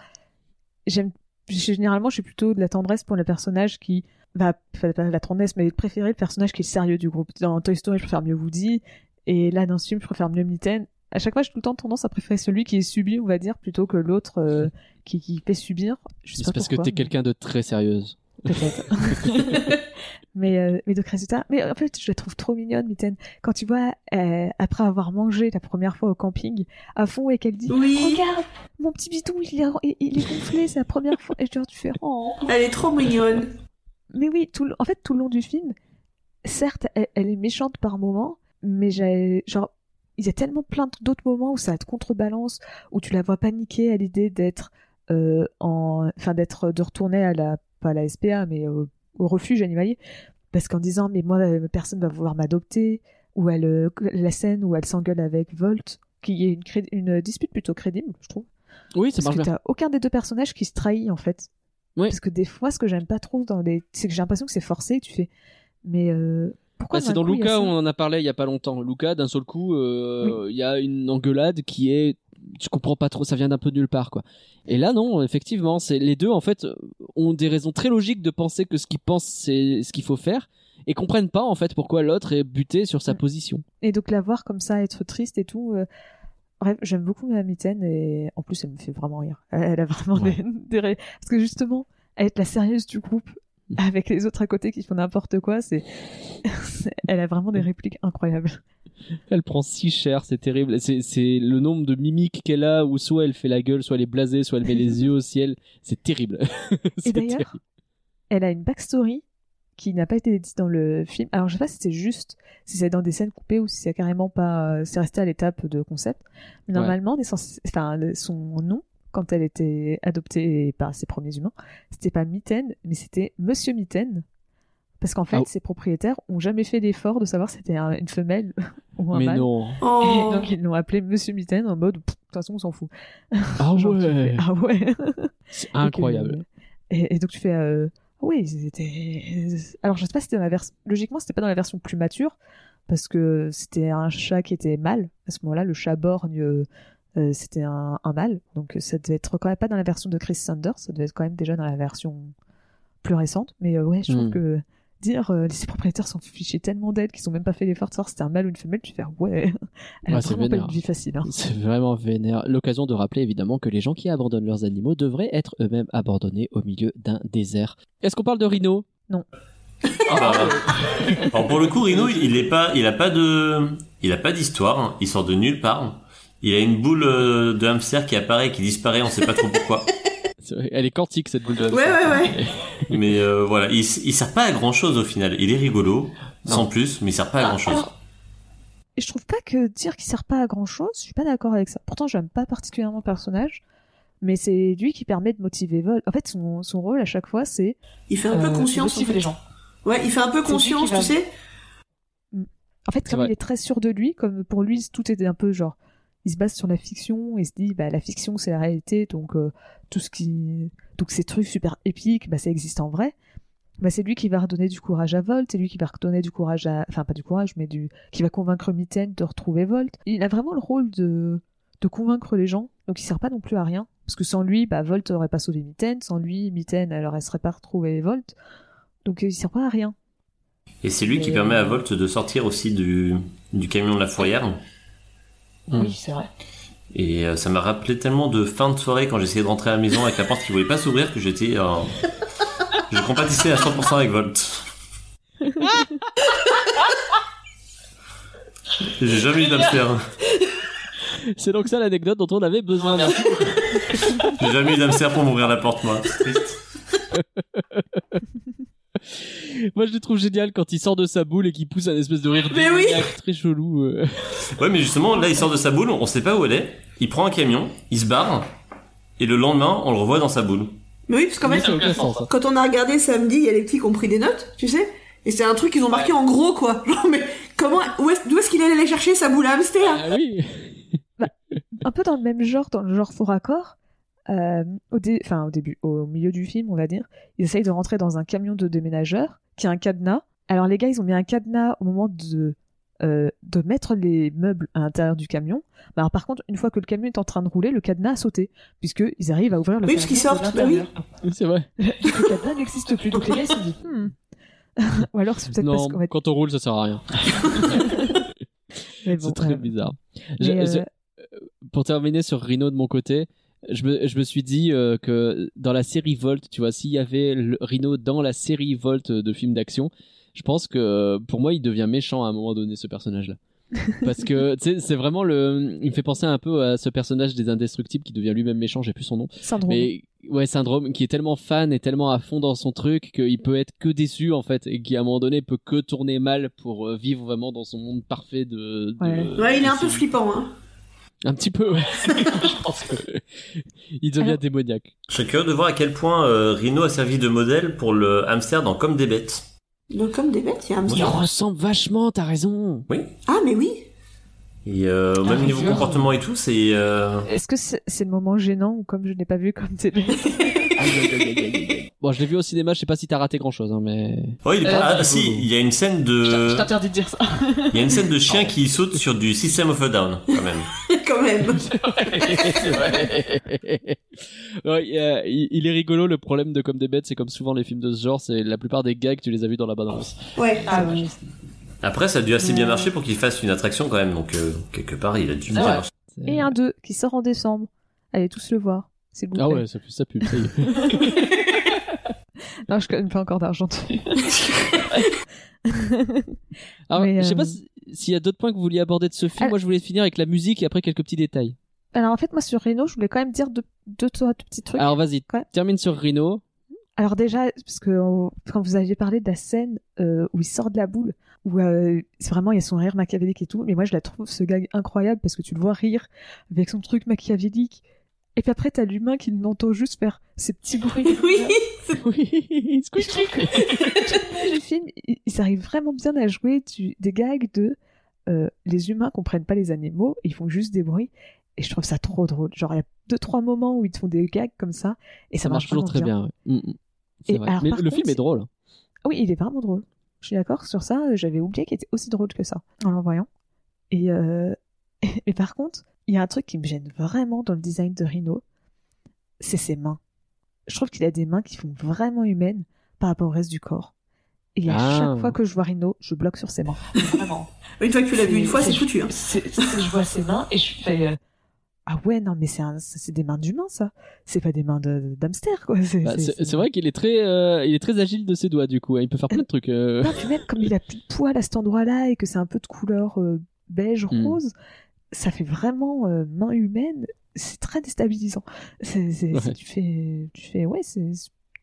j'aime généralement, je suis plutôt de la tendresse pour le personnage qui va pas la tendresse, mais préférer le personnage qui est sérieux du groupe. Dans Toy Story, je préfère mieux Woody, et là dans ce film, je préfère mieux Mitten. À chaque fois, j'ai tout le temps tendance à préférer celui qui est subi, on va dire, plutôt que l'autre euh, qui, qui fait subir. C'est parce que t'es mais- quelqu'un de très sérieuse. peut-être. mais, euh, mais donc résultat, mais en fait, je la trouve trop mignonne, Mitten. Quand tu vois, euh, après avoir mangé la première fois au camping, à fond, et qu'elle dit, Oui. regarde, mon petit bidon, il est, il, est gonflé, c'est la première fois. Et genre, tu fais, oh. Elle est trop mignonne. Mais oui, tout, en fait, tout le long du film, certes, elle, elle est méchante par moments, mais j'ai, genre, il y a tellement plein d'autres moments où ça te contrebalance, où tu la vois paniquer à l'idée d'être, euh, en, enfin, d'être, de retourner à la, pas à la SPA, mais au, au refuge animalier, parce qu'en disant, mais moi, euh, personne va vouloir m'adopter, ou elle, euh, la scène où elle s'engueule avec Volt, qui est une, une dispute plutôt crédible, je trouve. Oui, ça Parce marche que t'as aucun des deux personnages qui se trahit en fait. Oui. Parce que des fois, ce que j'aime pas trop dans les, c'est que j'ai l'impression que c'est forcé. Tu fais, mais euh, pourquoi Bah, c'est dans coup, Luca où on en a parlé il y a pas longtemps. Luca, d'un seul coup, euh, il y a une engueulade qui est, tu comprends pas trop, ça vient d'un peu de nulle part, quoi. Et là, non, effectivement, c'est les deux en fait ont des raisons très logiques de penser que ce qu'ils pensent c'est ce qu'il faut faire et comprennent pas en fait pourquoi l'autre est buté sur sa position. Et donc la voir comme ça, être triste et tout. euh, Bref, j'aime beaucoup ma mitaine et en plus elle me fait vraiment rire. Elle, a vraiment Ouais. des, des parce que justement, être la sérieuse du groupe. avec les autres à côté qui font n'importe quoi, c'est, elle a vraiment des répliques incroyables. Elle prend si cher, c'est terrible. C'est c'est le nombre de mimiques qu'elle a où soit elle fait la gueule, soit elle est blasée, soit elle met les yeux au ciel. C'est terrible. C'est Et d'ailleurs, terrible. elle a une backstory qui n'a pas été dite dans le film. Alors je sais pas si c'est juste, si c'est dans des scènes coupées ou si c'est carrément pas, euh, c'est resté à l'étape de concept. Mais Ouais. normalement, des sens- enfin, le- son nom quand elle était adoptée par ses premiers humains, c'était pas Mitten, mais c'était Monsieur Mitten. Parce qu'en fait, Ah oh. ses propriétaires ont jamais fait l'effort de savoir si c'était un- une femelle ou un Mais mâle. non. Oh. Et donc ils l'ont appelé Monsieur Mitten en mode, de toute façon on s'en fout. Ah Genre, ouais. fais, ah ouais. C'est Et que- incroyable. Et, et donc tu fais, euh, oui, c'était. Alors je sais pas si c'était dans la version. Logiquement, c'était pas dans la version plus mature parce que c'était un chat qui était mâle à ce moment-là. Le chat borgne, euh, euh, c'était un, un mâle, donc ça devait être quand même pas dans la version de Chris Sanders. Ça devait être quand même déjà dans la version plus récente. Mais euh, ouais, je trouve Hmm. que dire euh, ses propriétaires sont fichés tellement d'elle qu'ils ont même pas fait l'effort de savoir si c'était un mâle ou une femelle, tu fais ouais, elle a Ouais, c'est vraiment pas une vie facile. Hein. C'est vraiment vénère. L'occasion de rappeler évidemment que les gens qui abandonnent leurs animaux devraient être eux-mêmes abandonnés au milieu d'un désert. Est-ce qu'on parle de Rhino? Ah bah, alors pour le coup, Rino, il est pas, il a pas de, il a pas d'histoire. hein. Il sort de nulle part. Il a une boule euh, de hamster qui apparaît, et qui disparaît. On sait pas trop pourquoi. Elle est quantique cette boule de Ouais, ouais, ouais. Mais euh, voilà, il, il sert pas à grand chose au final. Il est rigolo, sans plus, mais il sert pas à grand chose. Alors, Et je trouve pas que dire qu'il sert pas à grand chose, je suis pas d'accord avec ça. Pourtant, j'aime pas particulièrement le personnage, mais c'est lui qui permet de motiver Vol. En fait, son, son rôle à chaque fois, c'est. Il fait un peu Euh, conscience. motive en fait. les gens. Ouais, il fait un peu conscience, tu sais. En fait, comme il est très sûr de lui, comme pour lui, tout était un peu genre. Il se base sur la fiction et se dit, bah, la fiction, c'est la réalité, donc euh, tout ce qui. Donc ces trucs super épiques, bah, ça existe en vrai. Bah, c'est lui qui va redonner du courage à Volt, c'est lui qui va redonner du courage à. Enfin, pas du courage, mais du. qui va convaincre Mitten de retrouver Volt. Il a vraiment le rôle de. de convaincre les gens, donc il sert pas non plus à rien. Parce que sans lui, bah, Volt aurait pas sauvé Mitten, sans lui, Mitten, elle aurait serait pas retrouvé Volt. Donc euh, il sert pas à rien. Et c'est lui qui Et- permet à Volt de sortir aussi du, du camion de la fourrière. Hmm. Oui, c'est vrai. Et euh, ça m'a rappelé tellement de fin de soirée quand j'essayais de rentrer à la maison avec la porte qui voulait pas s'ouvrir que j'étais. euh, je compatissais à 100% avec Volt. J'ai jamais eu d'hamster. C'est donc ça l'anecdote dont on avait besoin. J'ai jamais eu d'hamster pour m'ouvrir la porte, moi. C'est triste. Moi, je le trouve génial quand il sort de sa boule et qu'il pousse un espèce de rire Mais oui. très chelou. euh. Ouais, mais justement, là, il sort de sa boule, on sait pas où elle est. Il prend un camion, il se barre, et le lendemain, on le revoit dans sa boule. Mais oui, parce qu'en fait, sens. hein. quand on a regardé samedi, il y a les petits qui ont pris des notes, tu sais Et c'est un truc qu'ils ont marqué en gros, quoi. Genre, mais comment, où est, d'où est-ce qu'il allait aller chercher sa boule à hamster Ah oui. un peu dans le même genre, dans le genre faux raccord. Euh, au, dé- enfin, au début, au milieu du film, on va dire, ils essayent de rentrer dans un camion de déménageurs qui a un cadenas. Alors les gars, ils ont mis un cadenas au moment de euh, de mettre les meubles à l'intérieur du camion. Bah, alors par contre, une fois que le camion est en train de rouler, le cadenas a sauté puisque ils arrivent à ouvrir le Oui, parce camion qu'ils de sortent, bah oui. C'est vrai. le cadenas n'existe plus. Donc les gars, ils se dit, hmm. ou alors c'est peut-être Non, parce qu'en fait, quand on roule, ça sert à rien. bon, c'est très bizarre. Je- euh, je- pour terminer sur Rhino de mon côté, je me, je me suis dit euh, que dans la série Volt, tu vois, s'il y avait le Rhino dans la série Volt de films d'action, je pense que euh, pour moi, il devient méchant à un moment donné, ce personnage-là. Parce que tu sais, c'est vraiment le. Il me fait penser un peu à ce personnage des Indestructibles qui devient lui-même méchant, j'ai plus son nom. syndrome. Mais ouais, Syndrome, qui est tellement fan et tellement à fond dans son truc qu'il peut être que déçu en fait, et qui à un moment donné peut que tourner mal pour euh, vivre vraiment dans son monde parfait de. de- Ouais. Ouais, il est un peu flippant, hein. Un petit peu, ouais. Je pense que il devient Alors- démoniaque. Je serais curieux de voir à quel point euh, Rhino a servi de modèle pour le hamster dans Comme des bêtes. Donc, comme des bêtes, il y a un Il ressemble vachement, t'as raison. Ah, mais oui Et euh, au même Ah, niveau sûr. comportement et tout, c'est... Euh... Est-ce que c'est c'est le moment gênant ou comme je n'ai pas vu comme c'est Bon, je l'ai vu au cinéma, je sais pas si t'as raté grand chose, hein, mais. Ouais, il est Euh, ah, si, il y a une scène Je de... t'interdis de dire ça. Il y a une scène de chien qui saute sur du System of a Down, quand même. Quand même. Ouais, euh, il, il est rigolo. Le problème de Comme des bêtes, c'est comme souvent les films de ce genre, c'est la plupart des gags, tu les as vus dans la bande-annonce. Ouais. Ah oui. Après, ça a dû assez bien marcher pour qu'il fasse une attraction, quand même. Donc, euh, quelque part, il a dû bien ouais. marcher. C'est- Et un 2 qui sort en décembre. Allez tous le voir, vous plaît. Ah ouais, ça fait ça pub, ça y est. Non, je gagne pas encore d'argent. Alors, Mais, je sais euh, pas si- s'il y a d'autres points que vous vouliez aborder de ce film. Ah. Moi, je voulais finir avec la musique et après quelques petits détails. Alors en fait, moi sur Reno, je voulais quand même dire deux, deux, trois deux petits trucs. Alors, vas-y, Ouais. termine sur Rhino. Alors déjà, parce que euh, quand vous aviez parlé de la scène euh, où il sort de la boule, où euh, c'est vraiment il y a son rire machiavélique et tout, mais moi je la trouve ce gag incroyable parce que tu le vois rire avec son truc machiavélique. Et puis après t'as l'humain qui l'entend juste faire ces petits bruits. Oui Oui, squish, le film, ils arrivent vraiment bien à jouer du- des gags de euh, les humains comprennent pas les animaux, ils font juste des bruits. Et je trouve ça trop drôle. Genre, il y a deux, trois moments où ils te font des gags comme ça. Et ça, Ça marche toujours très vraiment bien. ouais. Mm, mm. C'est Et vrai. alors, Mais par le contre, film est drôle. hein. Oui, il est vraiment drôle. Je suis d'accord sur ça. euh, J'avais oublié qu'il était aussi drôle que ça en le voyant. Et, euh... et par contre, il y a un truc qui me gêne vraiment dans le design de Rhino, c'est ses mains. Je trouve qu'il a des mains qui font vraiment humaines par rapport au reste du corps. Et à Ah. chaque fois que je vois Rhino, je bloque sur ses mains. Vraiment. Une fois que tu l'as vu une fois, c'est foutu. Hein. Je vois ses mains et je fais. Ah ouais, non, mais c'est un... c'est des mains d'humain, ça. C'est pas des mains de- d'hamster, quoi. C'est Bah, c'est- c'est c'est vrai qu'il est très, euh, il est très agile de ses doigts du coup. hein. Il peut faire plein de trucs. euh. Non, puis même comme il a plus de poils à cet endroit-là et que c'est un peu de couleur euh, beige Hmm. rose, ça fait vraiment euh, main humaine. C'est très déstabilisant. C'est, c'est- Ouais. c'est- tu fais, tu fais, ouais, c'est,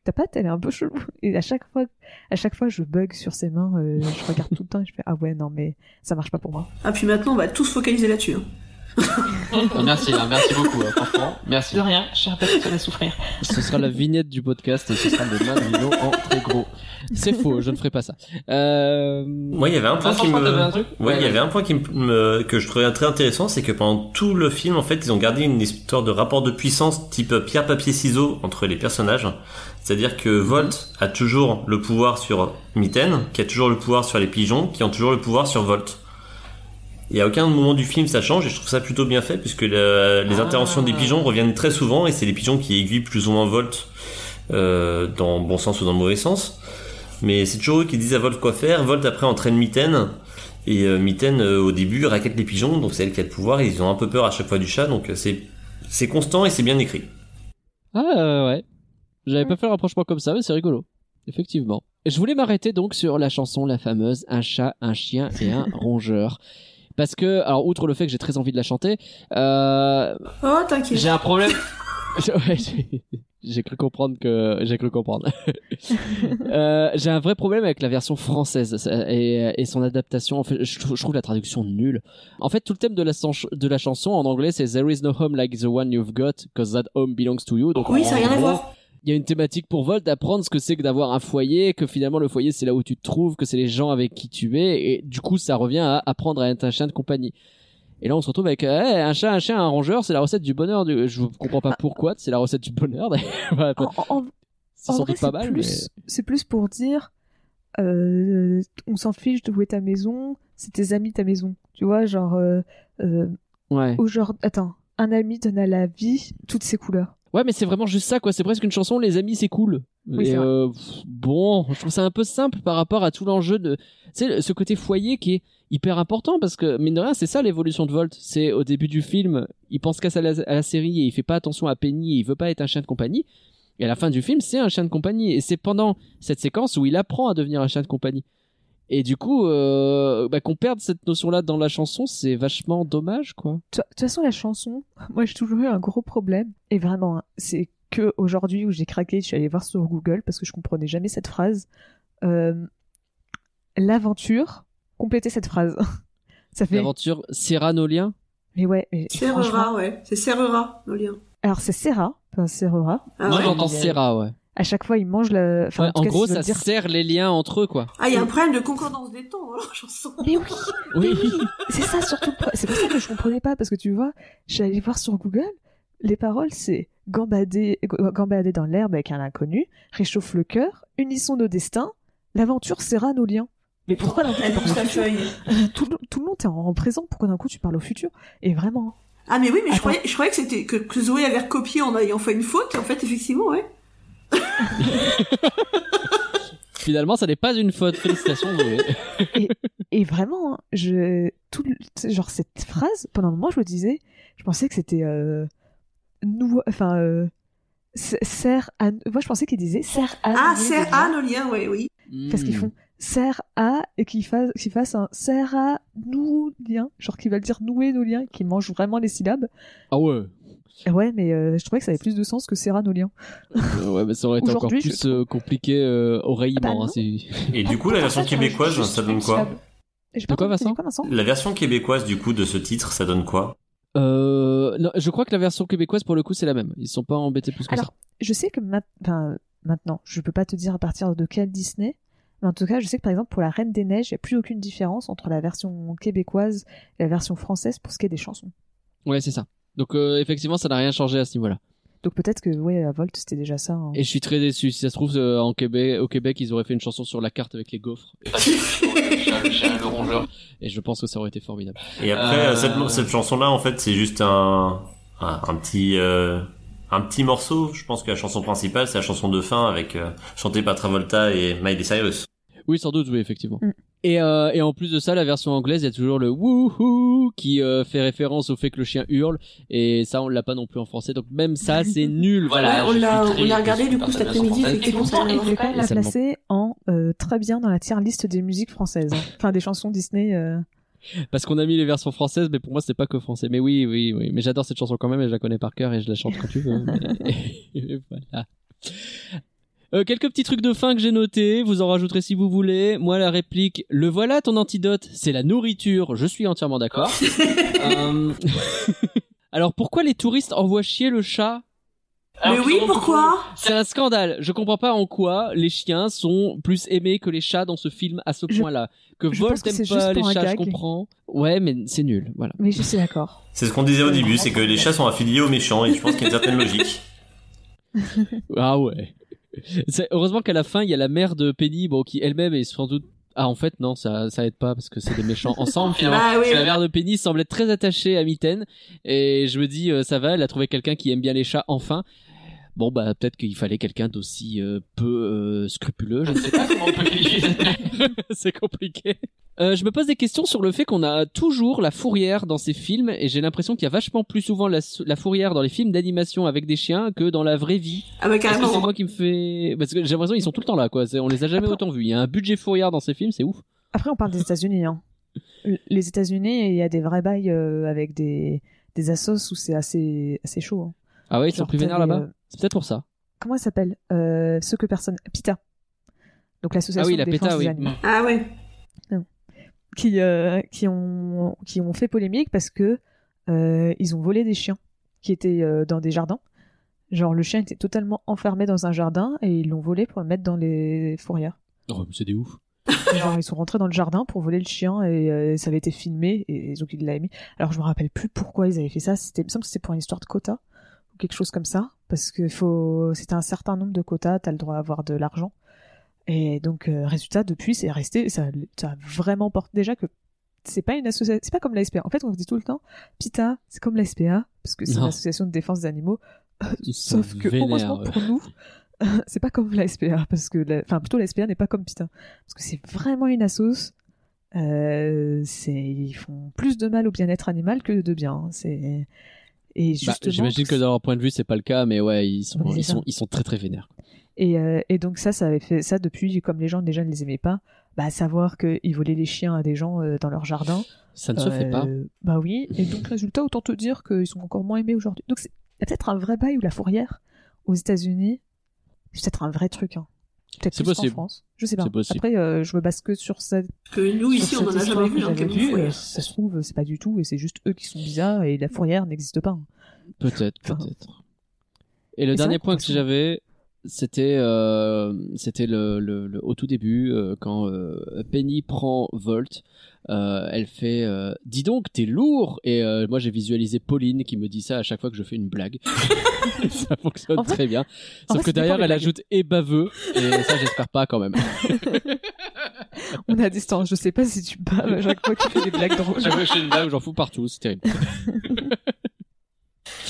ta patte, elle est un peu chelou. Et à chaque fois, à chaque fois, je bug sur ses mains. euh, je regarde tout le temps et je fais, ah ouais, non, mais ça marche pas pour moi. Ah, puis maintenant, on va tous focaliser là-dessus. Hein. Merci, hein, merci beaucoup, hein, franchement. Merci de rien, peu seul à souffrir. Ce sera la vignette du podcast. Ce sera le Rhino en très gros. C'est faux. Je ne ferai pas ça. Euh... Moi, il y avait un point qui me... un Ouais, il y avait un point qui me, que je trouvais très intéressant, c'est que pendant tout le film, en fait, ils ont gardé une histoire de rapport de puissance type pierre, papier, ciseaux entre les personnages. C'est-à-dire que Volt a toujours le pouvoir sur Mitten, qui a toujours le pouvoir sur les pigeons, qui ont toujours le pouvoir sur Volt. Et à aucun moment du film ça change, et je trouve ça plutôt bien fait, puisque le- les Ah. interventions des pigeons reviennent très souvent, et c'est les pigeons qui aiguillent plus ou moins Volt, euh, dans le bon sens ou dans le mauvais sens. Mais c'est toujours eux qui disent à Volt quoi faire. Volt après entraîne Mitten. Et euh, Mitaine, euh, au début, raquette les pigeons, donc c'est elle qui a le pouvoir, et ils ont un peu peur à chaque fois du chat, donc euh, c'est c'est constant et c'est bien écrit. Ah ouais. J'avais pas fait le rapprochement comme ça, mais c'est rigolo. Effectivement. Et je voulais m'arrêter donc sur la chanson, la fameuse Un chat, un chien et un rongeur. Parce que, alors, outre le fait que j'ai très envie de la chanter, euh... Oh, t'inquiète. J'ai un problème. ouais, j'ai- cru comprendre que j'ai cru comprendre. Euh, j'ai un vrai problème avec la version française ça- et, et son adaptation. En fait, je, trou- je trouve la traduction nulle. En fait, tout le thème de la, chan- de la chanson en anglais, c'est There is no home like the one you've got, cause that home belongs to you. Donc, Oui, ça n'a rien à voir. Il y a une thématique pour Volt d'apprendre ce que c'est que d'avoir un foyer, que finalement le foyer c'est là où tu te trouves, que c'est les gens avec qui tu es, et du coup ça revient à apprendre à être un chien de compagnie. Et là on se retrouve avec euh, Hey, un chat, un chien, un rongeur, c'est la recette du bonheur. Du... Je comprends pas pourquoi, c'est la recette du bonheur. En, en- c'est sans vrai, doute pas mal, plus, c'est plus pour dire, euh, on s'en fiche de où est ta maison, c'est tes amis ta maison. Tu vois, genre, euh, euh, ouais. ou genre, attends, un ami donne à la vie toutes ses couleurs. Ouais, mais c'est vraiment juste ça, quoi. C'est presque une chanson. Les amis, c'est cool. Oui, Et c'est euh, pff, bon, je trouve ça un peu simple par rapport à tout l'enjeu de, tu sais, ce côté foyer qui est hyper important parce que mine de rien, c'est ça l'évolution de Volt. C'est au début du film, il pense qu'à sa- à la série et il fait pas attention à Penny, et il veut pas être un chien de compagnie. Et à la fin du film, c'est un chien de compagnie. Et c'est pendant cette séquence où il apprend à devenir un chien de compagnie. Et du coup, euh, bah, qu'on perde cette notion-là dans la chanson, c'est vachement dommage, quoi. De toute façon, la chanson, moi j'ai toujours eu un gros problème. Et vraiment, hein, c'est que aujourd'hui où j'ai craqué, je suis allée voir sur Google parce que je comprenais jamais cette phrase. Euh, L'aventure, compléter cette phrase. Ça fait. L'aventure Cyranolia. Mais ouais, mais franchement- Serrera, ouais. C'est Serrera, le lien. Alors c'est Serra, pas Serrera. Ah, Moi, ouais. j'entends Serra, ouais. À chaque fois, ils mangent. Enfin, Ouais, en, tout en cas, gros, ça dire- serre les liens entre eux, quoi. Ah, il y a un problème de concordance des temps dans la chanson. Mais oui, Oui. c'est ça surtout. C'est pour ça que je comprenais pas parce que tu vois, j'allais voir sur Google, les paroles c'est gambader, gambader dans l'herbe avec un inconnu, réchauffe le cœur, unissons nos destins, l'aventure serra nos liens. Mais pourquoi d'un coup tu parles au la futur tout, le- tout le long t'es en, en présent, pourquoi d'un coup tu parles au futur? Et vraiment, Ah, mais oui, mais je croyais, je croyais que c'était, que, que Zoé avait recopié en ayant fait une faute, et en fait, effectivement, ouais. Finalement, ça n'est pas une faute. Félicitations, Zoé. et vraiment, hein, je tout, genre cette phrase pendant un moment je me disais, je pensais que c'était euh, nous, enfin. Euh, serre à moi je pensais qu'ils disaient serre à Ah, nouer serre à nos liens, ouais, oui. parce qu'ils Hmm. font? Serre à et qu'ils fassent qu'ils fassent un serre à nous liens genre qu'ils veulent dire nouer nos liens qu'ils mangent vraiment les syllabes Ah ouais. Et ouais mais euh, je trouvais que ça avait plus de sens que liens Euh, ouais, mais ça aurait été encore je plus euh, compliqué euh, oreillement. Ah bah hein, Et du coup, la version québécoise, ça donne quoi De pas quoi, Vincent Vincent La version québécoise, du coup, de ce titre, ça donne quoi? Euh, non, je crois que la version québécoise, pour le coup, c'est la même. Ils sont pas embêtés plus que alors je sais que ma- enfin, maintenant je peux pas te dire à partir de quel Disney mais en tout cas je sais que par exemple pour la Reine des Neiges il y a plus aucune différence entre la version québécoise et la version française pour ce qui est des chansons ça. Ouais, c'est ça. Donc, euh, effectivement, ça n'a rien changé à ce niveau-là. donc peut-être que ouais à Volt c'était déjà ça hein. Et je suis très déçu. Si ça se trouve, euh, en Québec, au Québec, ils auraient fait une chanson sur la carte avec les gaufres. Et je pense que ça aurait été formidable. Et après, Euh, cette, cette chanson-là, en fait, c'est juste un, un, un petit, euh, un petit morceau. Je pense que la chanson principale, c'est la chanson de fin avec euh, chantée par Travolta et Miley Cyrus. Oui, sans doute, oui, effectivement. Mm. Et, euh, et en plus de ça, la version anglaise, il y a toujours le wouhou qui euh, fait référence au fait que le chien hurle. Et ça, on l'a pas non plus en français. Donc même ça, c'est nul. Voilà. Ouais, on l'a, on l'a regardé, du coup, cette cet après-midi, version effectivement, je vais quand même la placer en euh, très bien dans la tier liste des musiques françaises. hein. Enfin, des chansons Disney. euh. Parce qu'on a mis les versions françaises, mais pour moi, c'est pas que français. Mais oui, oui, oui. Mais j'adore cette chanson quand même et je la connais par cœur et je la chante quand tu veux. Mais- et voilà. Euh, quelques petits trucs de fin que j'ai notés, vous en rajouterez si vous voulez. Moi, la réplique, le voilà ton antidote, c'est la nourriture. Je suis entièrement d'accord. Euh, Alors, pourquoi les touristes envoient chier le chat? Alors mais oui, pourquoi? C'est un scandale. Je comprends pas en quoi les chiens sont plus aimés que les chats dans ce film à ce Je- point-là. Que je c'est pas juste les pour un chats, je comprends. Ouais, mais c'est nul. Voilà. Mais je suis d'accord. C'est ce qu'on disait au début, c'est que les chats sont affiliés aux méchants et je pense qu'il y a une certaine logique. Ah ouais. C'est- Heureusement qu'à la fin, il y a la mère de Penny, bon, qui elle-même est sans doute. Ah, en fait, non, ça, ça aide pas parce que c'est des méchants ensemble finalement. Bah oui. La mère de Penny semble être très attachée à Mitten et je me dis, euh, ça va, elle a trouvé quelqu'un qui aime bien les chats enfin. Bon, bah, peut-être qu'il fallait quelqu'un d'aussi euh, peu euh, scrupuleux, je ne sais pas. Comment on peut c'est compliqué. Euh, je me pose des questions sur le fait qu'on a toujours la fourrière dans ces films et j'ai l'impression qu'il y a vachement plus souvent la, la fourrière dans les films d'animation avec des chiens que dans la vraie vie. Ah bah carrément. c'est moi qui me fait parce que j'ai l'impression qu'ils sont tout le temps là quoi. On les a jamais autant vus. Il y a un budget fourrière dans ces films, c'est ouf. Après, on parle des États-Unis. Hein. Les États-Unis, il y a des vrais bails euh, avec des, des assos où c'est assez, assez chaud. hein. Ah ouais, ils sont Genre, plus vénères t'avais, là-bas? C'est peut-être pour ça. Comment elle s'appelle? Euh, Ceux que personne. PITA. Donc l'association Ah oui, la de défense PETA, des oui. animaux. Ah ouais. Qui, euh, qui, ont, qui ont fait polémique parce que euh, ils ont volé des chiens qui étaient euh, dans des jardins. Genre le chien était totalement enfermé dans un jardin et ils l'ont volé pour le mettre dans les fourrières. Oh, mais c'est des ouf. Genre ils sont rentrés dans le jardin pour voler le chien et euh, ça avait été filmé et donc ils l'avaient mis. Alors je me rappelle plus pourquoi ils avaient fait ça. C'était, il me semble que c'était pour une histoire de quota ou quelque chose comme ça parce que faut, c'était un certain nombre de quotas, t'as le droit d'avoir de l'argent. Et donc euh, résultat depuis c'est resté, ça, ça a vraiment porté déjà que c'est pas une association, c'est pas comme la SPA. En fait on se dit tout le temps, PITA c'est comme la SPA parce que c'est une association de défense des animaux. Sauf que heureusement pour nous, c'est pas comme la SPA parce que, la- enfin plutôt la SPA n'est pas comme PITA parce que c'est vraiment une assos. Euh, c'est ils font plus de mal au bien-être animal que de bien. hein. C'est et Bah. J'imagine que leur point de vue c'est pas le cas, mais ouais, ils sont, ils sont, ils sont très très vénères. Et, euh, et donc ça, ça avait fait ça depuis, comme les gens déjà ne les aimaient pas, bah savoir qu'ils volaient les chiens à des gens euh, dans leur jardin. Ça ne se fait pas. Euh, Bah oui. Et donc résultat, autant te dire qu'ils sont encore moins aimés aujourd'hui. Donc c'est peut-être un vrai bail ou la fourrière aux États-Unis. C'est peut-être un vrai truc. Hein. Peut-être C'est plus qu'en. France. Je sais pas. C'est possible. Après, euh, je me base que sur ça. Que nous ici on en cette a jamais histoire vu le j'avais camion Ça se trouve, c'est pas du tout, et c'est juste eux qui sont bizarres, et la fourrière n'existe pas. hein. Peut-être, Enfin, peut-être. Et le dernier point que j'avais, c'était euh, c'était le, le, le- au tout début euh, quand euh, Penny prend Volt, euh, elle fait euh, dis donc t'es lourd et euh, moi j'ai visualisé Pauline qui me dit ça à chaque fois que je fais une blague. ça fonctionne En fait- très bien. en Sauf fait, que derrière elle ajoute et baveux et ça j'espère pas quand même. On est à distance, je sais pas si tu baves à chaque fois que tu fais des blagues drôles. Chaque fois que je fais une blague j'en fous partout, c'est terrible.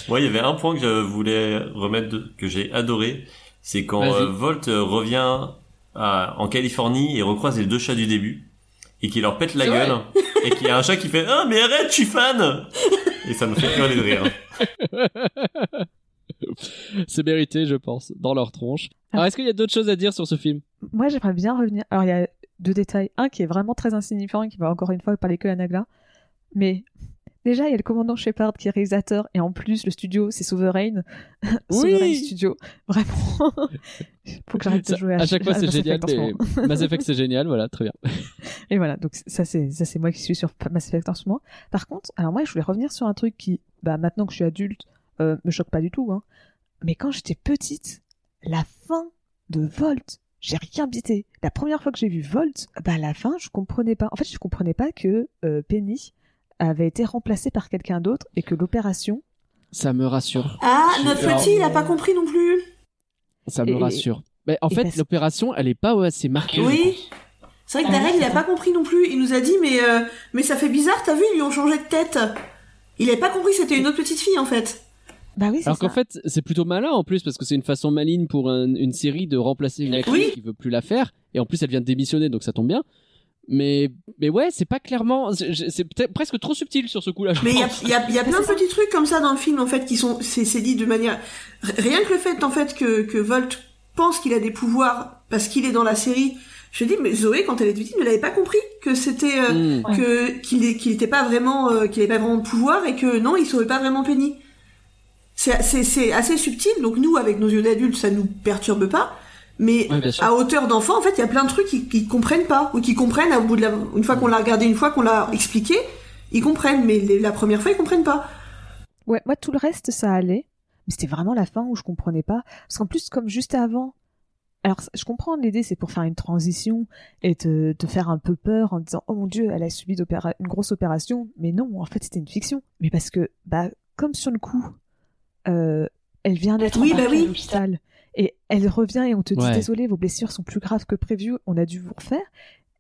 Moi, il y avait un point que je voulais remettre, de- que j'ai adoré, c'est quand euh, Volt revient à- en Californie et recroise les deux chats du début et qui leur pète la gueule et qu'il y a un chat qui fait ah mais arrête, je suis fan et ça me fait hurler de rire. c'est mérité je pense dans leur tronche. Alors est-ce qu'il y a d'autres choses à dire sur ce film? Moi, j'aimerais bien revenir. Alors, il y a deux détails. Un qui est vraiment très insignifiant et qui va encore une fois parler que à Nagla. Mais déjà, il y a le commandant Shepard qui est réalisateur et en plus, le studio, c'est Sovereign. Sovereign Studio. Vraiment. Faut que j'arrête de jouer à, à chaque fois c'est génial, mais Mass Effect c'est génial, voilà, très bien. Et voilà, donc ça c'est ça c'est moi qui suis sur Mass Effect en ce moment. Par contre, alors moi je voulais revenir sur un truc qui, bah maintenant que je suis adulte, euh, me choque pas du tout. Hein. Mais quand j'étais petite, la fin de Volt, j'ai rien bité. La première fois que j'ai vu Volt, bah à la fin je comprenais pas. En fait, je comprenais pas que euh, Penny avait été remplacée par quelqu'un d'autre et que l'opération. Ça me rassure. Ah, notre petit, il a pas compris non plus. Ça me Et- rassure. Mais en et fait, parce- l'opération, elle est pas assez marquée. Oui. C'est vrai que Darren, il a pas compris non plus. Il nous a dit, mais, euh, mais ça fait bizarre, t'as vu, ils lui ont changé de tête. Il avait pas compris que c'était une autre petite fille, en fait. Bah oui, c'est Alors qu'en fait, c'est plutôt malin en plus parce que c'est une façon maligne pour un- une série de remplacer une actrice Oui. qui veut plus la faire et en plus elle vient de démissionner donc ça tombe bien. Mais mais ouais, c'est pas clairement, c'est presque trop subtil sur ce coup-là. je Mais il y a, y, a, y a plein de petits trucs comme ça dans le film, en fait, qui sont, c'est, c'est dit de manière, rien que le fait, en fait, que, que Volt pense qu'il a des pouvoirs parce qu'il est dans la série. Je dis, mais Zoé, quand elle était petite, ne l'avait pas compris que c'était, euh, Hmm. que qu'il qu'il était pas vraiment euh, qu'il avait pas vraiment de pouvoir et que non il sauvait pas vraiment Penny c'est c'est c'est assez subtil donc nous avec nos yeux d'adultes ça nous perturbe pas mais à hauteur d'enfant en fait il y a plein de trucs qu'ils qu'ils comprennent pas ou qu'ils comprennent au bout de la une fois qu'on l'a regardé une fois qu'on l'a expliqué ils comprennent mais les- la première fois ils comprennent pas Ouais, moi tout le reste ça allait, mais c'était vraiment la fin où je comprenais pas. Parce qu'en plus, comme juste avant, alors je comprends l'idée, c'est pour faire une transition et te, te faire un peu peur en disant oh mon dieu, elle a subi une grosse opération, mais non, en fait c'était une fiction. Mais parce que bah comme sur le coup, euh, elle vient d'être Oui, bah oui. à l'hôpital et elle revient et on te dit Ouais. désolé, vos blessures sont plus graves que prévu, on a dû vous refaire.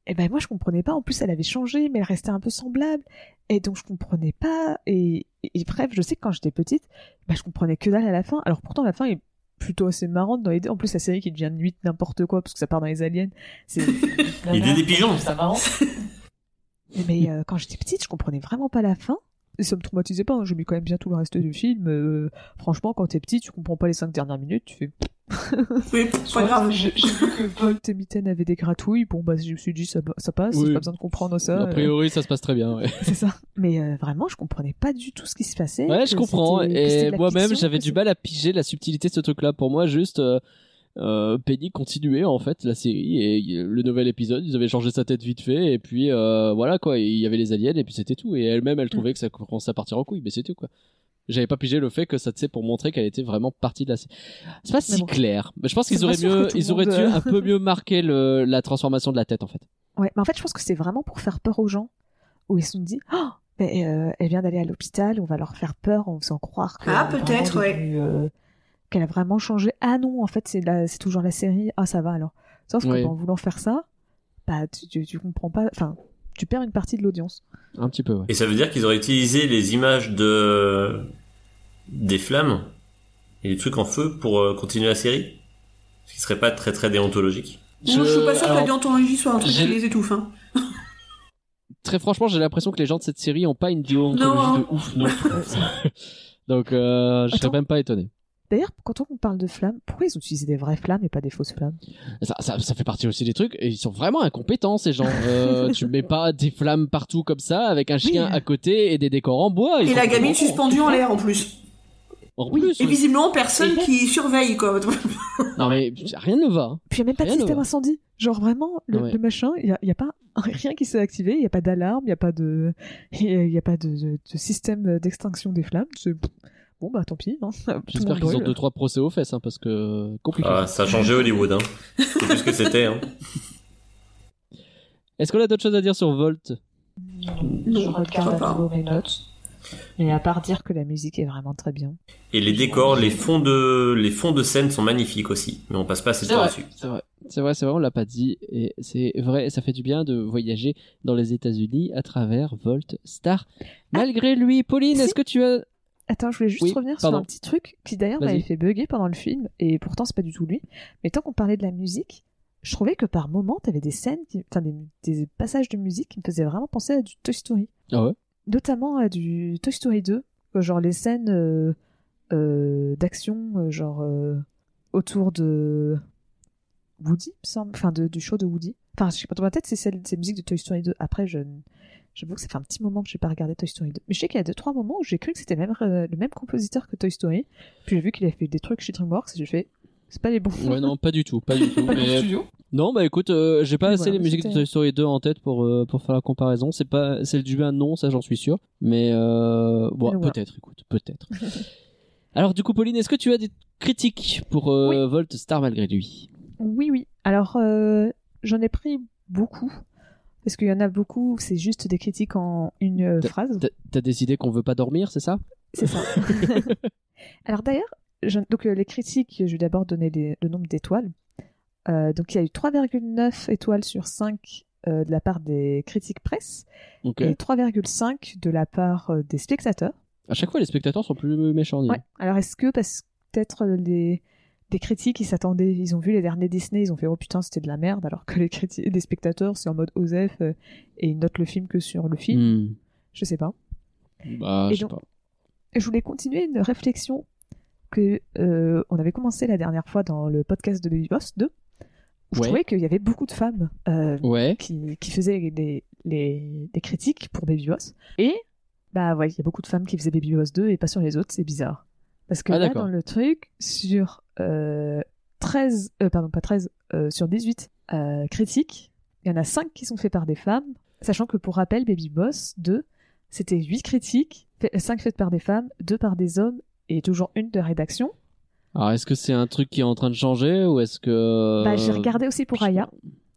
Et ben moi je comprenais pas. En plus elle avait changé, mais elle restait un peu semblable. Et donc je comprenais pas. Et, et- et bref, je sais que quand j'étais petite, bah, je comprenais que dalle à la fin. Alors pourtant la fin est plutôt assez marrante dans l'idée. En plus la série qui devient nuit n'importe quoi parce que ça part dans les aliens. C'est Idée des pigeons. Ça marrant. Mais euh, quand j'étais petite, je comprenais vraiment pas la fin. Et ça me traumatisait pas, hein. j'ai mis quand même bien tout le reste du film. euh, franchement, quand t'es petit, tu comprends pas les cinq dernières minutes, tu fais. Oui, pas grave. J'ai vu que Volt et Mitten avaient des gratouilles, bon bah je me suis dit ça, ça passe, Oui. j'ai pas besoin de comprendre ça. A euh, priori, ça se passe très bien. Ouais, c'est ça. Mais euh, vraiment, je comprenais pas du tout ce qui se passait. ouais je comprends. c'était- c'était Et moi-même, j'avais du mal à piger la subtilité de ce truc-là. Pour moi, juste. Euh... Euh, Penny continuait en fait la série et le nouvel épisode ils avaient changé sa tête vite fait et puis euh, voilà quoi il y avait les aliens et puis c'était tout et elle-même elle Mm. trouvait que ça commençait à partir en couille mais c'est tout quoi j'avais pas pigé le fait que ça tu sais pour montrer qu'elle était vraiment partie de la série c'est pas Mais si bon. clair mais je pense qu'ils auraient mieux ils auraient dû euh, un peu mieux marquer le, la transformation de la tête en fait Ouais, mais en fait, je pense que c'est vraiment pour faire peur aux gens. Où ils se sont dit, oh, mais, euh, elle vient d'aller à l'hôpital, on va leur faire peur en faisant croire que Ah, peut-être, ouais. euh, qu'elle a vraiment changé. Ah non, en fait, c'est la- toujours la série. Ah, ça va alors. Sauf Ouais. que en voulant faire ça, bah, tu, tu, tu comprends pas. Enfin, tu perds une partie de l'audience. un petit peu ouais Et ça veut dire qu'ils auraient utilisé les images de des flammes et des trucs en feu pour euh, continuer la série? Ce qui serait pas très très déontologique. Moi, je suis pas sûr que la déontologie soit un truc qui les étouffe. Hein. très franchement j'ai l'impression que les gens de cette série ont pas une déontologie Non, de ouf non donc euh, je serais même pas étonné D'ailleurs, quand on parle de flammes, pourquoi ils ont utilisé des vraies flammes et pas des fausses flammes? Ça, ça, ça fait partie aussi des trucs. Et ils sont vraiment incompétents ces gens. Euh, tu mets pas des flammes partout comme ça avec un chien Oui. à côté et des décors en bois. Ils Et la gamine suspendue en l'air en plus. En plus, Et visiblement, personne Et- qui surveille, quoi. non mais rien ne va. Puis il n'y a même pas de Rien système incendie. Genre vraiment, le, Ouais. le machin, il n'y a, a pas rien qui s'est activé, il n'y a pas d'alarme, il n'y a pas de, il y a pas de, de- de système d'extinction des flammes. C'est- Bon bah tant pis. Hein. J'espère qu'ils ont deux trois procès aux fesses hein, parce que compliqué. Ah, ça a changé Hollywood, hein. C'est plus ce que c'était, hein. Est-ce qu'on a d'autres choses à dire sur Volt? Je regarde à nouveau mes notes. Mais à part dire que la musique est vraiment très bien. Et les décors, les fonds de, les fonds de scène sont magnifiques aussi. Mais on passe pas assez de C'est temps vrai. dessus. C'est vrai. C'est vrai, c'est vrai, on l'a pas dit. Et c'est vrai, ça fait du bien de voyager dans les États-Unis à travers Volt Star. Malgré lui, Pauline, Si. est-ce que tu as Attends, je voulais juste Oui, revenir pardon. sur un petit truc qui d'ailleurs m'avait fait bugger pendant le film, et pourtant c'est pas du tout lui. Mais tant qu'on parlait de la musique, je trouvais que par moments t'avais des scènes, qui... enfin des, des passages de musique qui me faisaient vraiment penser à du Toy Story. Ah ouais? Notamment à du Toy Story 2, euh, genre les scènes euh, euh, d'action, genre euh, autour de Woody, me semble, enfin de- du show de Woody. Enfin, je sais pas, dans ma tête c'est celle, c'est musique de Toy Story 2. Après, je J'avoue que ça fait un petit moment que j'ai pas regardé Toy Story 2. Mais je sais qu'il y a deux trois moments où j'ai cru que c'était le même, euh, le même compositeur que Toy Story. Puis j'ai vu qu'il a fait des trucs chez DreamWorks et j'ai fait c'est pas les bons. Ouais, non, pas du tout, pas du tout. Pas du mais- studio. Non, bah écoute, euh, j'ai pas assez voilà, les musiques de Toy Story 2 en tête pour euh, pour faire la comparaison. C'est pas celle du 1, non, ça j'en suis sûr. Mais euh, bon, voilà. peut-être, écoute, peut-être. Alors du coup, Pauline, est-ce que tu as des critiques pour euh, Volt Star malgré lui? Oui, oui. Alors, euh, j'en ai pris beaucoup. Parce qu'il y en a beaucoup, c'est juste des critiques en une euh, phrase. T'as- T'as décidé qu'on veut pas dormir, c'est ça? C'est ça. Alors d'ailleurs, je- donc euh, les critiques, je vais d'abord donner les- le nombre d'étoiles. Euh, donc il y a eu 3,9 étoiles sur 5 euh, de la part des critiques presse et 3,5 de la part des spectateurs. À chaque fois, les spectateurs sont plus méchants. Ouais. Alors est-ce que parce peut-être les des critiques ils s'attendaient, ils ont vu les derniers Disney, ils ont fait oh putain c'était de la merde, alors que les critiques des spectateurs c'est en mode Osef euh, et ils notent le film que sur le film. Hmm. Je sais pas. Bah, Et je sais donc- pas. Je voulais continuer une réflexion que euh, on avait commencé la dernière fois dans le podcast de Baby Boss 2. Où Je Ouais. trouvais qu'il y avait beaucoup de femmes euh, Ouais. qui, qui faisaient des, les, des critiques pour Baby Boss. Et bah ouais, il y a beaucoup de femmes qui faisaient Baby Boss 2 et pas sur les autres, c'est bizarre. Parce que Ah, là, dans le truc, sur euh, 13, euh, pardon, pas 13, euh, sur 18 euh, critiques, il y en a 5 qui sont faits par des femmes, sachant que pour rappel, Baby Boss 2, c'était 8 critiques, 5 faites par des femmes, 2 par des hommes et toujours une de rédaction. Alors, est-ce que c'est un truc qui est en train de changer ou est-ce que Bah, j'ai regardé aussi pour Aya,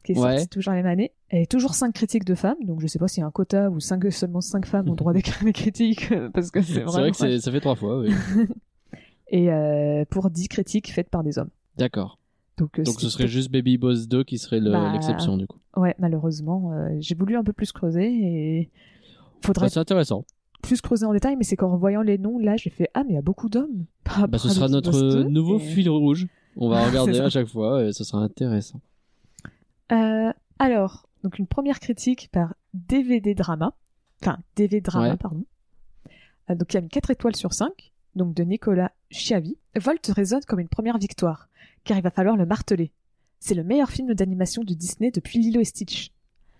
qui est Ouais. sortie toujours la même année. Et toujours 5 critiques de femmes, donc je sais pas s'il y a un quota où cinq- seulement 5 femmes ont le droit d'écrire des critiques, euh, parce que c'est C'est vrai que ça fait trois fois, oui. Et euh, pour 10 critiques faites par des hommes. D'accord. Donc, euh, Donc ce serait juste Baby Boss 2 qui serait le- Bah, l'exception du coup. Ouais, malheureusement, euh, j'ai voulu un peu plus creuser et faudrait Bah, c'est intéressant. plus creuser en détail, mais c'est qu'en voyant les noms, là, j'ai fait ah mais il y a beaucoup d'hommes. Bah, ce sera notre Boss 2, nouveau et- fil rouge. On va regarder à chaque fois et ce sera intéressant. Euh, alors, Donc une première critique par DVD Drama, enfin DVD Drama, Ouais. pardon. Euh, donc il a mis 4 étoiles sur 5, donc de Nicolas Chiavi. Volt résonne comme une première victoire, car il va falloir le marteler. C'est le meilleur film d'animation de Disney depuis Lilo et Stitch.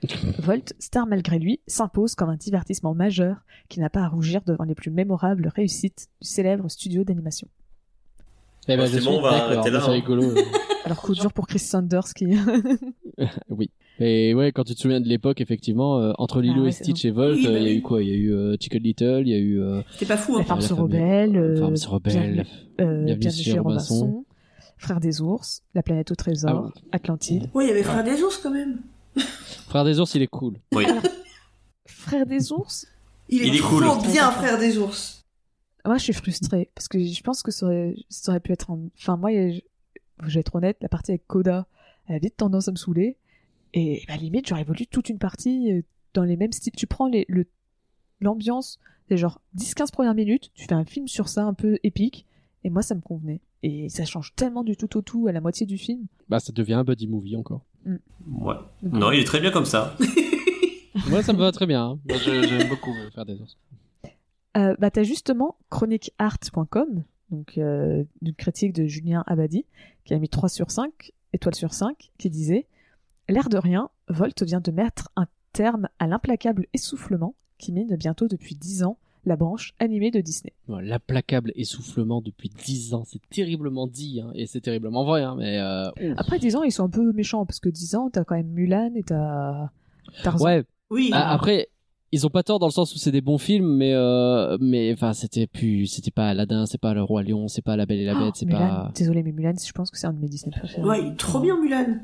Volt, star malgré lui, s'impose comme un divertissement majeur qui n'a pas à rougir devant les plus mémorables réussites du célèbre studio d'animation. Eh ben, Bon, je c'est suis bon, on va arrêter là, C'est hein. rigolo. Alors coup dur pour Chris Sanders qui... oui. Et ouais, quand tu te souviens de l'époque, effectivement, euh, entre Lilo Ah ouais, et Stitch et Volt, Oui, euh, bah il y a oui. eu quoi? Il y a eu euh, Chicken Little, il y a eu euh, C'était pas fou, hein. Farm la se famille- rebelle, Farm se rebelle. Bienvenue- chez Robinson. Robinson, Frères des ours, La planète au trésor, Ah Atlantide. Ouais, il y avait Frère des ours quand même. Frère des ours, il est cool. Oui. Frères des ours Il est, Il est trop cool. bien, Frère des ours. Moi, je suis frustrée parce que je pense que ça aurait, ça aurait pu être. Enfin, moi, je je vais être honnête, la partie avec Coda, elle a vite tendance à me saouler. Et bah, limite, j'aurais voulu toute une partie euh, dans les mêmes styles. Tu prends les, le, l'ambiance, c'est genre 10-15 premières minutes, tu fais un film sur ça un peu épique, et moi, ça me convenait. Et ça change tellement du tout au tout à la moitié du film. Bah, ça devient un buddy movie encore. Ouais. Non, il est très bien comme ça. Moi, ça me va très bien. hein. J'aime beaucoup. Euh, Frère des ours. Euh, bah, t'as justement chroniqueart.com, donc euh, d'une critique de Julien Abadi, qui a mis 3 sur 5, étoiles sur 5, qui disait L'air de rien, Volt vient de mettre un terme à l'implacable essoufflement qui mine bientôt depuis 10 ans la branche animée de Disney. L'implacable essoufflement depuis 10 ans, c'est terriblement dit, hein, et c'est terriblement vrai, hein, mais euh. Après 10 ans, ils sont un peu méchants, parce que 10 ans, t'as quand même Mulan et t'as Tarzan. ouais. Oui. Ah, après, ils ont pas tort dans le sens où c'est des bons films, mais euh, mais enfin, c'était plus, c'était pas Aladdin, c'est pas le roi lion, c'est pas la Belle et la Oh, Bête, c'est pas. désolé, mais Mulan, je pense que c'est un de mes Disney préférés. Ouais, trop bien, Mulan.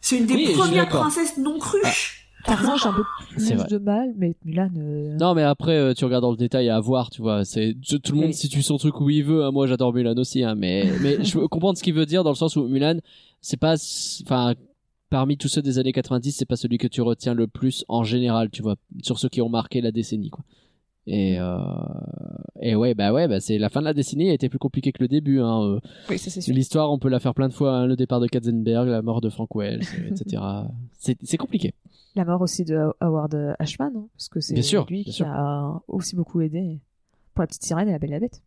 C'est une des Oui, premières princesses non cruches. Tarzan, j'ai un peu plus de mal, mais Mulan... euh, Non, mais après, euh, tu regardes dans le détail à voir, tu vois. C'est tout le monde Oui. situe son truc où il veut. hein. Moi, j'adore Mulan aussi, hein, mais mais je veux comprendre ce qu'il veut dire dans le sens où Mulan, c'est pas, enfin, parmi tous ceux des années 90, c'est pas celui que tu retiens le plus en général, tu vois, sur ceux qui ont marqué la décennie, quoi. Et euh, et ouais, bah ouais, bah c'est la fin de la décennie a été plus compliquée que le début. Hein. euh. Oui, sûr. L'histoire, on peut la faire plein de fois. hein, le départ de Katzenberg, la mort de Frank Wells, etc. C'est compliqué. La mort aussi de Howard Ashman, hein, parce que c'est sûr, lui bien qui sûr. a aussi beaucoup aidé pour la petite sirène et la belle et la bête.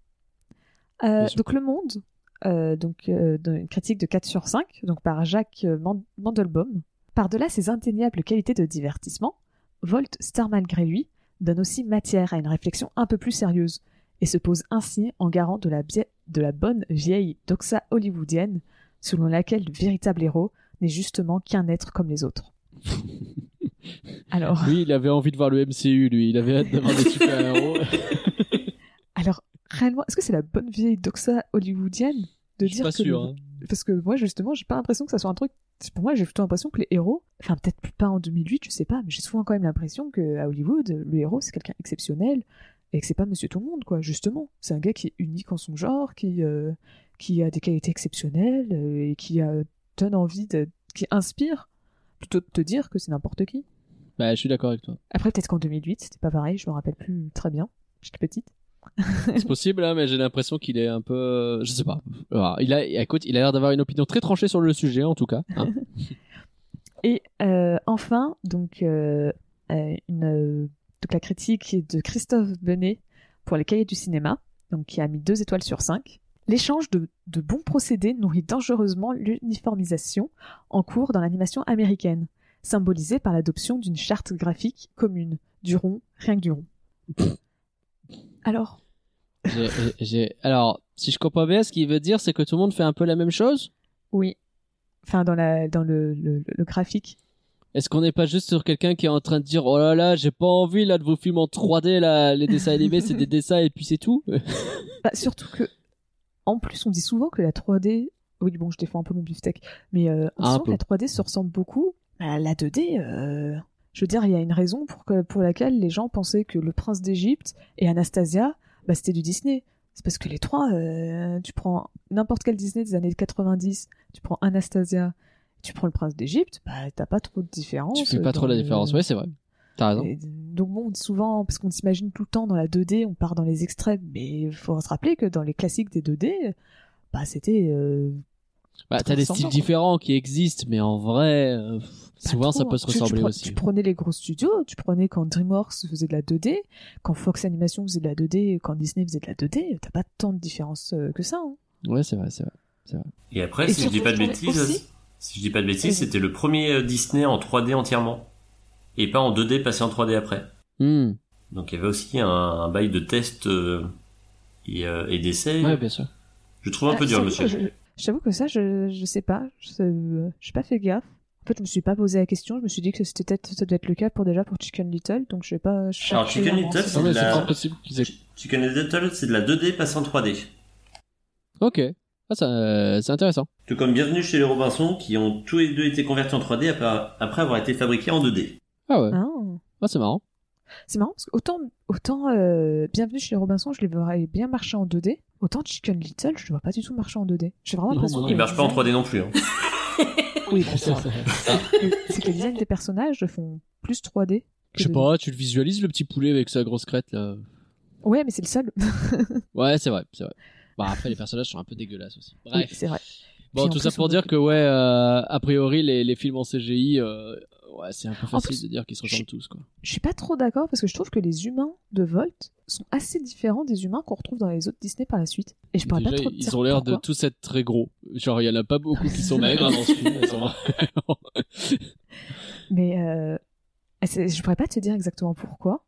Euh, sûr. donc Le Monde, euh, donc euh, dans une critique de 4 sur 5, donc par Jacques euh, Man- Mandelbaum. Par-delà ses indéniables qualités de divertissement, Volt, star malgré lui, donne aussi matière à une réflexion un peu plus sérieuse et se pose ainsi en garant de la, bie- de la bonne vieille doxa hollywoodienne selon laquelle le véritable héros n'est justement qu'un être comme les autres. Alors, Lui, il avait envie de voir le MCU. Lui, il avait hâte d'avoir des super héros. alors réellement, est-ce que c'est la bonne vieille doxa hollywoodienne de Je suis dire pas que sûr. le- hein. parce que moi justement, j'ai pas l'impression que ça soit un truc. Pour moi, j'ai plutôt l'impression que les héros, enfin peut-être pas en 2008, je sais pas, mais j'ai souvent quand même l'impression que à Hollywood, le héros c'est quelqu'un exceptionnel et que c'est pas Monsieur Tout le Monde quoi. Justement, c'est un gars qui est unique en son genre, qui euh, qui a des qualités exceptionnelles euh, et qui a, donne envie de, qui inspire plutôt de te dire que c'est n'importe qui. Bah, je suis d'accord avec toi. Après peut-être qu'en 2008, c'était pas pareil, je me rappelle plus très bien. J'étais petite. C'est possible, hein, mais j'ai l'impression qu'il est un peu, euh, je sais pas. Alors, il a, écoute, il a l'air d'avoir une opinion très tranchée sur le sujet, en tout cas. hein. Et euh, enfin, donc, euh, une, donc la critique est de Christophe Benet pour les cahiers du cinéma, donc qui a mis deux étoiles sur 5. L'échange de, de bons procédés nourrit dangereusement l'uniformisation en cours dans l'animation américaine, symbolisée par l'adoption d'une charte graphique commune, du rond, rien que du rond. Alors, Alors, si je comprends bien, ce qu'il veut dire, c'est que tout le monde fait un peu la même chose? oui, enfin dans, la, dans le, le, le graphique. Est-ce qu'on n'est pas juste sur quelqu'un qui est en train de dire, oh là là, j'ai pas envie là de vos films en 3D là, les dessins animés, c'est des dessins et puis c'est tout? Bah, surtout que, en plus, on dit souvent que la 3D. Oui, bon, je défends un peu mon beefsteak, mais euh, on dit souvent que la 3D se ressemble beaucoup à la 2D. euh, Je veux dire, il y a une raison pour, que, pour laquelle les gens pensaient que Le Prince d'Égypte et Anastasia, bah, c'était du Disney. C'est parce que les trois, euh, tu prends n'importe quel Disney des années 90, tu prends Anastasia, tu prends Le Prince d'Égypte, bah, t'as pas trop de différence. tu fais pas dans trop la le- différence. Ouais, c'est vrai. T'as raison. et donc bon, on dit souvent, parce qu'on s'imagine tout le temps dans la 2D, on part dans les extrêmes, mais il faut se rappeler que dans les classiques des 2D, bah c'était... euh, Bah, t'as des styles différents qui existent, mais en vrai, euh, Pas Souvent, ça peut se Tu- tu ressembler aussi. Tu prenais les gros studios, tu prenais quand DreamWorks faisait de la 2D, quand Fox Animation faisait de la 2D, quand Disney faisait de la 2D, t'as pas tant de différence euh, que ça. hein. Ouais, c'est vrai, c'est vrai. Et après, Et si je dis pas de je bêtises, aussi- si je dis pas de bêtises, c'était le premier euh, Disney en 3D entièrement. Et pas en 2D passé en 3D après. Hmm. Donc il y avait aussi un, un bail de test euh, et, euh, et d'essai. Ouais, bien sûr. Je trouve un peu Ah, dur, j'avoue monsieur. je- J'avoue que ça, je, je sais pas. Je j'ai pas fait gaffe. En fait, je me suis pas posé la question. Je me suis dit que c'était peut-être, ça devait être le cas pour déjà pour Chicken Little, donc je vais pas. Alors Chicken Little, c'est de la... fort possible qu'ils aient- Chicken Little, c'est de la 2D passée en 3D. Ok. Ah, ça, euh, c'est intéressant. Tout comme Bienvenue chez les Robinson, qui ont tous les deux été convertis en 3D après, après avoir été fabriqués en 2D. Ah ouais. Ah. Ah, c'est marrant. C'est marrant parce que autant, autant euh, Bienvenue chez les Robinson, je les verrais bien marcher en 2D. Autant Chicken Little, je les vois pas du tout marcher en 2D. J'ai vraiment l'impression. Il marche pas en design- 3D non plus. Hein. Oui, bon, c'est vrai. C'est que les designs des personnages font plus 3D. que Je sais 2D. pas, tu le visualises le petit poulet avec sa grosse crête là. Ouais, mais c'est le seul. Ouais, c'est vrai, c'est vrai. Bah après les personnages sont un peu dégueulasses aussi. Oui, Bref. c'est vrai. bon, Puis tout ça pour dire que ouais, euh, a priori les, les films en CGI, euh, ouais, c'est un peu facile plus, de dire qu'ils se ressemblent tous quoi. Je suis pas trop d'accord parce que je trouve que les humains de Volt sont assez différents des humains qu'on retrouve dans les autres Disney par la suite. Et je pourrais Déjà, pas trop te ils ont l'air de tous être très gros. Genre il y en a pas beaucoup qui sont maigres dans ce film. Mais euh, je pourrais pas te dire exactement pourquoi.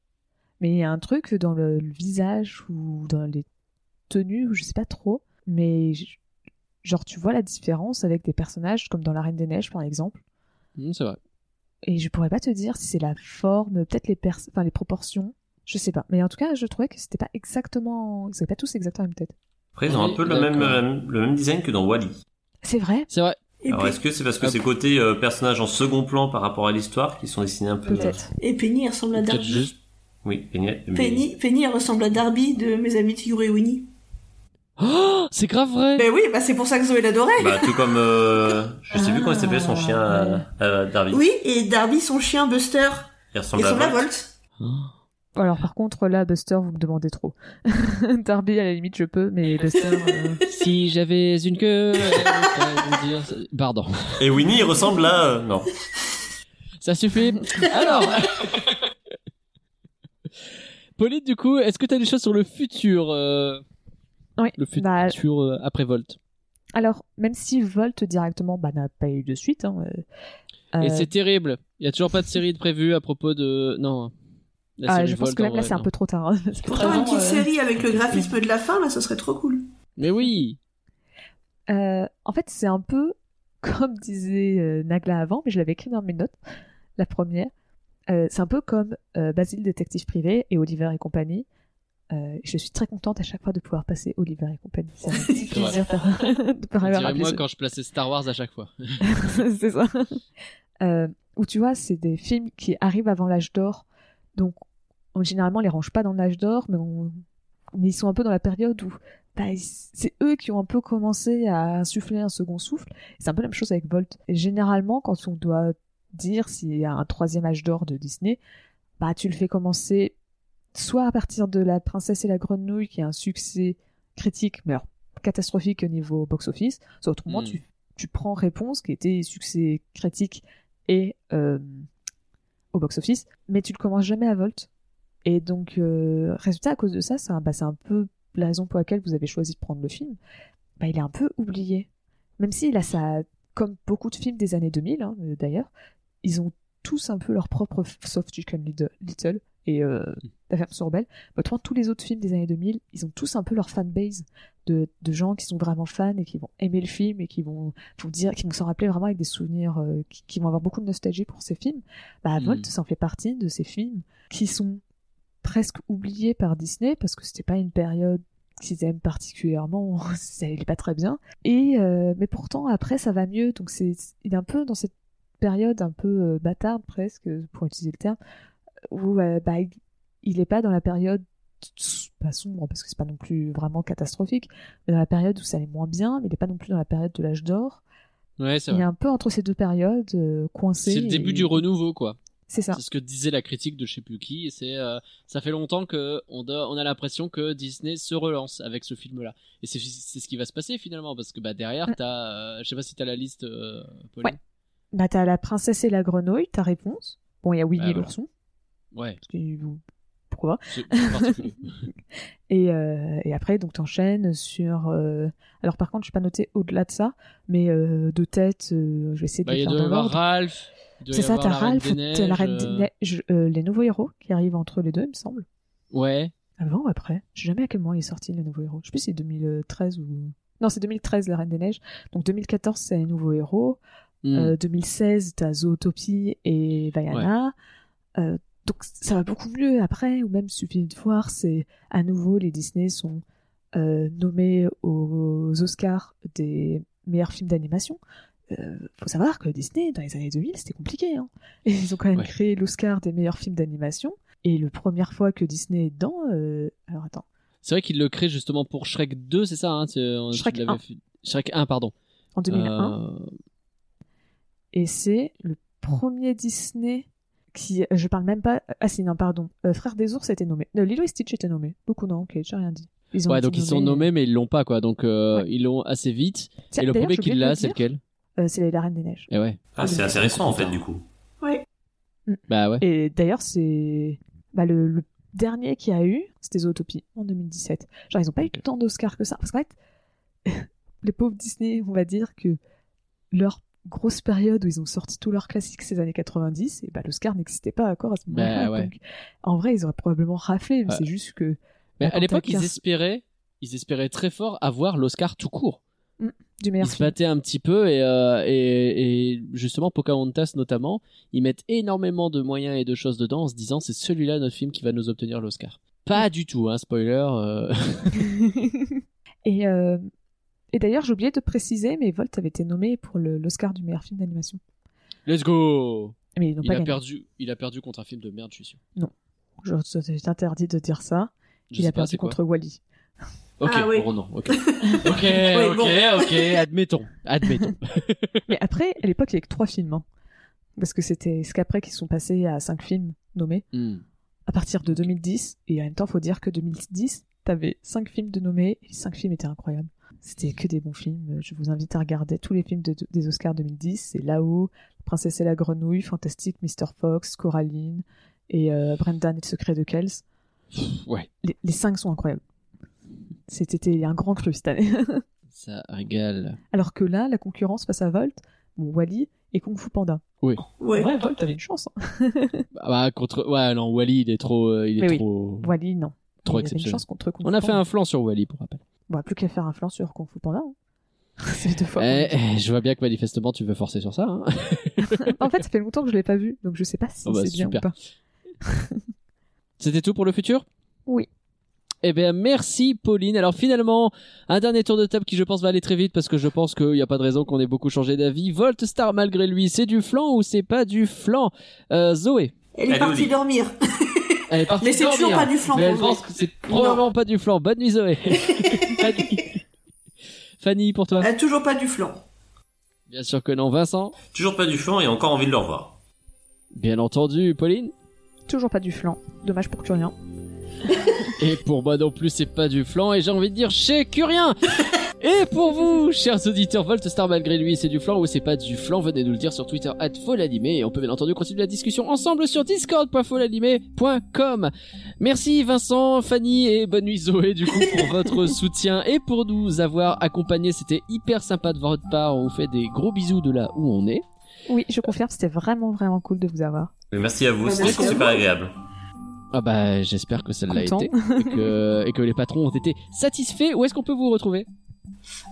Mais il y a un truc dans le, le visage ou dans les tenues, ou je sais pas trop. Mais je- genre tu vois la différence avec des personnages comme dans La Reine des Neiges par exemple. Hmm, c'est vrai. Et je pourrais pas te dire si c'est la forme, peut-être les pers enfin les proportions. Je sais pas. Mais en tout cas, je trouvais que c'était pas exactement, ils avaient pas tous exactement la même tête. Après, ils ont Oui, un peu le même, euh, le même design que dans Wally. C'est vrai, C'est vrai. Et, Alors est-ce que c'est parce que Ah. ces côtés euh, personnages en second plan par rapport à l'histoire qui sont dessinés un peu... peut-être. et Penny ressemble à Peut-être Darby. juste. Oui, Penny. mais- Penny, Penny ressemble à Darby de Mes Amis Tigre et Winnie. Oh, c'est grave vrai. Ben oui, bah c'est pour ça que Zoé l'adorait. Bah tout comme... euh, je sais plus comment il Ah, s'appelait son chien à, à Darby. Oui, et Darby, son chien Buster, Il ressemble à à Volt. Volt. Oh. Alors par contre là, Buster, vous me demandez trop. Darby à la limite je peux, mais Buster. euh, Si j'avais une queue. dire- Pardon. Et Winnie, il ressemble à... euh, non. Ça suffit. Alors. Pauline, du coup, est-ce que tu as des choses sur le futur euh, Oui, Le futur bah- euh, après Volt. Alors même si Volt directement bah, n'a pas eu de suite. Hein, euh, Et euh, c'est terrible. Il y a toujours pas de série de prévue à propos de. Non. Ah, je pense Volt, que là c'est un peu trop tard. hein. C'est Pourtant, vraiment, une petite euh, série avec le graphisme de la fin, là, ça serait trop cool. Mais oui. Euh, en fait, c'est un peu comme disait euh, Nagla avant, mais je l'avais écrit dans mes notes, la première. Euh, c'est un peu comme euh, Basile détective privé et Oliver et compagnie. Euh, je suis très contente à chaque fois de pouvoir passer Oliver et compagnie. C'est un petit plaisir de, rappeler Dirais-moi ce- quand je plaçais Star Wars à chaque fois. c'est ça. Euh, où tu vois, c'est des films qui arrivent avant l'âge d'or. Donc, on, généralement, on les range pas dans l'âge d'or, mais, on- mais ils sont un peu dans la période où bah, c'est eux qui ont un peu commencé à insuffler un second souffle. C'est un peu la même chose avec Volt. Et généralement, quand on doit dire s'il y a un troisième âge d'or de Disney, bah, tu le fais commencer soit à partir de La Princesse et la Grenouille, qui est un succès critique, mais alors catastrophique au niveau box-office, soit autrement, Mm. tu, tu prends Réponse, qui était succès critique et euh, au box-office, mais tu le commences jamais à Volt. Et donc, euh, résultat, à cause de ça, c'est un, bah, un peu la raison pour laquelle vous avez choisi de prendre le film. Bah, il est un peu oublié. Même si, là, ça, comme beaucoup de films des années 2000, hein, euh, d'ailleurs, ils ont tous un peu leur propre Soft Chicken Little et euh, Rebelle. Mais autrement, tous les autres films des années 2000, ils ont tous un peu leur fanbase de, de gens qui sont vraiment fans et qui vont aimer le film et qui vont, vont dire, qui vont s'en rappeler vraiment avec des souvenirs, euh, qui, qui vont avoir beaucoup de nostalgie pour ces films. Bah, Mm. Volt, ça en fait partie de ces films qui sont presque oubliés par Disney parce que c'était pas une période qu'ils aiment particulièrement, ça allait pas très bien. Et euh, mais pourtant après ça va mieux, donc c'est il est un peu dans cette période un peu euh, bâtarde presque pour utiliser le terme où euh, bah, il, il est pas dans la période pas sombre parce que c'est pas non plus vraiment catastrophique, mais dans la période où ça allait moins bien, mais il est pas non plus dans la période de l'âge d'or. Ouais, c'est Il est un peu entre ces deux périodes euh, coincé. C'est le début et- du renouveau, quoi. C'est ça. C'est ce que disait la critique de je sais plus qui. C'est euh, ça fait longtemps que on, a l'impression que Disney se relance avec ce film-là. Et c'est ce qui va se passer finalement parce que bah derrière Ouais. t'as, euh, je sais pas si t'as la liste, euh, Pauline. Ouais. Bah, t'as la princesse et la grenouille, ta réponse. Bon, il y a Willy Ah, voilà. Ouais. parce que- Pourquoi particulier. et, euh, et après, donc, t'enchaînes sur. euh, Alors, par contre, je pas noté au-delà de ça, mais euh, de tête, je vais essayer de Bah, les faire dans l'ordre. Ralph. C'est ça, t'as Ralph, t'as la Reine des Neiges, les nouveaux héros qui arrivent entre les deux, il me semble. Ouais. Avant ou après? Je sais jamais à quel moment il est sorti le nouveau héros. Je sais plus si c'est 2013 ou. Non, c'est 2013, la Reine des Neiges. Donc 2014, c'est les nouveaux héros. Hmm. Euh, 2016, t'as Zootopie et Vaiana. Euh, donc ça va beaucoup mieux après, ou même suffit de voir, c'est à nouveau les Disney sont euh, nommés aux Oscars des meilleurs films d'animation. Euh, faut savoir que Disney, dans les années 2000, c'était compliqué. Hein. Et ils ont quand même Ouais. créé l'Oscar des meilleurs films d'animation. Et la première fois que Disney est dedans, euh, alors attends, C'est vrai qu'il le crée justement pour Shrek 2, c'est ça hein, tu Shrek l'avais 1. fait- Shrek 1, pardon. en 2001. Euh, Et c'est le premier Disney qui. Je parle même pas. Ah si, non, pardon. Euh, Frère des ours était nommé. Euh, Lilo et Stitch était nommé. Donc non, ok, j'ai rien dit. Ils ont Ouais, donc ils sont nommés, mais ils l'ont pas, quoi. Donc euh, ils l'ont assez vite. Tiens, Et le premier qui l'a, c'est lequel? Euh, c'est La Reine des Neiges. Et ouais. Ah, c'est assez récent en fait du coup. Bah ouais. Et d'ailleurs, c'est. Bah, le, le dernier qu'il y a eu, c'était Zootopie, en 2017. Genre, ils ont pas eu tant d'Oscars que ça. Parce qu'en fait, les pauvres Disney, on va dire que leur grosse période où ils ont sorti tous leurs classiques ces années 90, et bah, l'Oscar n'existait pas encore à ce moment-là. Bah ouais. Donc, en vrai, ils auraient probablement raflé, mais Ouais. c'est juste que. Mais à l'époque, ils 15 espéraient, ils espéraient très fort avoir l'Oscar tout court. du meilleur Ils se battaient un petit peu et, euh, et, et justement Pocahontas notamment, ils mettent énormément de moyens et de choses dedans en se disant c'est celui-là notre film qui va nous obtenir l'Oscar. Pas du tout, hein, spoiler. euh. et euh, et d'ailleurs, j'ai oublié de préciser, mais Volt avait été nommé pour l'Oscar du meilleur film d'animation. Let's go. Mais ils n'ont Il pas a gagné. perdu, il a perdu contre un film de merde, je suis sûr. Je c'est interdit de dire ça. Je il a pas, perdu contre Wally. Ok, Ah oui. bon non, ok, ok, ok, bon. ok, admettons, admettons. Mais après, à l'époque, il y avait que trois films. hein. Parce que c'était ce qu'après qu'ils sont passés à cinq films nommés Hmm. à partir de 2010. Et en même temps, faut dire que 2010, t'avais cinq films de nommés et les cinq films étaient incroyables. C'était que des bons films. Je vous invite à regarder tous les films de- des Oscars 2010. C'est Là-haut, Princesse et la Grenouille, Fantastique, Mr. Fox, Coraline et euh, Brendan et le secret de Kells. Ouais, Les, les cinq sont incroyables. C'était un grand cru cette année. ça régale. Alors que là, la concurrence face à Volt, bon, Wally et Kung Fu Panda. Ouais. En vrai, Volt, t'avais une chance. hein. Bah, bah, contre, ouais, non, Wally, il est trop, euh, il est Mais oui. trop, Wally, non. trop avait une exceptionnel. chance contre Kung On Fu a fait Panda. un flanc sur Wally, pour rappel. Bon, plus qu'à faire un flanc sur Kung Fu Panda. hein. C'est deux fois. Eh, eh, je vois bien que manifestement tu veux forcer sur ça. Hein. en fait, ça fait longtemps que je l'ai pas vu, donc je sais pas si Oh bah, c'est bien ou super. pas. C'était tout pour le futur? Oui. Eh bien, merci Pauline. Alors finalement, un dernier tour de table qui je pense va aller très vite parce que je pense qu'il n'y a pas de raison qu'on ait beaucoup changé d'avis. Volt Star malgré lui, c'est du flan ou c'est pas du flan? Euh, Zoé Elle Elle est est partie dormir. Elle est partie Mais c'est toujours pas du flan Mais elle pour pense que c'est probablement pas du flan. Bonne nuit Zoé. Fanny. Fanny, pour toi Elle a toujours pas du flan. Bien sûr que non. Vincent Toujours pas du flan et encore envie de le revoir. Bien entendu. Pauline Toujours pas du flan. Dommage pour Curien. Et pour moi non plus, c'est pas du flan. Et j'ai envie de dire chez Curien. Et pour vous, chers auditeurs, Voltstar malgré lui, c'est du flan ou c'est pas du flan Venez nous le dire sur Twitter at Folanimé. Et on peut bien entendu continuer la discussion ensemble sur discord.folanimé.com. Merci Vincent, Fanny et bonne nuit Zoé du coup pour votre soutien et pour nous avoir accompagnés. C'était hyper sympa de votre part. On vous fait des gros bisous de là où on est. Oui, je confirme, c'était vraiment vraiment cool de vous avoir. Merci à vous, Bah, c'était super vous. agréable. Ah bah j'espère que ça l'a été et que, et que les patrons ont été satisfaits. Où est-ce qu'on peut vous retrouver?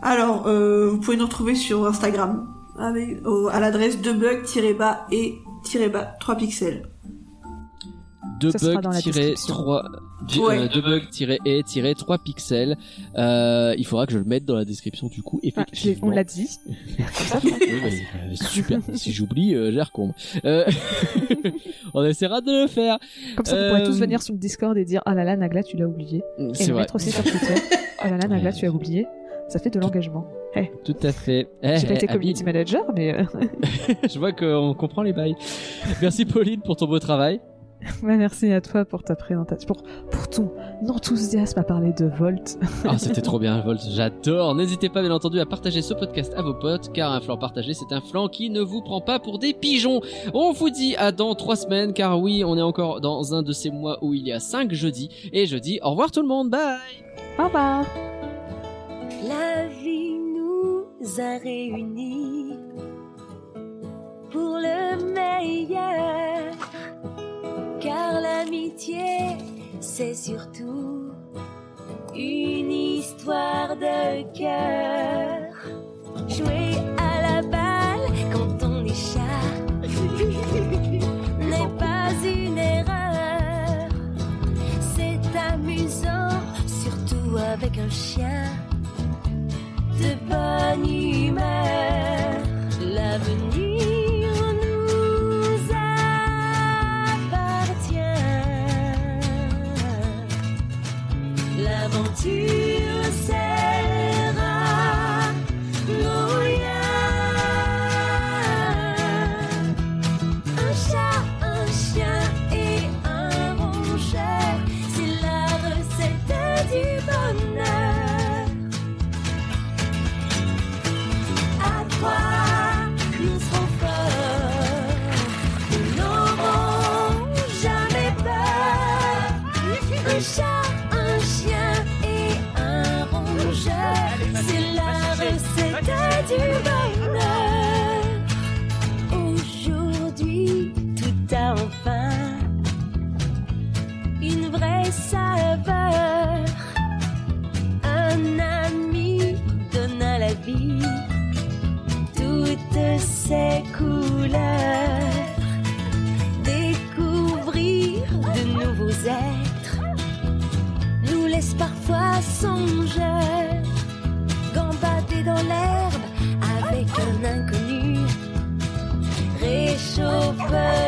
Alors, euh, vous pouvez nous retrouver sur Instagram avec, au- à l'adresse debug-bas et 3 pixels. Ça sera dans la description. 2bug-3 Ouais. 2bug-et-3 pixels. Euh, il faudra que je le mette dans la description du coup, Ah, effectivement. on l'a dit. Oui, euh, super. si j'oublie, euh, j'ai recombe. Euh, on essaiera de le faire. Comme ça, vous pourrez Euh, tous venir sur le Discord et dire Ah là là, Nagla, tu l'as oublié. C'est vrai. mettre aussi sur Twitter. Ah là là, Nagla, tu as oublié. Ça fait de l'engagement. Eh, Tout à fait. Eh, j'ai pas eh, été habile. community manager, mais euh, je vois qu'on comprend les bails. Merci Pauline pour ton beau travail. Bah, merci à toi pour ta présentation, pour, pour ton enthousiasme à parler de Volt. Ah, c'était trop bien, Volt, j'adore. N'hésitez pas, bien entendu, à partager ce podcast à vos potes, car un flanc partagé, c'est un flanc qui ne vous prend pas pour des pigeons. On vous dit à dans trois semaines, car oui, on est encore dans un de ces mois où il y a cinq jeudis. Et je dis au revoir tout le monde, bye Au revoir La vie nous a réunis pour le meilleur, car l'amitié, c'est surtout une histoire de cœur. Jouer à la balle quand on est chat n'est pas une erreur. C'est amusant, surtout avec un chien de bonne humeur. L'avenir nous appartient. L'aventure songeait gambader dans l'herbe avec un inconnu réchauffeur.